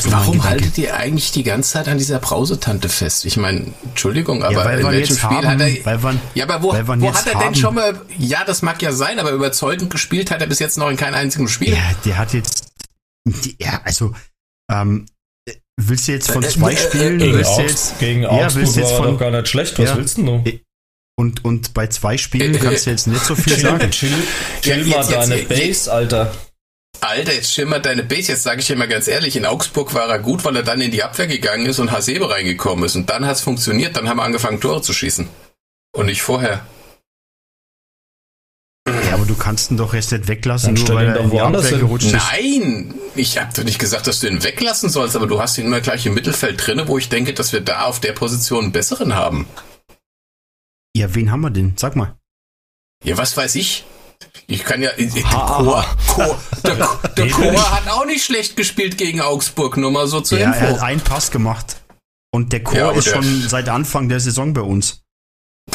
Warum haltet ihr eigentlich die ganze Zeit an dieser Brausetante fest? Ich meine, Entschuldigung, aber
Ja, weil
in
wir
welchem
jetzt
Spiel
haben,
hat er.
weil wir,
ja, aber wo, wo
jetzt
hat er denn
haben-
schon mal. Ja, das mag ja sein, aber überzeugend gespielt hat er bis jetzt noch in keinem einzigen Spiel.
Ja, der hat jetzt. Ja, also. Ähm, willst du jetzt von
Äh,
zwei
äh,
Spielen.
Gegen,
willst du jetzt,
gegen
ja,
Augsburg
willst du jetzt
war
von-
doch gar nicht schlecht. Was
Ja.
willst denn du?
und, und bei zwei Spielen
Äh,
kannst du jetzt nicht so viel
Chill,
sagen.
chill,
Ja,
chill
jetzt-
mal
jetzt-
deine
jetzt-
Base, Alter.
Alter, jetzt schimmert deine Base. Jetzt sage ich dir mal ganz ehrlich, in Augsburg war er gut, weil er dann in die Abwehr gegangen ist und Hasebe reingekommen ist. Und dann hat es funktioniert, dann haben wir angefangen, Tore zu schießen. Und nicht vorher.
Ja, aber du kannst ihn doch jetzt nicht weglassen,
Dann
nur weil er in die
woanders
Abwehr
hin.
gerutscht ist.
Nein! Ich habe doch nicht gesagt, dass du ihn weglassen sollst, aber du hast ihn immer gleich im Mittelfeld drinne, wo ich denke, dass wir da auf der Position einen besseren haben.
Ja, wen haben wir denn? Sag mal.
Ja, was weiß ich? Ich kann ja. Der Chor, Chor, der, Chor hat auch nicht schlecht gespielt gegen Augsburg, nur mal so zur
Ja, er hat
Info.
einen Pass gemacht. Und der Chor
Ja,
ist
der-
schon seit Anfang der Saison bei uns.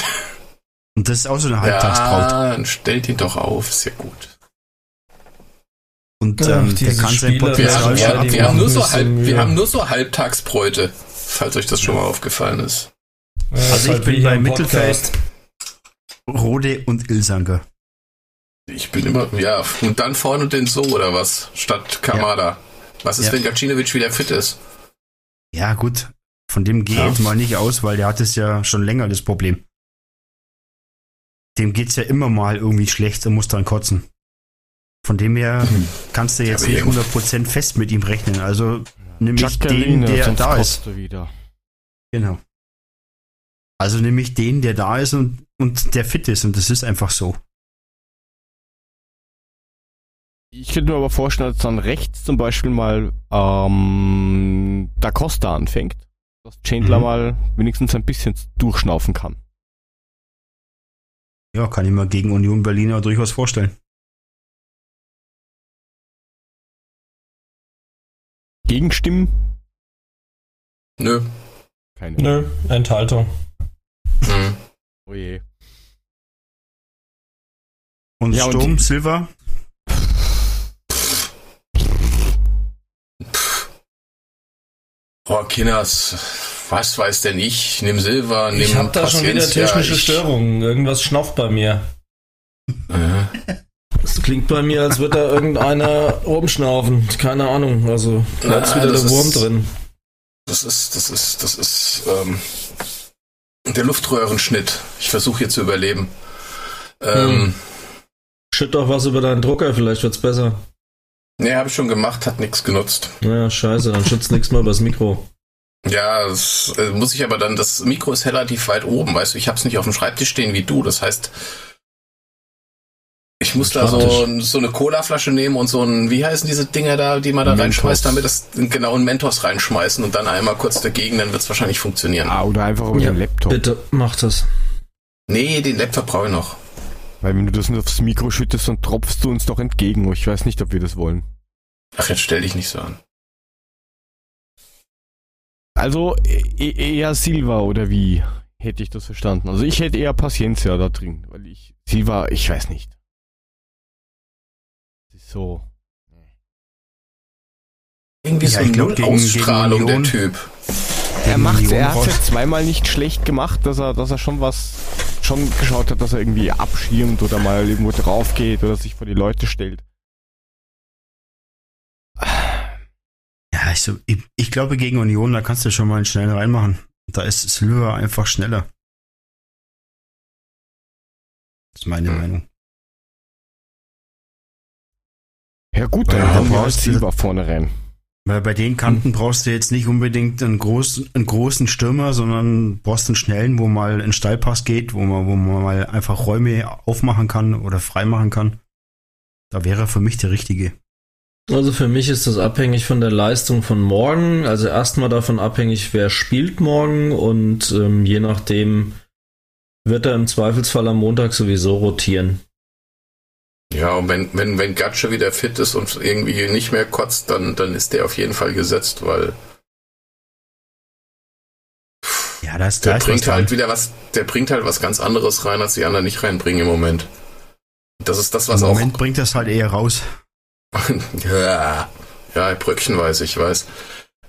Und das ist auch so eine Halbtagsbraut.
Ja, dann stellt ihn doch auf, ist ja gut.
Und
Ach,
ähm, der
diese
kann sein
Spieler,
Wir,
Potenzial
haben,
Ja,
wir,
schon
die
wir, haben nur so halb, wir haben nur so Halbtagsbräute, falls euch das schon mal aufgefallen ist.
Also ich bin bei Mittelfeld. Rode und Ilsanker.
Ich bin immer, ja, und dann vorne den So oder was, statt Kamada. Was ist,
Ja.
wenn Gacinovic wieder fit ist?
Ja, gut. Von dem gehe ich
Ja.
jetzt mal nicht aus, weil der hat es ja schon länger, das Problem. Dem geht's ja immer mal irgendwie schlecht und muss dann kotzen. Von dem her kannst du jetzt nicht
eben.
100% fest mit ihm rechnen. Also nämlich den,
Jacqueline,
der da ist. Genau. Also nämlich den, der da ist und, und der fit ist. Und das ist einfach so.
Ich könnte mir aber vorstellen, dass dann rechts zum Beispiel mal ähm, Da Costa anfängt. Dass Chandler
Mhm.
mal wenigstens ein bisschen durchschnaufen kann.
Ja, kann ich mir gegen Union Berliner durchaus vorstellen.
Gegenstimmen?
Nö.
Keine.
Nö, Enthaltung.
Hm.
Oh je.
Und
Ja, und
Sturm,
die-
Silver,
Oh, Kinders, was weiß denn ich? Nimm Silber, nimm
Ich hab da schon wieder technische
ich-
Störungen. Irgendwas schnauft bei mir.
Äh,
Es klingt bei mir, als würde da irgendeiner rumschnaufen. Keine Ahnung. Also, da ist wieder der Wurm
ist-
drin.
Das ist, das ist, das ist ähm, der Luftröhrenschnitt. Ich versuche hier zu überleben. Ähm,
Hm. Schütt doch was über deinen Drucker, vielleicht wird's besser.
Nee, habe ich schon gemacht, hat nichts genutzt.
Naja, scheiße, dann schützt nichts mehr übers Mikro.
Ja, das äh, muss ich aber dann, das Mikro ist relativ weit oben, weißt du, ich habe es nicht auf dem Schreibtisch stehen wie du. Das heißt, ich muss da so, so eine Colaflasche nehmen und so ein, wie heißen diese Dinger da, die man da
Mentos.
reinschmeißt, damit das genau einen Mentos reinschmeißen und dann einmal kurz dagegen, dann wird es wahrscheinlich funktionieren.
Ah, oder einfach über
Ja,
den Laptop.
Bitte, mach das.
Nee, den Laptop brauche ich noch.
Weil wenn du das nur aufs Mikro schüttest, dann tropfst du uns doch entgegen. Ich weiß nicht, ob wir das wollen.
Ach, jetzt stell dich nicht so an.
Also e eher Silva oder wie hätte ich das verstanden? Also ich hätte eher Paciencia da drin, weil ich Silva, ich weiß nicht. Das ist so.
Irgendwie
Ja,
so
ich
eine
glaub, gegen-
Ausstrahlung
gegen
der Typ.
Er macht, er hat ja zweimal nicht schlecht gemacht, dass er, dass er schon was, schon geschaut hat, dass er irgendwie abschirmt oder mal irgendwo drauf geht oder sich vor die Leute stellt.
Also ich, ich glaube gegen Union, da kannst du schon mal einen schnellen reinmachen. Da ist Silver einfach schneller. Das ist meine
Hm.
Meinung.
Ja gut, dann haben wir
brauchst du-
Silva vorne rein.
Weil bei den Kanten brauchst du jetzt nicht unbedingt einen großen, einen großen Stürmer, sondern brauchst einen schnellen, wo mal ein Steilpass geht, wo man, wo man mal einfach Räume aufmachen kann oder freimachen kann. Da wäre er für mich der richtige.
Also für mich ist das abhängig von der Leistung von morgen. Also erstmal davon abhängig, wer spielt morgen und ähm, je nachdem, wird er im Zweifelsfall am Montag sowieso rotieren.
Ja, und wenn, wenn, wenn Gatsche wieder fit ist und irgendwie nicht mehr kotzt, dann, dann ist der auf jeden Fall gesetzt, weil
Ja, das,
der
da
bringt
dran.
halt wieder was, der bringt halt was ganz anderes rein, als die anderen nicht reinbringen im Moment. Das ist das, was
Im
auch
Moment bringt das halt eher raus.
ja, bröckchenweise, ich weiß.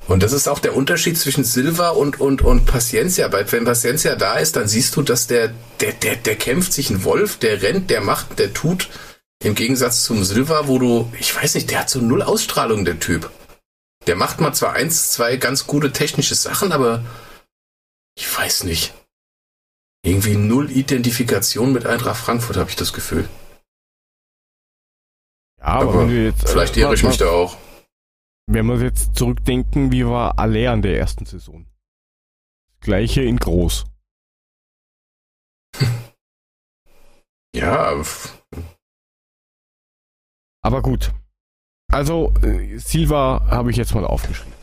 Und das ist auch der Unterschied zwischen Silva und, und, und Paciencia. Weil wenn Paciencia da ist, dann siehst du, dass der, der, der, der kämpft sich ein Wolf, der rennt, der macht, der tut. Im Gegensatz zum Silva, wo du, ich weiß nicht, der hat so null Ausstrahlung, der Typ. Der macht mal zwar eins, zwei ganz gute technische Sachen, aber ich weiß nicht. Irgendwie null Identifikation mit Eintracht Frankfurt, habe ich das Gefühl.
Ja, aber,
Aber
jetzt,
Vielleicht
äh,
irre ich mich da auch.
Wenn wir jetzt zurückdenken, wie war Aller an der ersten Saison? Gleiche in groß.
Ja,
Aber gut. Also, äh, Silva habe ich jetzt mal aufgeschrieben.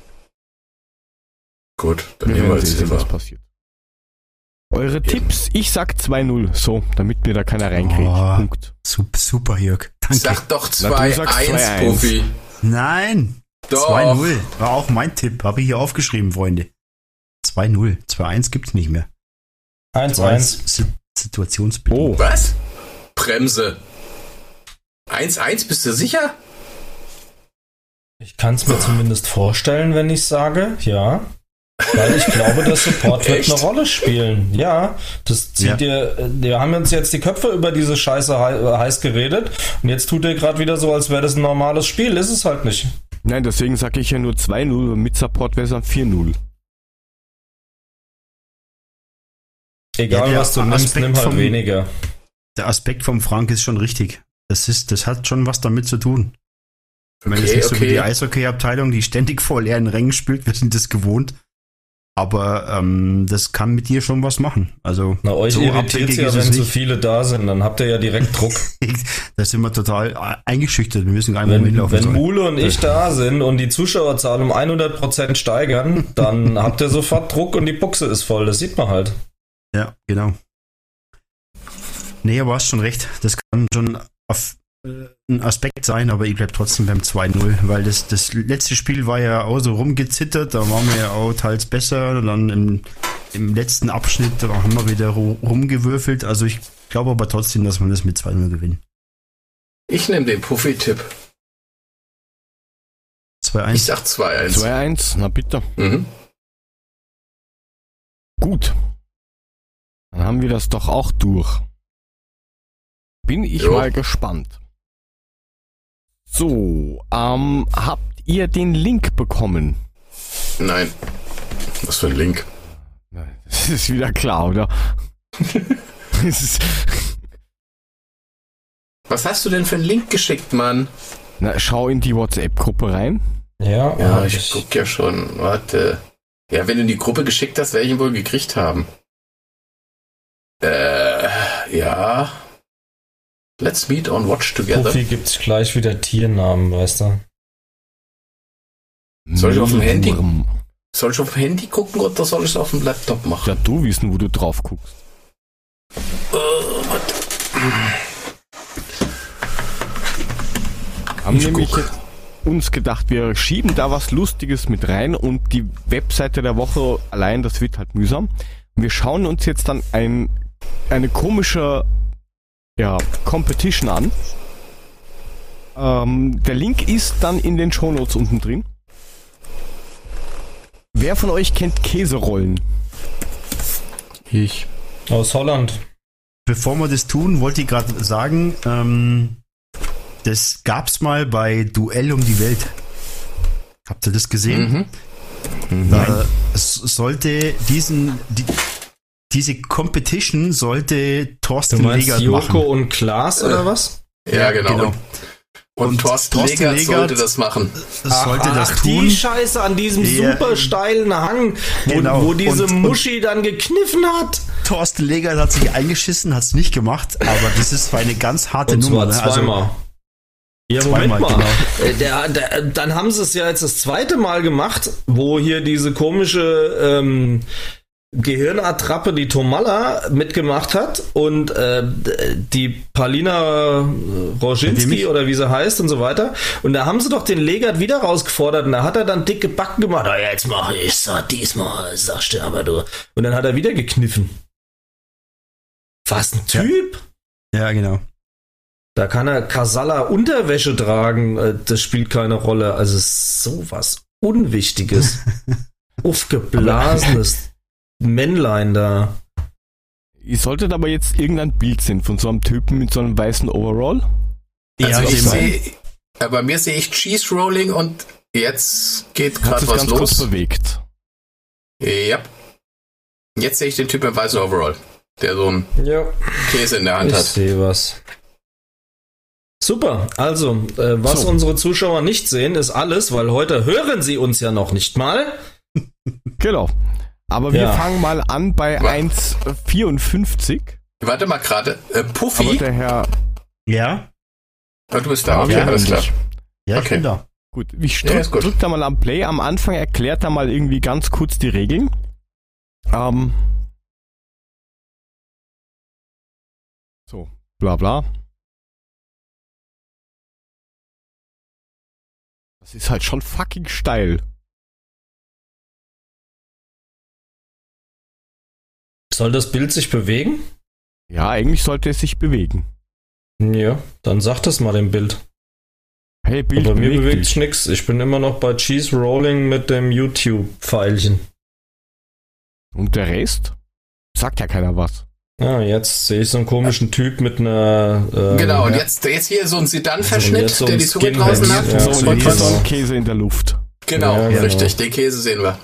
gut, dann
Wir
nehmen wir
sehen, was
Silva.
passiert. Eure Tipps, ich sag 2-0. So, damit mir da keiner reinkriegt.
Oh.
Punkt.
Super, super Jörg. Danke.
Sag doch
Na, du sagst
2-1,
2-1.
Profi.
Nein.
Doch.
2-0. War auch mein Tipp. Habe ich hier aufgeschrieben, Freunde. 2-0. 2-1 gibt's nicht mehr.
1-1.
Si- Situationsbedingt.
Oh,
Was? Bremse. 1-1, bist du sicher?
Ich kann es mir zumindest vorstellen, wenn ich sage, ja. Weil ich glaube, der Support wird eine Rolle spielen. Ja, das zieht
Ja.
dir, wir haben uns jetzt die Köpfe über diese Scheiße hei- heiß geredet und jetzt tut er gerade wieder so, als wäre das ein normales Spiel. Ist es halt nicht.
nein, deswegen sage ich ja nur 2-0 und mit Support wäre es dann 4-0.
Egal,
Ja, der
was du nimmst,
Aspekt
nimm halt
vom-
weniger.
Der Aspekt vom Frank ist schon richtig. Das ist, das hat schon was damit zu tun. Ich meine, das ist
Okay,
nicht so wie
okay.
die Eishockey-Abteilung, die ständig vor leeren Rängen spielt. Wir sind das gewohnt. Aber ähm, das kann mit dir schon was machen. Also
Na, euch
so
irritiert ja, wenn
nicht.
viele da sind, dann habt ihr ja direkt Druck.
da sind wir total eingeschüchtert. Wir müssen gar nicht mehr
Wenn,
mitlaufen.
wenn
sollen.
Mule und ich da sind und die Zuschauerzahl um 100% steigern, dann habt ihr sofort Druck und die Buchse ist voll. Das sieht man halt.
Ja, genau. Nee, aber hast schon recht. Das kann schon auf, ein Aspekt sein, aber ich bleib trotzdem beim 2-0, weil das, das letzte Spiel war ja auch so rumgezittert, da waren wir ja auch teils besser, und dann im, im letzten Abschnitt da haben wir wieder ru- rumgewürfelt, also ich glaube aber trotzdem, dass wir das mit 2-0 gewinnen.
Ich nehme den Puffy-Tipp. Ich
2-1.
sag 2-1.
2-1, na bitte.
Mhm.
Gut. Dann haben wir das doch auch durch. Bin ich
Jo.
mal gespannt. So, ähm, habt ihr den Link bekommen?
Nein. Was für ein Link.
Das ist wieder klar, oder?
Was hast du denn für einen Link geschickt, Mann?
na, schau in die WhatsApp-Gruppe rein.
Ja,
Ja,
hab
ich guck ja schon. Warte. Ja, wenn du in die Gruppe geschickt hast, werde ich ihn wohl gekriegt haben. Äh, ja. Let's meet on Watch together.
Puffy gibt's gleich wieder Tiernamen, weißt du?
Soll ich auf dem Handy? Soll ich auf dem Handy gucken oder soll ich es auf dem Laptop machen?
Ja, du wissen, wo du drauf guckst.
Warte.
Haben
Ich
nämlich uns gedacht, wir schieben da was Lustiges mit rein und die Webseite der Woche allein, das wird halt mühsam. Wir schauen uns jetzt dann ein, eine komische ja, Competition an. Ähm, der Link ist dann in den Shownotes unten drin. Wer von euch kennt Käserollen?
Ich.
Aus Holland.
Bevor wir das tun, wollte ich gerade sagen, ähm, das gab's mal bei Duell um die Welt. Habt ihr das gesehen?
Mhm.
Äh, es sollte diesen, die, diese Competition sollte
Du
Thorsten
meinst
Legert
Joko
machen.
und Klaas oder was?
Ja, genau.
genau.
Und, und,
Und
Thorsten,
Thorsten
Legert,
Legert-
sollte das machen.
Es sollte das
ach,
tun.
die Scheiße an diesem
Ja.
super steilen Hang, wo,
Genau.
wo diese
Und- und-
Muschi dann gekniffen hat.
Thorsten Legert hat sich eingeschissen, hat's nicht gemacht, aber das ist eine ganz harte
Und
Nummer.
zwar
ne? Also,
zweimal. ja,
zweimal,
Moment mal.
genau.
Äh, Der, der, dann haben sie es ja jetzt das zweite Mal gemacht, wo hier diese komische ähm, Gehirnattrappe, die Tomalla mitgemacht hat und äh, die Palina Roginski oder wie sie heißt und so weiter. Und da haben sie doch den Legat wieder rausgefordert und da hat er dann dicke Backen gemacht. Ah, jetzt mach ich's so, diesmal, sagst du aber du. Und dann hat er wieder gekniffen. Was ein Typ!
Ja, genau.
Da kann er Kasala Unterwäsche tragen, äh, das spielt keine Rolle. Also es ist sowas Unwichtiges. Aufgeblasenes Männlein da.
Ihr solltet aber jetzt irgendein Bild sehen von so einem Typen mit so einem weißen Overall.
Also
Ja,
ich sehe, äh, bei mir sehe ich Cheese Rolling und jetzt geht
Hat
gerade
sich
was
ganz kurz
los.
bewegt.
Ja. Jetzt sehe ich den Typ im weißen Overall, der so einen
Ja,
Käse in der Hand
ich
hat.
sehe was. Super, also, äh, was
So.
unsere Zuschauer nicht sehen, ist alles, weil heute hören sie uns ja noch nicht mal.
Genau. Aber wir
Ja.
fangen mal an bei
Wa-
1,54.
Warte mal gerade. Äh,
Aber
Puffy.
der Herr.
Ja,
Ah, du bist da.
Ja,
Okay,
wir
alles klar.
ja, ich
Okay.
bin da.
Gut, ich
Ja,
drück,
ist gut.
drück da mal am Play. Am Anfang erklärt er mal irgendwie ganz kurz die Regeln. Ähm. So, bla bla. Das ist halt schon fucking steil.
Soll das Bild sich bewegen?
Ja, eigentlich sollte es sich bewegen.
Ja, dann sag das mal dem Bild.
Hey, Bild,
Aber mir
beweg
bewegt sich nix. Ich bin immer noch bei Cheese Rolling mit dem YouTube-Pfeilchen.
Und der Rest? Sagt ja keiner was.
Ah, jetzt sehe ich so einen komischen Typ mit einer. ähm,
Genau, und jetzt, jetzt hier so ein Sedan-Verschnitt,
so
der
ein
die Zunge draußen hat.
Ja,
so,
so so-
so ein Käse in der Luft.
Genau,
Ja, genau.
richtig. Den Käse sehen wir.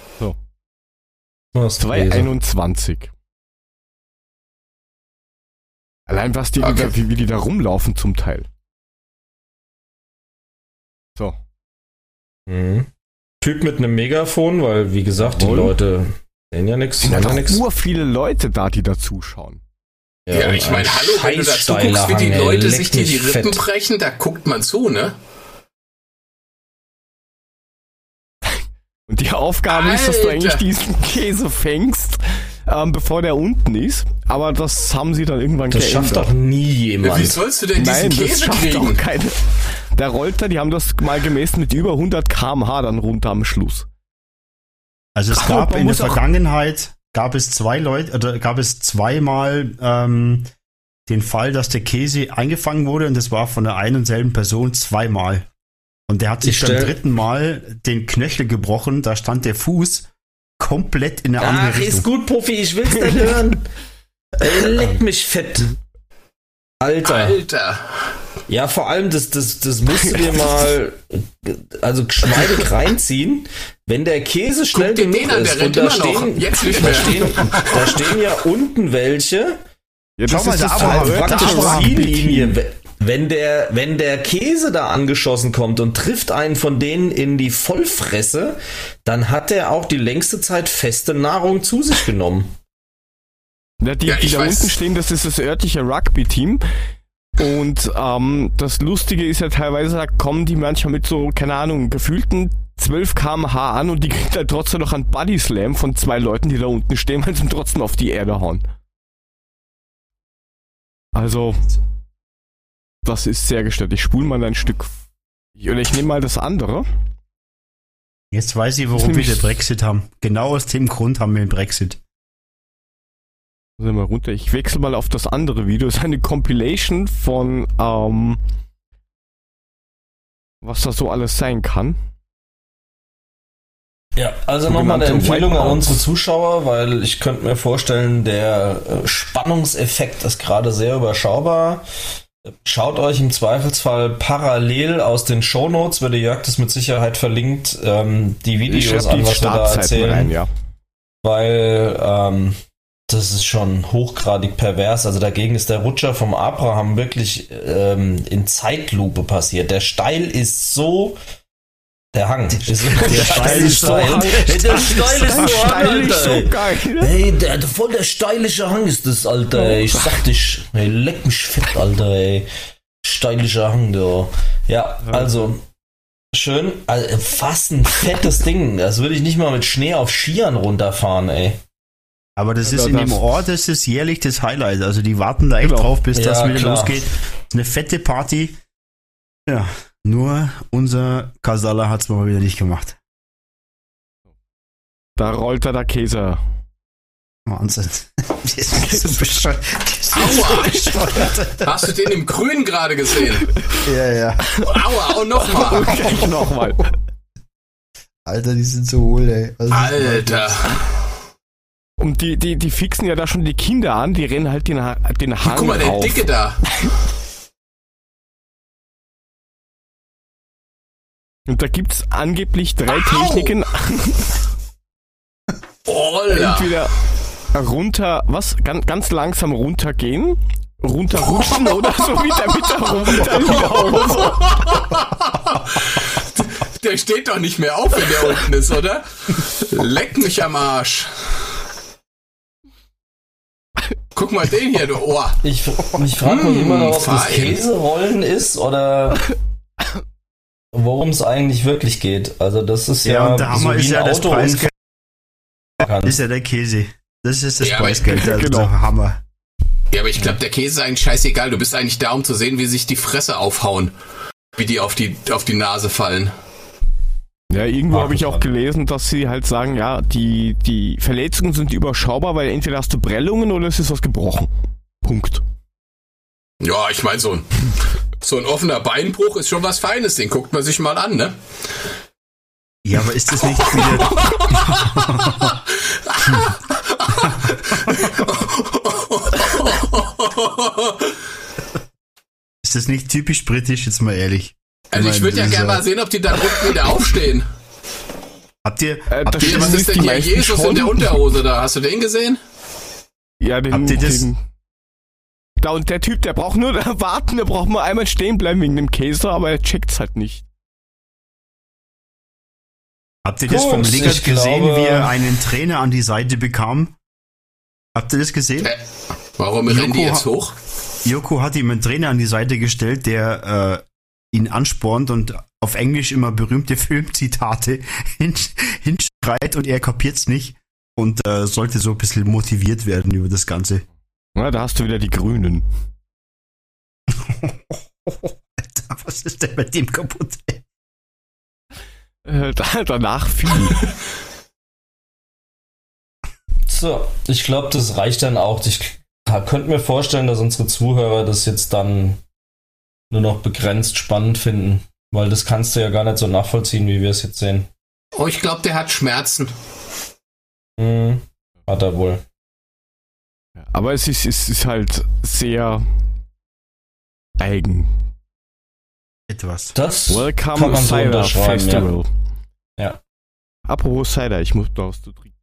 Was Käse.
221. Allein was die,
Okay.
wie, wie die da rumlaufen zum Teil. So.
Mhm. Typ mit einem Megafon, weil wie gesagt, die
Jawohl.
Leute sehen ja nichts,
sind ja
ja
noch
nichts.
nur viele Leute da, die da zuschauen.
Ja,
und
ich meine,
ein
hallo, wenn du da
scheißsteiler
zuguckst, wie die Leute sich hier die Rippen
fett.
brechen, da guckt man zu, ne?
Und die Aufgabe ist, dass du
Alter.
eigentlich diesen Käse fängst, ähm, bevor der unten ist. Aber das haben sie dann irgendwann
Das schafft
geändert.
doch nie
Wie
jemand.
sollst du denn diesen
Nein, das
Käse
schafft
kriegen?
auch keine. Der Rolter, die haben das mal gemessen mit über 100 km/h dann runter am Schluss.
Also es gab in der Vergangenheit gab es zwei Leute oder gab es zweimal ähm, den Fall, dass der Käse eingefangen wurde und das war von der einen und selben Person zweimal. Und der hat sich
Ich
beim dritten Mal den Knöchel gebrochen, da stand der Fuß komplett in eine andere
Ach,
Richtung.
ist gut, Puffi, ich will's nicht hören. Ey, Leck mich fett. Alter.
Alter.
Ja, vor allem, das, das, das musst du dir mal, also geschmeidig reinziehen. Wenn der Käse schnell
Guck
genug
den an, der
ist,
rennt
und da stehen,
Jetzt nicht
da
mehr.
stehen, da stehen ja unten welche,
Ja,
Schau mal, der
das
Abraham,
praktisch
Abraham
Ziellinie.
Team.
Wenn der, wenn der Käse da angeschossen kommt und trifft einen von denen in die Vollfresse, dann hat er auch die längste Zeit feste Nahrung zu sich genommen.
Ja, die,
Ja,
die da
weiß.
unten stehen, das ist das örtliche Rugby-Team. Und ähm, das Lustige ist ja teilweise, da kommen die manchmal mit so, keine Ahnung, gefühlten 12 km/h an und die kriegen dann trotzdem noch einen Body Slam von zwei Leuten, die da unten stehen, weil sie trotzdem auf die Erde hauen. Also, das ist sehr gestört. Ich spule mal ein Stück. Oder ich nehme mal das andere.
Jetzt weiß ich, warum wir den Brexit haben. Genau aus dem Grund haben wir den Brexit.
Ich mal runter. Ich wechsle mal auf das andere Video. Das ist eine Compilation von, ähm, was das so alles sein kann.
Ja, also nochmal eine Empfehlung an unsere Zuschauer, weil ich könnte mir vorstellen, der äh, Spannungseffekt ist gerade sehr überschaubar. Schaut euch im Zweifelsfall parallel aus den Shownotes, wird der Jörg das mit Sicherheit verlinkt, ähm, die Videos an,
die
was wir da erzählen,
rein, ja.
weil ähm, das ist schon hochgradig pervers. Also dagegen ist der Rutscher vom Abraham wirklich ähm, in Zeitlupe passiert. Der Steil ist so der Hang. Ist, der
Steil ist so
steil. Der Steil ist so hang,
so
ey.
geil.
Hey, der, der, voll der steilische Hang ist das, Alter. Ey. Ich sag dich, ey, leck mich fett, Alter, ey. Steilischer Hang, du. Ja, also, schön. Also, fast ein fettes Ding. Das würde ich nicht mal mit Schnee auf Skiern runterfahren, ey.
Aber das
Ja,
ist in
das-
dem Ort, das ist jährlich das Highlight. Also die warten da echt
Genau.
drauf, bis das
Ja,
wieder
klar.
losgeht. Eine fette Party. Ja, nur unser Kasala hat's mal wieder nicht gemacht.
Da rollt er der Käse.
Wahnsinn. Die ist so bescheuert.
Aua.
bescheuert.
Hast du den im Grün gerade gesehen?
Ja, ja.
Aua, und nochmal.
Gleich nochmal.
Alter, die sind so hohl, ey. Was ist
Alter.
Und die, die, die fixen ja da schon die Kinder an, die rennen halt den, Ha- den Hang
Guck mal, der
rauf.
Dicke da.
Und da gibt's angeblich drei
Au!
Techniken. Entweder runter, was? Ganz, ganz langsam runtergehen, runterrutschen oder so wieder mit der runter wieder hoch.
Der steht doch nicht mehr auf, wenn der unten ist, oder? Leck mich am Arsch. Guck mal den hier, du Ohr.
Ich, ich frage mich
Mm,
immer noch, ob das
fein.
Käserollen ist oder worum es eigentlich wirklich geht. Also das ist ja,
Ja, und der Hammer
so wie
ist
ein
ja das
Auto
Preisgeld. ist ja der Käse. Das ist das
Ja, aber-
Preisgeld. Also
Genau.
Hammer.
Ja, aber ich glaube, der Käse ist eigentlich scheißegal. Du bist eigentlich da, um zu sehen, wie sich die Fresse aufhauen. Wie die auf die, auf die Nase fallen.
Ja, irgendwo habe ich auch gelesen, dass sie halt sagen, ja, die, die Verletzungen sind überschaubar, weil entweder hast du Prellungen oder es ist was gebrochen. Punkt.
Ja, ich meine, so ein, so ein offener Beinbruch ist schon was Feines. Den guckt man sich mal an, ne?
Ja, aber ist das nicht wieder. Ist das nicht typisch britisch, jetzt mal ehrlich?
Also ich
meine,
würde ja gerne mal sehen, ob die da unten wieder aufstehen.
Habt ihr,
Äh,
habt ihr
Was ist denn hier Jesus in
schon.
der Unterhose da? Hast du den gesehen?
Ja, den,
Habt ihr das-
den da und der Typ, der braucht nur da warten, der braucht mal einmal stehen bleiben wegen dem Käse, aber er checkt's halt nicht.
Habt ihr das
Gut,
vom Liggert
ich
gesehen,
glaube-
wie er einen Trainer an die Seite bekam? Habt ihr das gesehen?
Äh, warum rennen die
Joko
jetzt hoch?
Joko hat ihm einen Trainer an die Seite gestellt, der äh, ihn anspornt und auf Englisch immer berühmte Filmzitate hin, hinschreit und er kapiert's nicht und äh, sollte so ein bisschen motiviert werden über das Ganze.
Ja, da hast du wieder die Grünen.
Alter, was ist denn bei dem kaputt?
Äh, da, danach viel.
So, ich glaube, das reicht dann auch. Ich könnte mir vorstellen, dass unsere Zuhörer das jetzt dann nur noch begrenzt spannend finden, weil das kannst du ja gar nicht so nachvollziehen, wie wir es jetzt sehen.
Oh, ich glaube, der hat Schmerzen.
Hm, hat er wohl.
Aber es ist, es ist halt sehr eigen.
Etwas.
Das kann
Welcome
man so
Cider
unterschreiben,
Festival.
Ja.
Apropos Cider, ich muss da was zu trinken.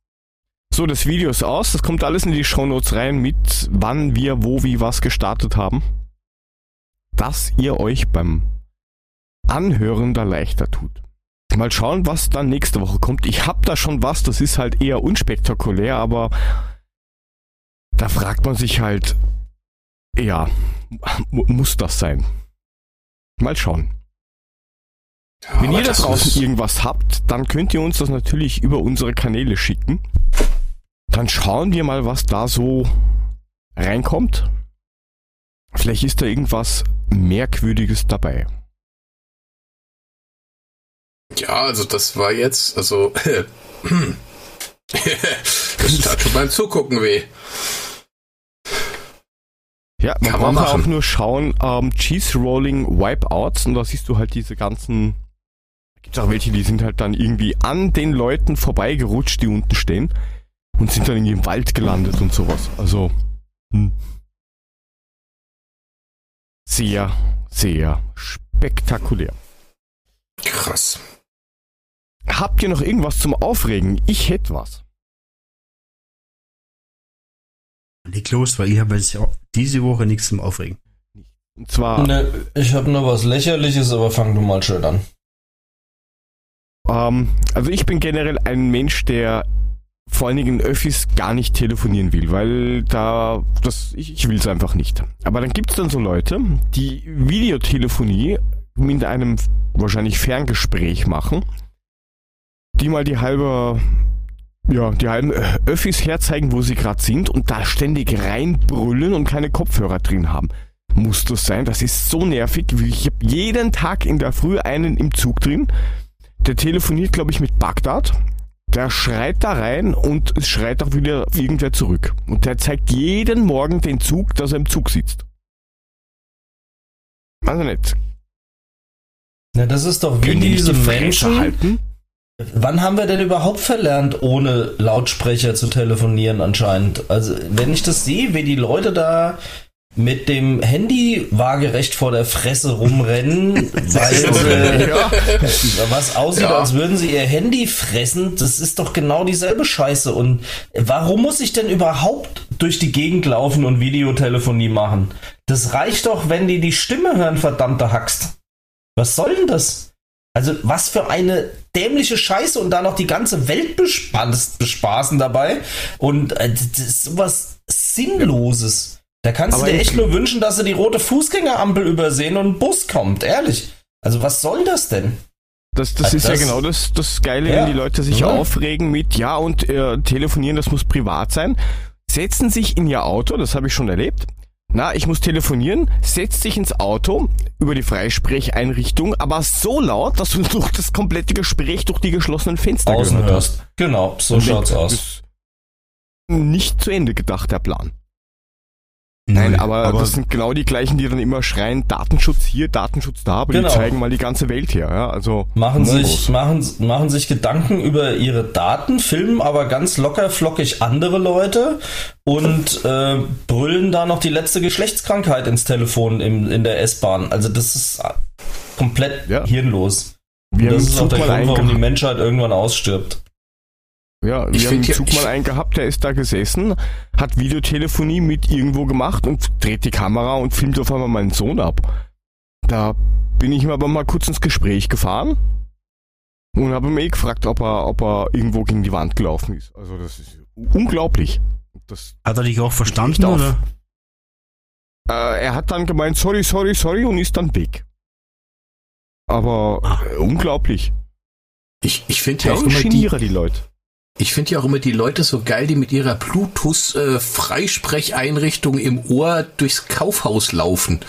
So, das Video ist aus. Das kommt alles in die Shownotes rein mit wann wir wo wie was gestartet haben. Dass ihr euch beim Anhören da leichter tut. Mal schauen, was dann nächste Woche kommt. Ich hab da schon was, das ist halt eher unspektakulär, aber da fragt man sich halt, ja, mu- muss das sein? Mal schauen.
Ja,
Wenn ihr da draußen irgendwas habt, dann könnt ihr uns das natürlich über unsere Kanäle schicken. Dann schauen wir mal, was da so reinkommt. Vielleicht ist da irgendwas Merkwürdiges dabei.
Ja, also das war jetzt, also das tat schon beim Zugucken weh.
Ja, man
Kann man
braucht ja
machen.
auch nur schauen, ähm, Cheese Rolling Wipeouts und da siehst du halt diese ganzen, gibt's auch welche, die sind halt dann irgendwie an den Leuten vorbeigerutscht, die unten stehen und sind dann irgendwie im Wald gelandet und sowas. Also, hm. sehr, sehr spektakulär.
Krass.
Habt ihr noch irgendwas zum Aufregen? Ich hätte was.
Leg los, weil ich habe jetzt ja diese Woche nichts zum Aufregen.
Und zwar,
Ne, ich habe nur was Lächerliches, aber fang du mal schön an.
Ähm, also ich bin generell ein Mensch, der vor allen Dingen in Öffis gar nicht telefonieren will, weil da das ich, ich will es einfach nicht. Aber dann gibt es dann so Leute, die Videotelefonie mit einem wahrscheinlich Ferngespräch machen, die mal die halbe ja, die halben Öffis herzeigen, wo sie gerade sind und da ständig reinbrüllen und keine Kopfhörer drin haben. Muss das sein? Das ist so nervig. Ich habe jeden Tag in der Früh einen im Zug drin. Der telefoniert, glaube ich, mit Bagdad. Der schreit da rein und es schreit auch wieder irgendwer zurück. Und der zeigt jeden Morgen den Zug, dass er im Zug sitzt. Also nicht.
Na, das ist doch wie
Können
diese
die
Menschen.
halten?
Wann haben wir denn überhaupt verlernt, ohne Lautsprecher zu telefonieren anscheinend? Also, wenn ich das sehe, wie die Leute da mit dem Handy waagerecht vor der Fresse rumrennen, weil sie
Ja.
was aussieht,
Ja.
als würden sie ihr Handy fressen, das ist doch genau dieselbe Scheiße. Und warum muss ich denn überhaupt durch die Gegend laufen und Videotelefonie machen? Das reicht doch, wenn die die Stimme hören, verdammte Haxt. Was soll denn das? Also, was für eine dämliche Scheiße und da noch die ganze Welt bespaß, bespaßen dabei. Und äh, das ist sowas Sinnloses. Da kannst
Aber
du dir echt nur wünschen, dass sie die rote Fußgängerampel übersehen und ein Bus kommt, ehrlich. Also, was soll das denn?
Das, das
Ah,
ist ja
das-
genau das, das Geile,
Ja.
wenn die Leute sich
Ja.
aufregen mit, ja, und äh, telefonieren, das muss privat sein. Setzen sich in ihr Auto, das habe ich schon erlebt. Na, ich muss telefonieren, setzt sich ins Auto über die Freisprecheinrichtung, aber so laut, dass du durch das komplette Gespräch durch die geschlossenen Fenster
Außen
gehört
hörst. Genau, so
Und
schaut's aus.
Nicht zu Ende gedacht, der Plan. Nein, aber, das sind genau die gleichen, die dann immer schreien, Datenschutz hier, Datenschutz da, aber
Genau.
die zeigen mal die ganze Welt her. Ja? Also
Machen
Mongos.
sich, machen, machen sich Gedanken über ihre Daten, filmen aber ganz locker flockig andere Leute und äh, brüllen da noch die letzte Geschlechtskrankheit ins Telefon im, in der S-Bahn. Also das ist komplett
Ja.
hirnlos.
Wir
Und das ist auch der Grund, warum die. Menschheit irgendwann ausstirbt.
Ja,
Ich
wir haben im
ja-
Zug
ich-
mal einen gehabt, der ist da gesessen, hat Videotelefonie mit irgendwo gemacht und dreht die Kamera und filmt auf einmal meinen Sohn ab. Da bin ich mir aber mal kurz ins Gespräch gefahren und habe ihn eh gefragt, ob er, ob er irgendwo gegen die Wand gelaufen ist. Also das ist unglaublich. Das,
Hat er dich auch verstanden, oder?
äh, er hat dann gemeint, sorry, sorry, sorry und ist dann weg. Aber äh, unglaublich.
Ich, ich finde ja
Ja,
auch immer die,
die Leute.
Ich finde ja auch immer die Leute so geil, die mit ihrer Bluetooth äh, im Ohr durchs Kaufhaus laufen.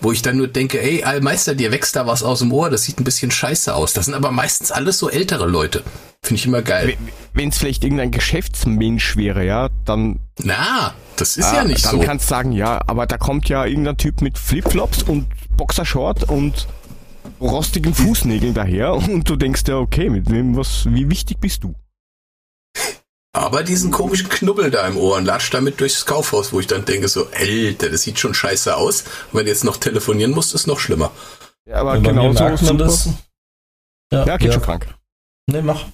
Wo ich dann nur denke, ey, Allmeister, dir wächst da was aus dem Ohr, das sieht ein bisschen scheiße aus. Das sind aber meistens alles so ältere Leute. Finde ich immer geil.
Wenn es vielleicht irgendein Geschäftsmensch wäre, ja, dann
Na, das ist
Ah,
ja nicht
dann
so.
kannst du sagen, ja, aber da kommt ja irgendein Typ mit Flipflops und Boxershort und rostigen Fußnägeln daher und du denkst ja, okay, mit wem was, wie wichtig bist du?
Aber diesen komischen Knubbel da im Ohr und latscht damit durchs Kaufhaus, wo ich dann denke so, Alter, das sieht schon scheiße aus. Und wenn du jetzt noch telefonieren musst, ist noch schlimmer.
Ja, aber
mir
genau so
merkt man
super.
das. Ja,
Ja, geht
ja.
schon krank.
Nee, mach.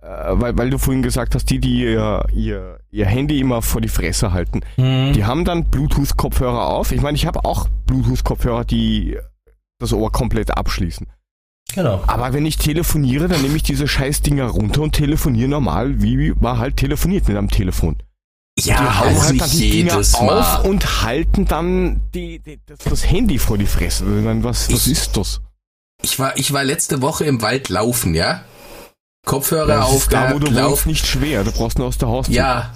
Äh, weil, weil du vorhin gesagt hast, die, die ihr, ihr, ihr Handy immer vor die Fresse halten,
Hm.
die haben dann Bluetooth-Kopfhörer auf. Ich meine, ich habe auch Bluetooth-Kopfhörer, die das Ohr komplett abschließen.
Genau.
Aber wenn ich telefoniere, dann nehme ich diese Scheißdinger runter und telefoniere normal, wie man halt telefoniert mit einem Telefon.
Ja,
die hauen
auch
halt dann die Dinger auf
Mal.
und halten dann die, die, das, das Handy vor die Fresse. Ich meine, was, was
Ich-
ist das?
Ich war, ich war letzte Woche im Wald laufen, ja? Kopfhörer
Das
auf,
da, wo du wohnst,
lauf.
nicht schwer. Du brauchst nur aus der Haustür.
Ja,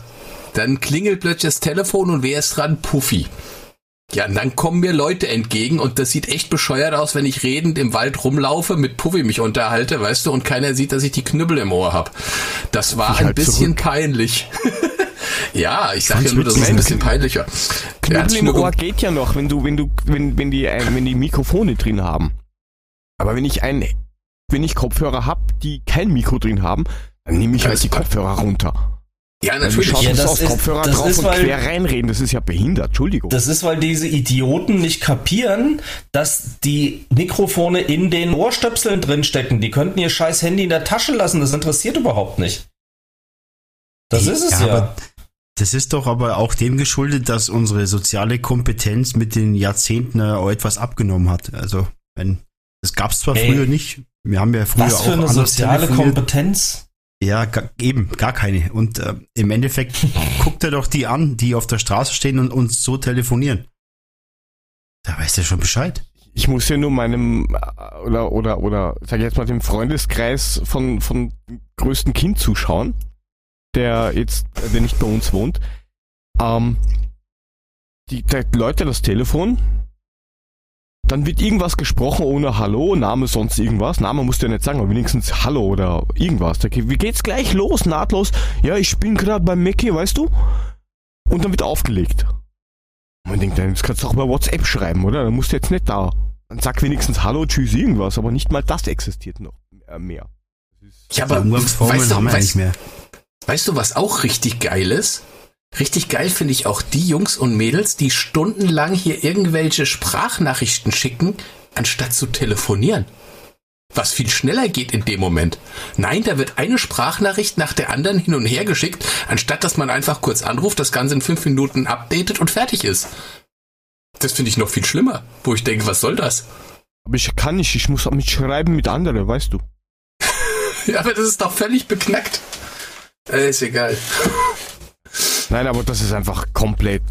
dann klingelt plötzlich das Telefon und wer ist dran? Puffy. Ja, und dann kommen mir Leute entgegen und das sieht echt bescheuert aus, wenn ich redend im Wald rumlaufe, mit Puffy mich unterhalte, weißt du, und keiner sieht, dass ich die Knüppel im Ohr hab. Das war
Ich
ein
halt
bisschen
zurück.
peinlich. ja, ich sag ja nur, es
witzig.
ein bisschen peinlich war. Der hat
Knüppel im Ohr
ge-
geht ja noch, wenn du, wenn du, wenn, wenn die, äh, wenn die Mikrofone drin haben. Aber wenn ich ein, wenn ich Kopfhörer hab, die kein Mikro drin haben, dann nehme ich halt die
das-
Kopfhörer runter.
Ja, natürlich.
Ja,
ja,
das
aus
ist-
Kopfhörer
das
drauf
ist,
und
weil-
quer reinreden. Das ist ja behindert. Entschuldigung.
Das ist, weil diese Idioten nicht kapieren, dass die Mikrofone in den Ohrstöpseln drinstecken. Die könnten ihr scheiß Handy in der Tasche lassen. Das interessiert überhaupt nicht. Das ist es ja.
aber Das ist doch aber auch dem geschuldet, dass unsere soziale Kompetenz mit den Jahrzehnten äh, auch etwas abgenommen hat. Also, wenn, das gab es zwar
Ey.
früher nicht. Wir haben ja früher
Was
auch
für eine soziale. Kompetenz.
Ja, eben, gar keine. Und äh, im Endeffekt guckt er doch die an, die auf der Straße stehen und uns so telefonieren. Da weiß er schon Bescheid.
ich muss ja nur meinem äh, oder oder oder sag ich jetzt mal dem Freundeskreis von von größten Kind zuschauen, der jetzt, äh, der nicht bei uns wohnt. Ähm, die, der Leute das Telefon, dann wird irgendwas gesprochen ohne Hallo, Name sonst irgendwas. Name musst du ja nicht sagen, aber wenigstens Hallo oder irgendwas. Wie geht's gleich los, nahtlos? Ja, ich bin gerade beim Mackie, weißt du? Und dann wird aufgelegt. Und man denkt, dann das kannst du auch über WhatsApp schreiben, oder? Dann musst du jetzt nicht da. Dann sag wenigstens Hallo, Tschüss, irgendwas, aber nicht mal das existiert noch äh, mehr.
Ja, aber
Umgangsformeln
weißt du,
haben wir ja
weißt,
nicht mehr.
weißt du, was auch richtig geil ist? Richtig geil finde ich auch die Jungs und Mädels, die stundenlang hier irgendwelche Sprachnachrichten schicken, anstatt zu telefonieren. Was viel schneller geht in dem Moment. Nein, da wird eine Sprachnachricht nach der anderen hin und her geschickt, anstatt dass man einfach kurz anruft, das Ganze in fünf Minuten updatet und fertig ist. Das finde ich noch viel schlimmer, wo ich denke, was soll das?
Aber ich kann nicht, ich muss mitschreiben mit anderen, weißt du.
Ja, aber das ist doch völlig beknackt. Äh, ist egal.
Nein, aber das ist einfach komplett.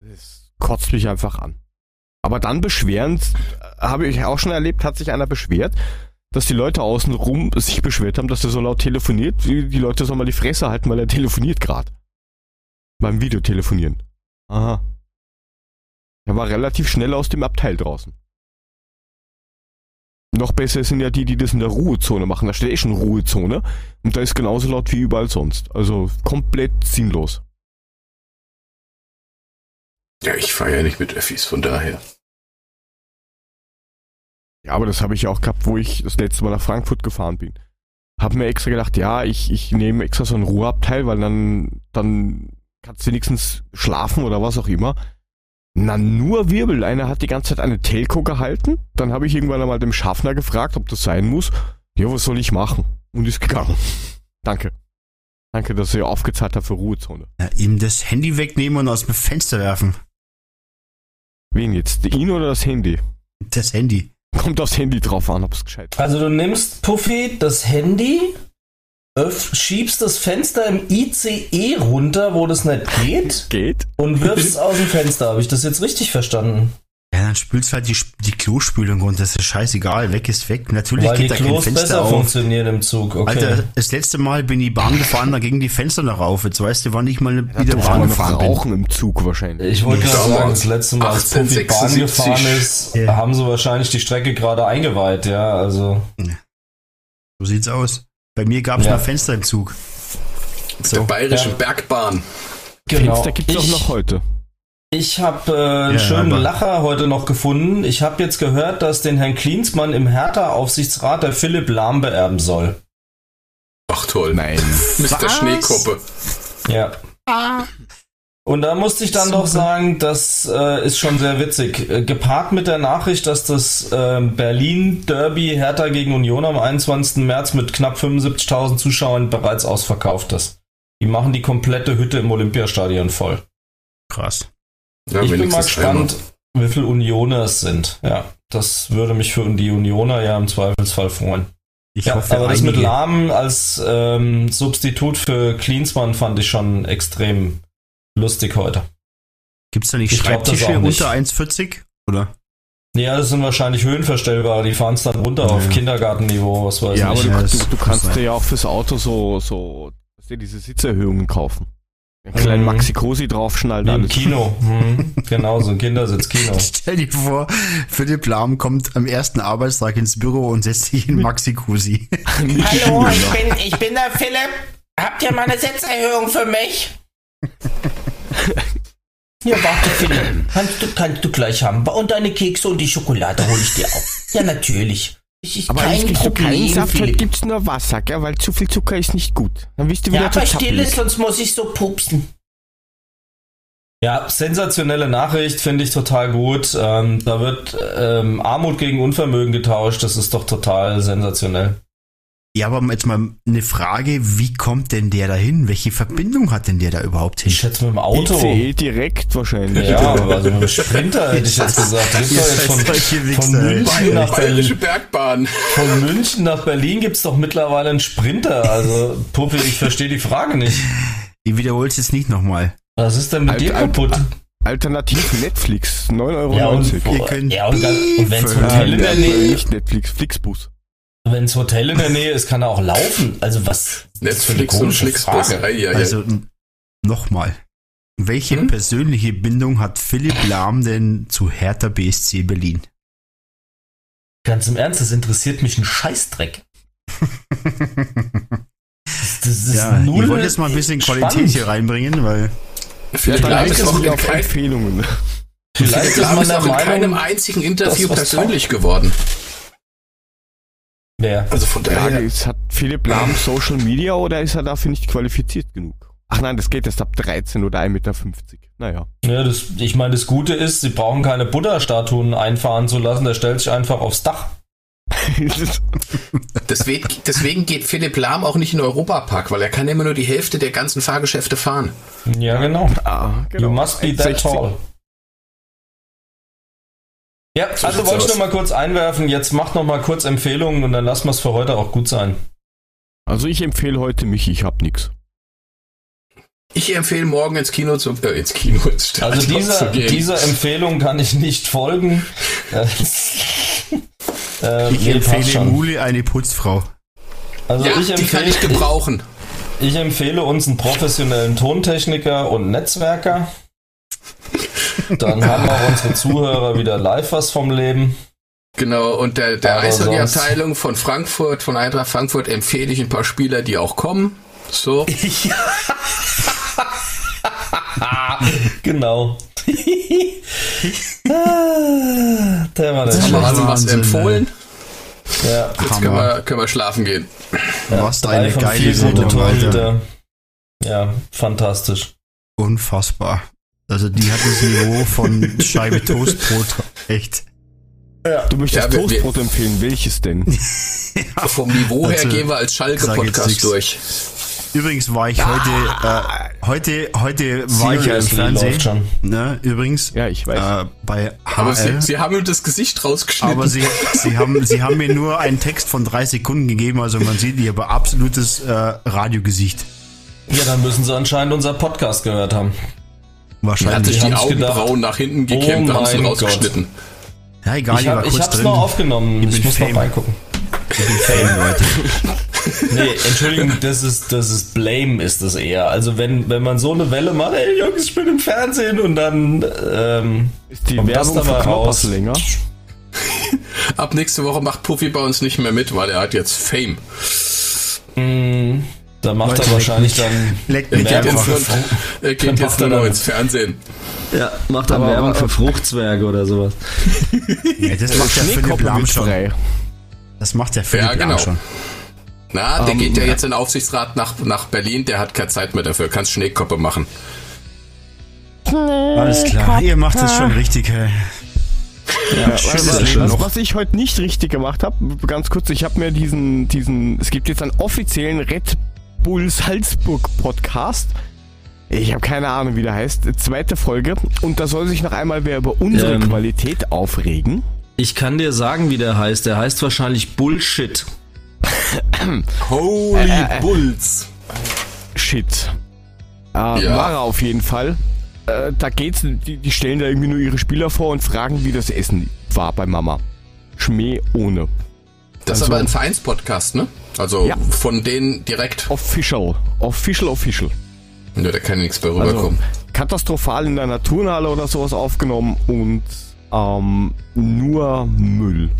Das kotzt mich einfach an. Aber dann beschwerend, äh, habe ich auch schon erlebt, hat sich einer beschwert, dass die Leute außenrum sich beschwert haben, dass er so laut telefoniert. Die die Leute sollen mal die Fresse halten, weil er telefoniert gerade. Beim Videotelefonieren. Aha. Er war relativ schnell aus dem Abteil draußen. Noch besser sind ja die, die das in der Ruhezone machen. Da steht eh schon Ruhezone. Und da ist genauso laut wie überall sonst. Also komplett sinnlos.
Ja, ich fahre ja nicht mit Öffis, von daher.
Ja, aber das habe ich auch gehabt, wo ich das letzte Mal nach Frankfurt gefahren bin. Hab mir extra gedacht, ja, ich, ich nehme extra so einen Ruheabteil, weil dann, dann kannst du wenigstens schlafen oder was auch immer. Na, nur Wirbel. Einer hat die ganze Zeit eine Telco gehalten. Dann habe ich irgendwann einmal dem Schaffner gefragt, ob das sein muss. Ja, was soll ich machen? Und ist gegangen. Danke. Danke, dass ihr aufgezahlt habt für Ruhezone.
Ja, ihm das Handy wegnehmen und aus dem Fenster werfen.
Wen jetzt? Ihn oder das Handy?
Das Handy.
Kommt aufs Handy drauf an, ob es gescheit ist.
Also du nimmst, Puffy, das Handy, öff, schiebst das Fenster im ICE runter, wo das nicht geht,
Geht?
und wirfst es aus dem Fenster. Habe ich das jetzt richtig verstanden?
Ja, dann spülst halt die, die Klospülung runter. Das ist scheißegal. Weg ist weg. Natürlich
Weil die
geht da kein
Klos
Fenster
besser
auf.
funktionieren im Zug. Okay.
Alter, das letzte Mal bin ich Bahn gefahren, da gingen die Fenster noch auf. Jetzt weißt du, wann ich mal wieder
Da
Bahn
noch
gefahren bin.
rauchen im Zug wahrscheinlich.
ich wollte gerade sagen, das letzte Mal, als Puffy Bahn
1876.
gefahren ist,
Ja.
haben sie wahrscheinlich die Strecke gerade eingeweiht, ja, also.
So sieht's aus. Bei mir gab's
Ja.
noch Fenster im Zug.
Der
So.
bayerischen
Ja.
Bergbahn.
Fenster gibt's auch
Ich-
noch heute.
Ich habe äh, einen
Ja,
schönen
aber-
Lacher heute noch gefunden. Ich habe jetzt gehört, dass den Herrn Klinsmann im Hertha-Aufsichtsrat der Philipp Lahm beerben soll.
Ach toll.
Nein.
Mr. Schneekoppe.
Ja. Und da musste ich dann doch sagen, das äh, ist schon sehr witzig. Äh, gepaart mit der Nachricht, dass das äh, Berlin-Derby Hertha gegen Union am 21. März mit knapp 75.000 Zuschauern bereits ausverkauft ist. Die machen die komplette Hütte im Olympiastadion voll.
Krass.
Ja,
ich bin mal gespannt, wie viele Unioner es sind. Ja, das würde mich für die Unioner ja im Zweifelsfall freuen.
Ich
Ja,
hoffe,
aber das mit Lahm als ähm, Substitut für Klinsmann fand ich schon extrem lustig heute.
Gibt's da nicht
Ich glaub
Schreibtische
nicht.
unter 1,40? Oder?
Ja, das sind wahrscheinlich höhenverstellbare, die fahren es dann runter auf
Ja.
Kindergartenniveau, was weiß
Ja, aber
ich.
du,
Ja, das
du, du
muss
kannst dir ja auch fürs Auto so, so, du, diese Sitzerhöhungen kaufen. Einen kleinen
Mhm.
Maxi-Cosi draufschnallen,
Wie im. Kino. Hm, genau, so ein Kindersitzkino.
Stell dir vor, Philipp Lahm kommt am ersten Arbeitstag ins Büro und setzt sich in Maxi-Cosi.
Hallo, ich bin, ich bin der Philipp. Habt ihr mal eine Sitzerhöhung für mich?
Ja, warte, Philipp. Kannst du, kannst du gleich haben. Und deine Kekse und die Schokolade hole ich dir auch. Ja, natürlich. Ich, ich,
Aber
kein
es gibt so keinen
Problem,
Saft, heute
Philipp.
gibt's nur Wasser, gell? Weil zu viel Zucker ist nicht gut. Dann bist du wieder
Ja,
zu
aber still ist,
zappelig.
sonst muss ich so pupsen.
Ja, sensationelle Nachricht, finde ich total gut. Ähm, da wird ähm, Armut gegen Unvermögen getauscht. Das ist doch total sensationell.
Ja, aber jetzt mal eine Frage, wie kommt denn der da hin? Welche Verbindung hat denn der da überhaupt hin?
Ich schätze mit dem Auto.
ICE direkt wahrscheinlich.
Ja, also mit dem Sprinter hätte ich jetzt gesagt. Jetzt von. München nach
Bayerische
Berlin.
Bergbahn.
Von München nach Berlin gibt's doch mittlerweile einen Sprinter. Also, Puppi, ich verstehe die Frage nicht.
Ich wiederhole es jetzt nicht nochmal.
Was ist denn mit
Alt-
dir
alt-
kaputt?
Alternativ Netflix, 9,90 Euro.
Ja, und,
Ihr könnt
ja, und, dann- und wenn's
Beef
Hotel in der
Nein,
Nähe
nicht Netflix, Flixbus.
Wenns Hotel in der Nähe ist, kann er auch laufen. Also was?
Netflix und Flixbus. Ja, ja, ja.
Also nochmal. Welche
Hm?
persönliche Bindung hat Philipp Lahm denn zu Hertha BSC Berlin?
Ganz im Ernst, das interessiert mich ein Scheißdreck. Das, das ist
ja,
null
ich wollte jetzt mal ein bisschen Qualität
spannend.
hier reinbringen, weil
Vielleicht
Vielleicht
ist auch
es
in
auf
kein,
Empfehlungen.
Vielleicht ist man der
auch in keinem
Meinung,
einzigen Interview persönlich geworden.
Wer?
Also von daher.
ist, hat Philipp Lahm Social Media oder ist er dafür nicht qualifiziert genug? Ach nein, das geht erst ab 13 oder 1,50 Meter. Naja.
Ja, das, ich meine, das Gute ist, sie brauchen keine Buddha-Statuen einfahren zu lassen, der stellt sich einfach aufs Dach.
Deswegen, deswegen geht Philipp Lahm auch nicht in den Europapark, weil er kann immer nur die Hälfte der ganzen Fahrgeschäfte fahren.
Ja, genau.
ah,
You must be that
1,60.
tall. Ja,
So
also wollte ich noch mal kurz einwerfen. Jetzt macht noch mal kurz Empfehlungen und dann lassen wir es für heute auch gut sein.
Also ich empfehle heute mich, ich hab nix.
Ich empfehle morgen ins Kino zu, äh, ins Kino, ins Stadion
Also dieser,
zu gehen.
dieser Empfehlung kann ich nicht folgen. Äh, äh,
ich empfehle. Mule eine Putzfrau.
Also
ja,
ich
die kann
empfehle,
ich gebrauchen.
ich empfehle uns einen professionellen Tontechniker und Netzwerker. Dann haben auch unsere Zuhörer wieder live was vom Leben.
Genau, und der, der Eishockey-Abteilung von Frankfurt, von Eintracht Frankfurt, empfehle ich ein paar Spieler, die auch kommen. So.
Genau. Ah, der war der
Haben wir
schlecht.
also was empfohlen.
Ja,
Jetzt können wir, können wir schlafen gehen.
Was
drei
eine
von
geile
gute. Torhüter. Ja, fantastisch.
Unfassbar. Also die hat das Niveau von Scheibe Toastbrot. Echt.
Du möchtest
Ja, wir-
Toastbrot empfehlen, welches denn?
Vom Niveau her
Also,
gehen wir als Schalke-Podcast durch.
Übrigens war ich heute, äh, heute, heute war ich ja im Fernsehen. Ne, übrigens.
Ja, ich weiß.
Äh, bei
Aber sie, sie haben ihm das Gesicht rausgeschnitten.
Aber sie, sie, haben, sie haben mir nur einen Text von drei Sekunden gegeben, also man sieht, ich habe absolutes äh, Radiogesicht.
Ja, dann müssen sie anscheinend unser Podcast gehört haben.
Hat
Wahrscheinlich.
sich die. Augenbrauen nach hinten gekämmt,
Oh
haben sie rausgeschnitten.
Ja, egal,
Ich, hab, ich hab's
drin.
noch aufgenommen.
Ich
Ich, muss
Fame.
noch reingucken.
Ich bin Fan, Leute.
Nee, Entschuldigung, das ist, das ist Blame ist das eher. Also wenn, wenn man so eine Welle macht, ey Jungs, ich bin im Fernsehen und dann ähm,
Ist die Werbung für Knoppers
raus.
länger?
Ab nächste Woche macht Puffy bei uns nicht mehr mit, weil er hat jetzt Fame.
Da macht
Leute,
er wahrscheinlich dann
Er geht
Werbung
jetzt,
für
nur, er geht
Dann
jetzt nur
er
noch
dann-
ins Fernsehen.
Ja, macht dann
Aber-
Werbung
aber-
für Fruchtzwerge oder sowas.
Ja, das macht der Philipp Lahm schon. Das macht der Philipp
Ja, genau.
Lahm schon.
Na, der
Ähm,
geht ja jetzt in den Aufsichtsrat nach, nach Berlin, der hat keine Zeit mehr dafür, kannst Schneekoppe machen.
Alles klar, ihr macht das schon richtig. Hey.
Ja, was, was ich heute nicht richtig gemacht habe, ganz kurz, ich habe mir diesen, diesen, es gibt jetzt einen offiziellen Red Bull Salzburg Podcast. Ich habe keine Ahnung, wie der heißt. Zweite Folge. Und da soll sich noch einmal wer über unsere
Ähm.
Qualität aufregen.
Ich kann dir sagen, wie der heißt. Der heißt wahrscheinlich Bullshit.
Holy
Äh, äh,
Bulls!
Shit. Äh,
Ja.
War er auf jeden Fall. Äh, da geht's, die, die stellen da irgendwie nur ihre Spieler vor und fragen, wie das Essen war bei Mama. Schmäh ohne.
Das ist
Also-
aber ein Vereinspodcast, ne? Also
Ja.
von denen direkt.
Official. Official, official.
Nö, da kann nichts mehr
Also
rüberkommen.
katastrophal in einer Turnhalle oder sowas aufgenommen und ähm, nur Müll.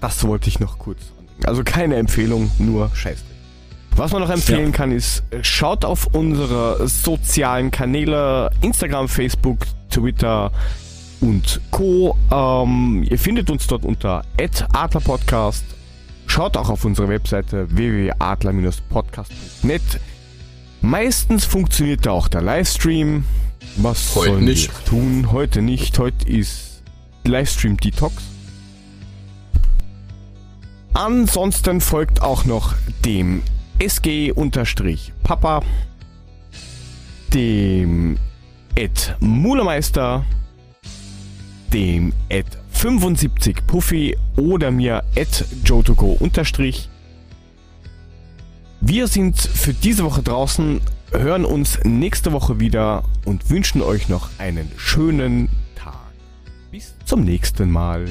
Das wollte ich noch kurz anbringen. Also keine Empfehlung, nur Scheißdreck. Was man noch empfehlen
Ja.
kann, ist, äh, schaut auf unsere sozialen Kanäle, Instagram, Facebook, Twitter und Co. Ähm, ihr findet uns dort unter adlerpodcast. Schaut auch auf unsere Webseite www.adler-podcast.net. Meistens funktioniert da auch der Livestream. Was
Heute
sollen
nicht.
wir tun? Heute nicht. Heute ist Livestream Detox. Ansonsten folgt auch noch dem SG-Papa, dem Ed Mulemeister, dem Ed 75 Puffy oder mir Ed Jotogo unterstrich. Wir sind für diese Woche draußen, hören uns nächste Woche wieder und wünschen euch noch einen schönen Tag. Bis zum nächsten Mal.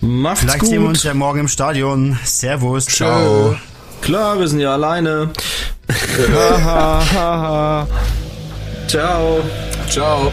Macht's
Vielleicht
gut.
sehen wir uns ja morgen im Stadion. Servus, ciao.
Klar, wir sind ja alleine. Ciao.
Ciao.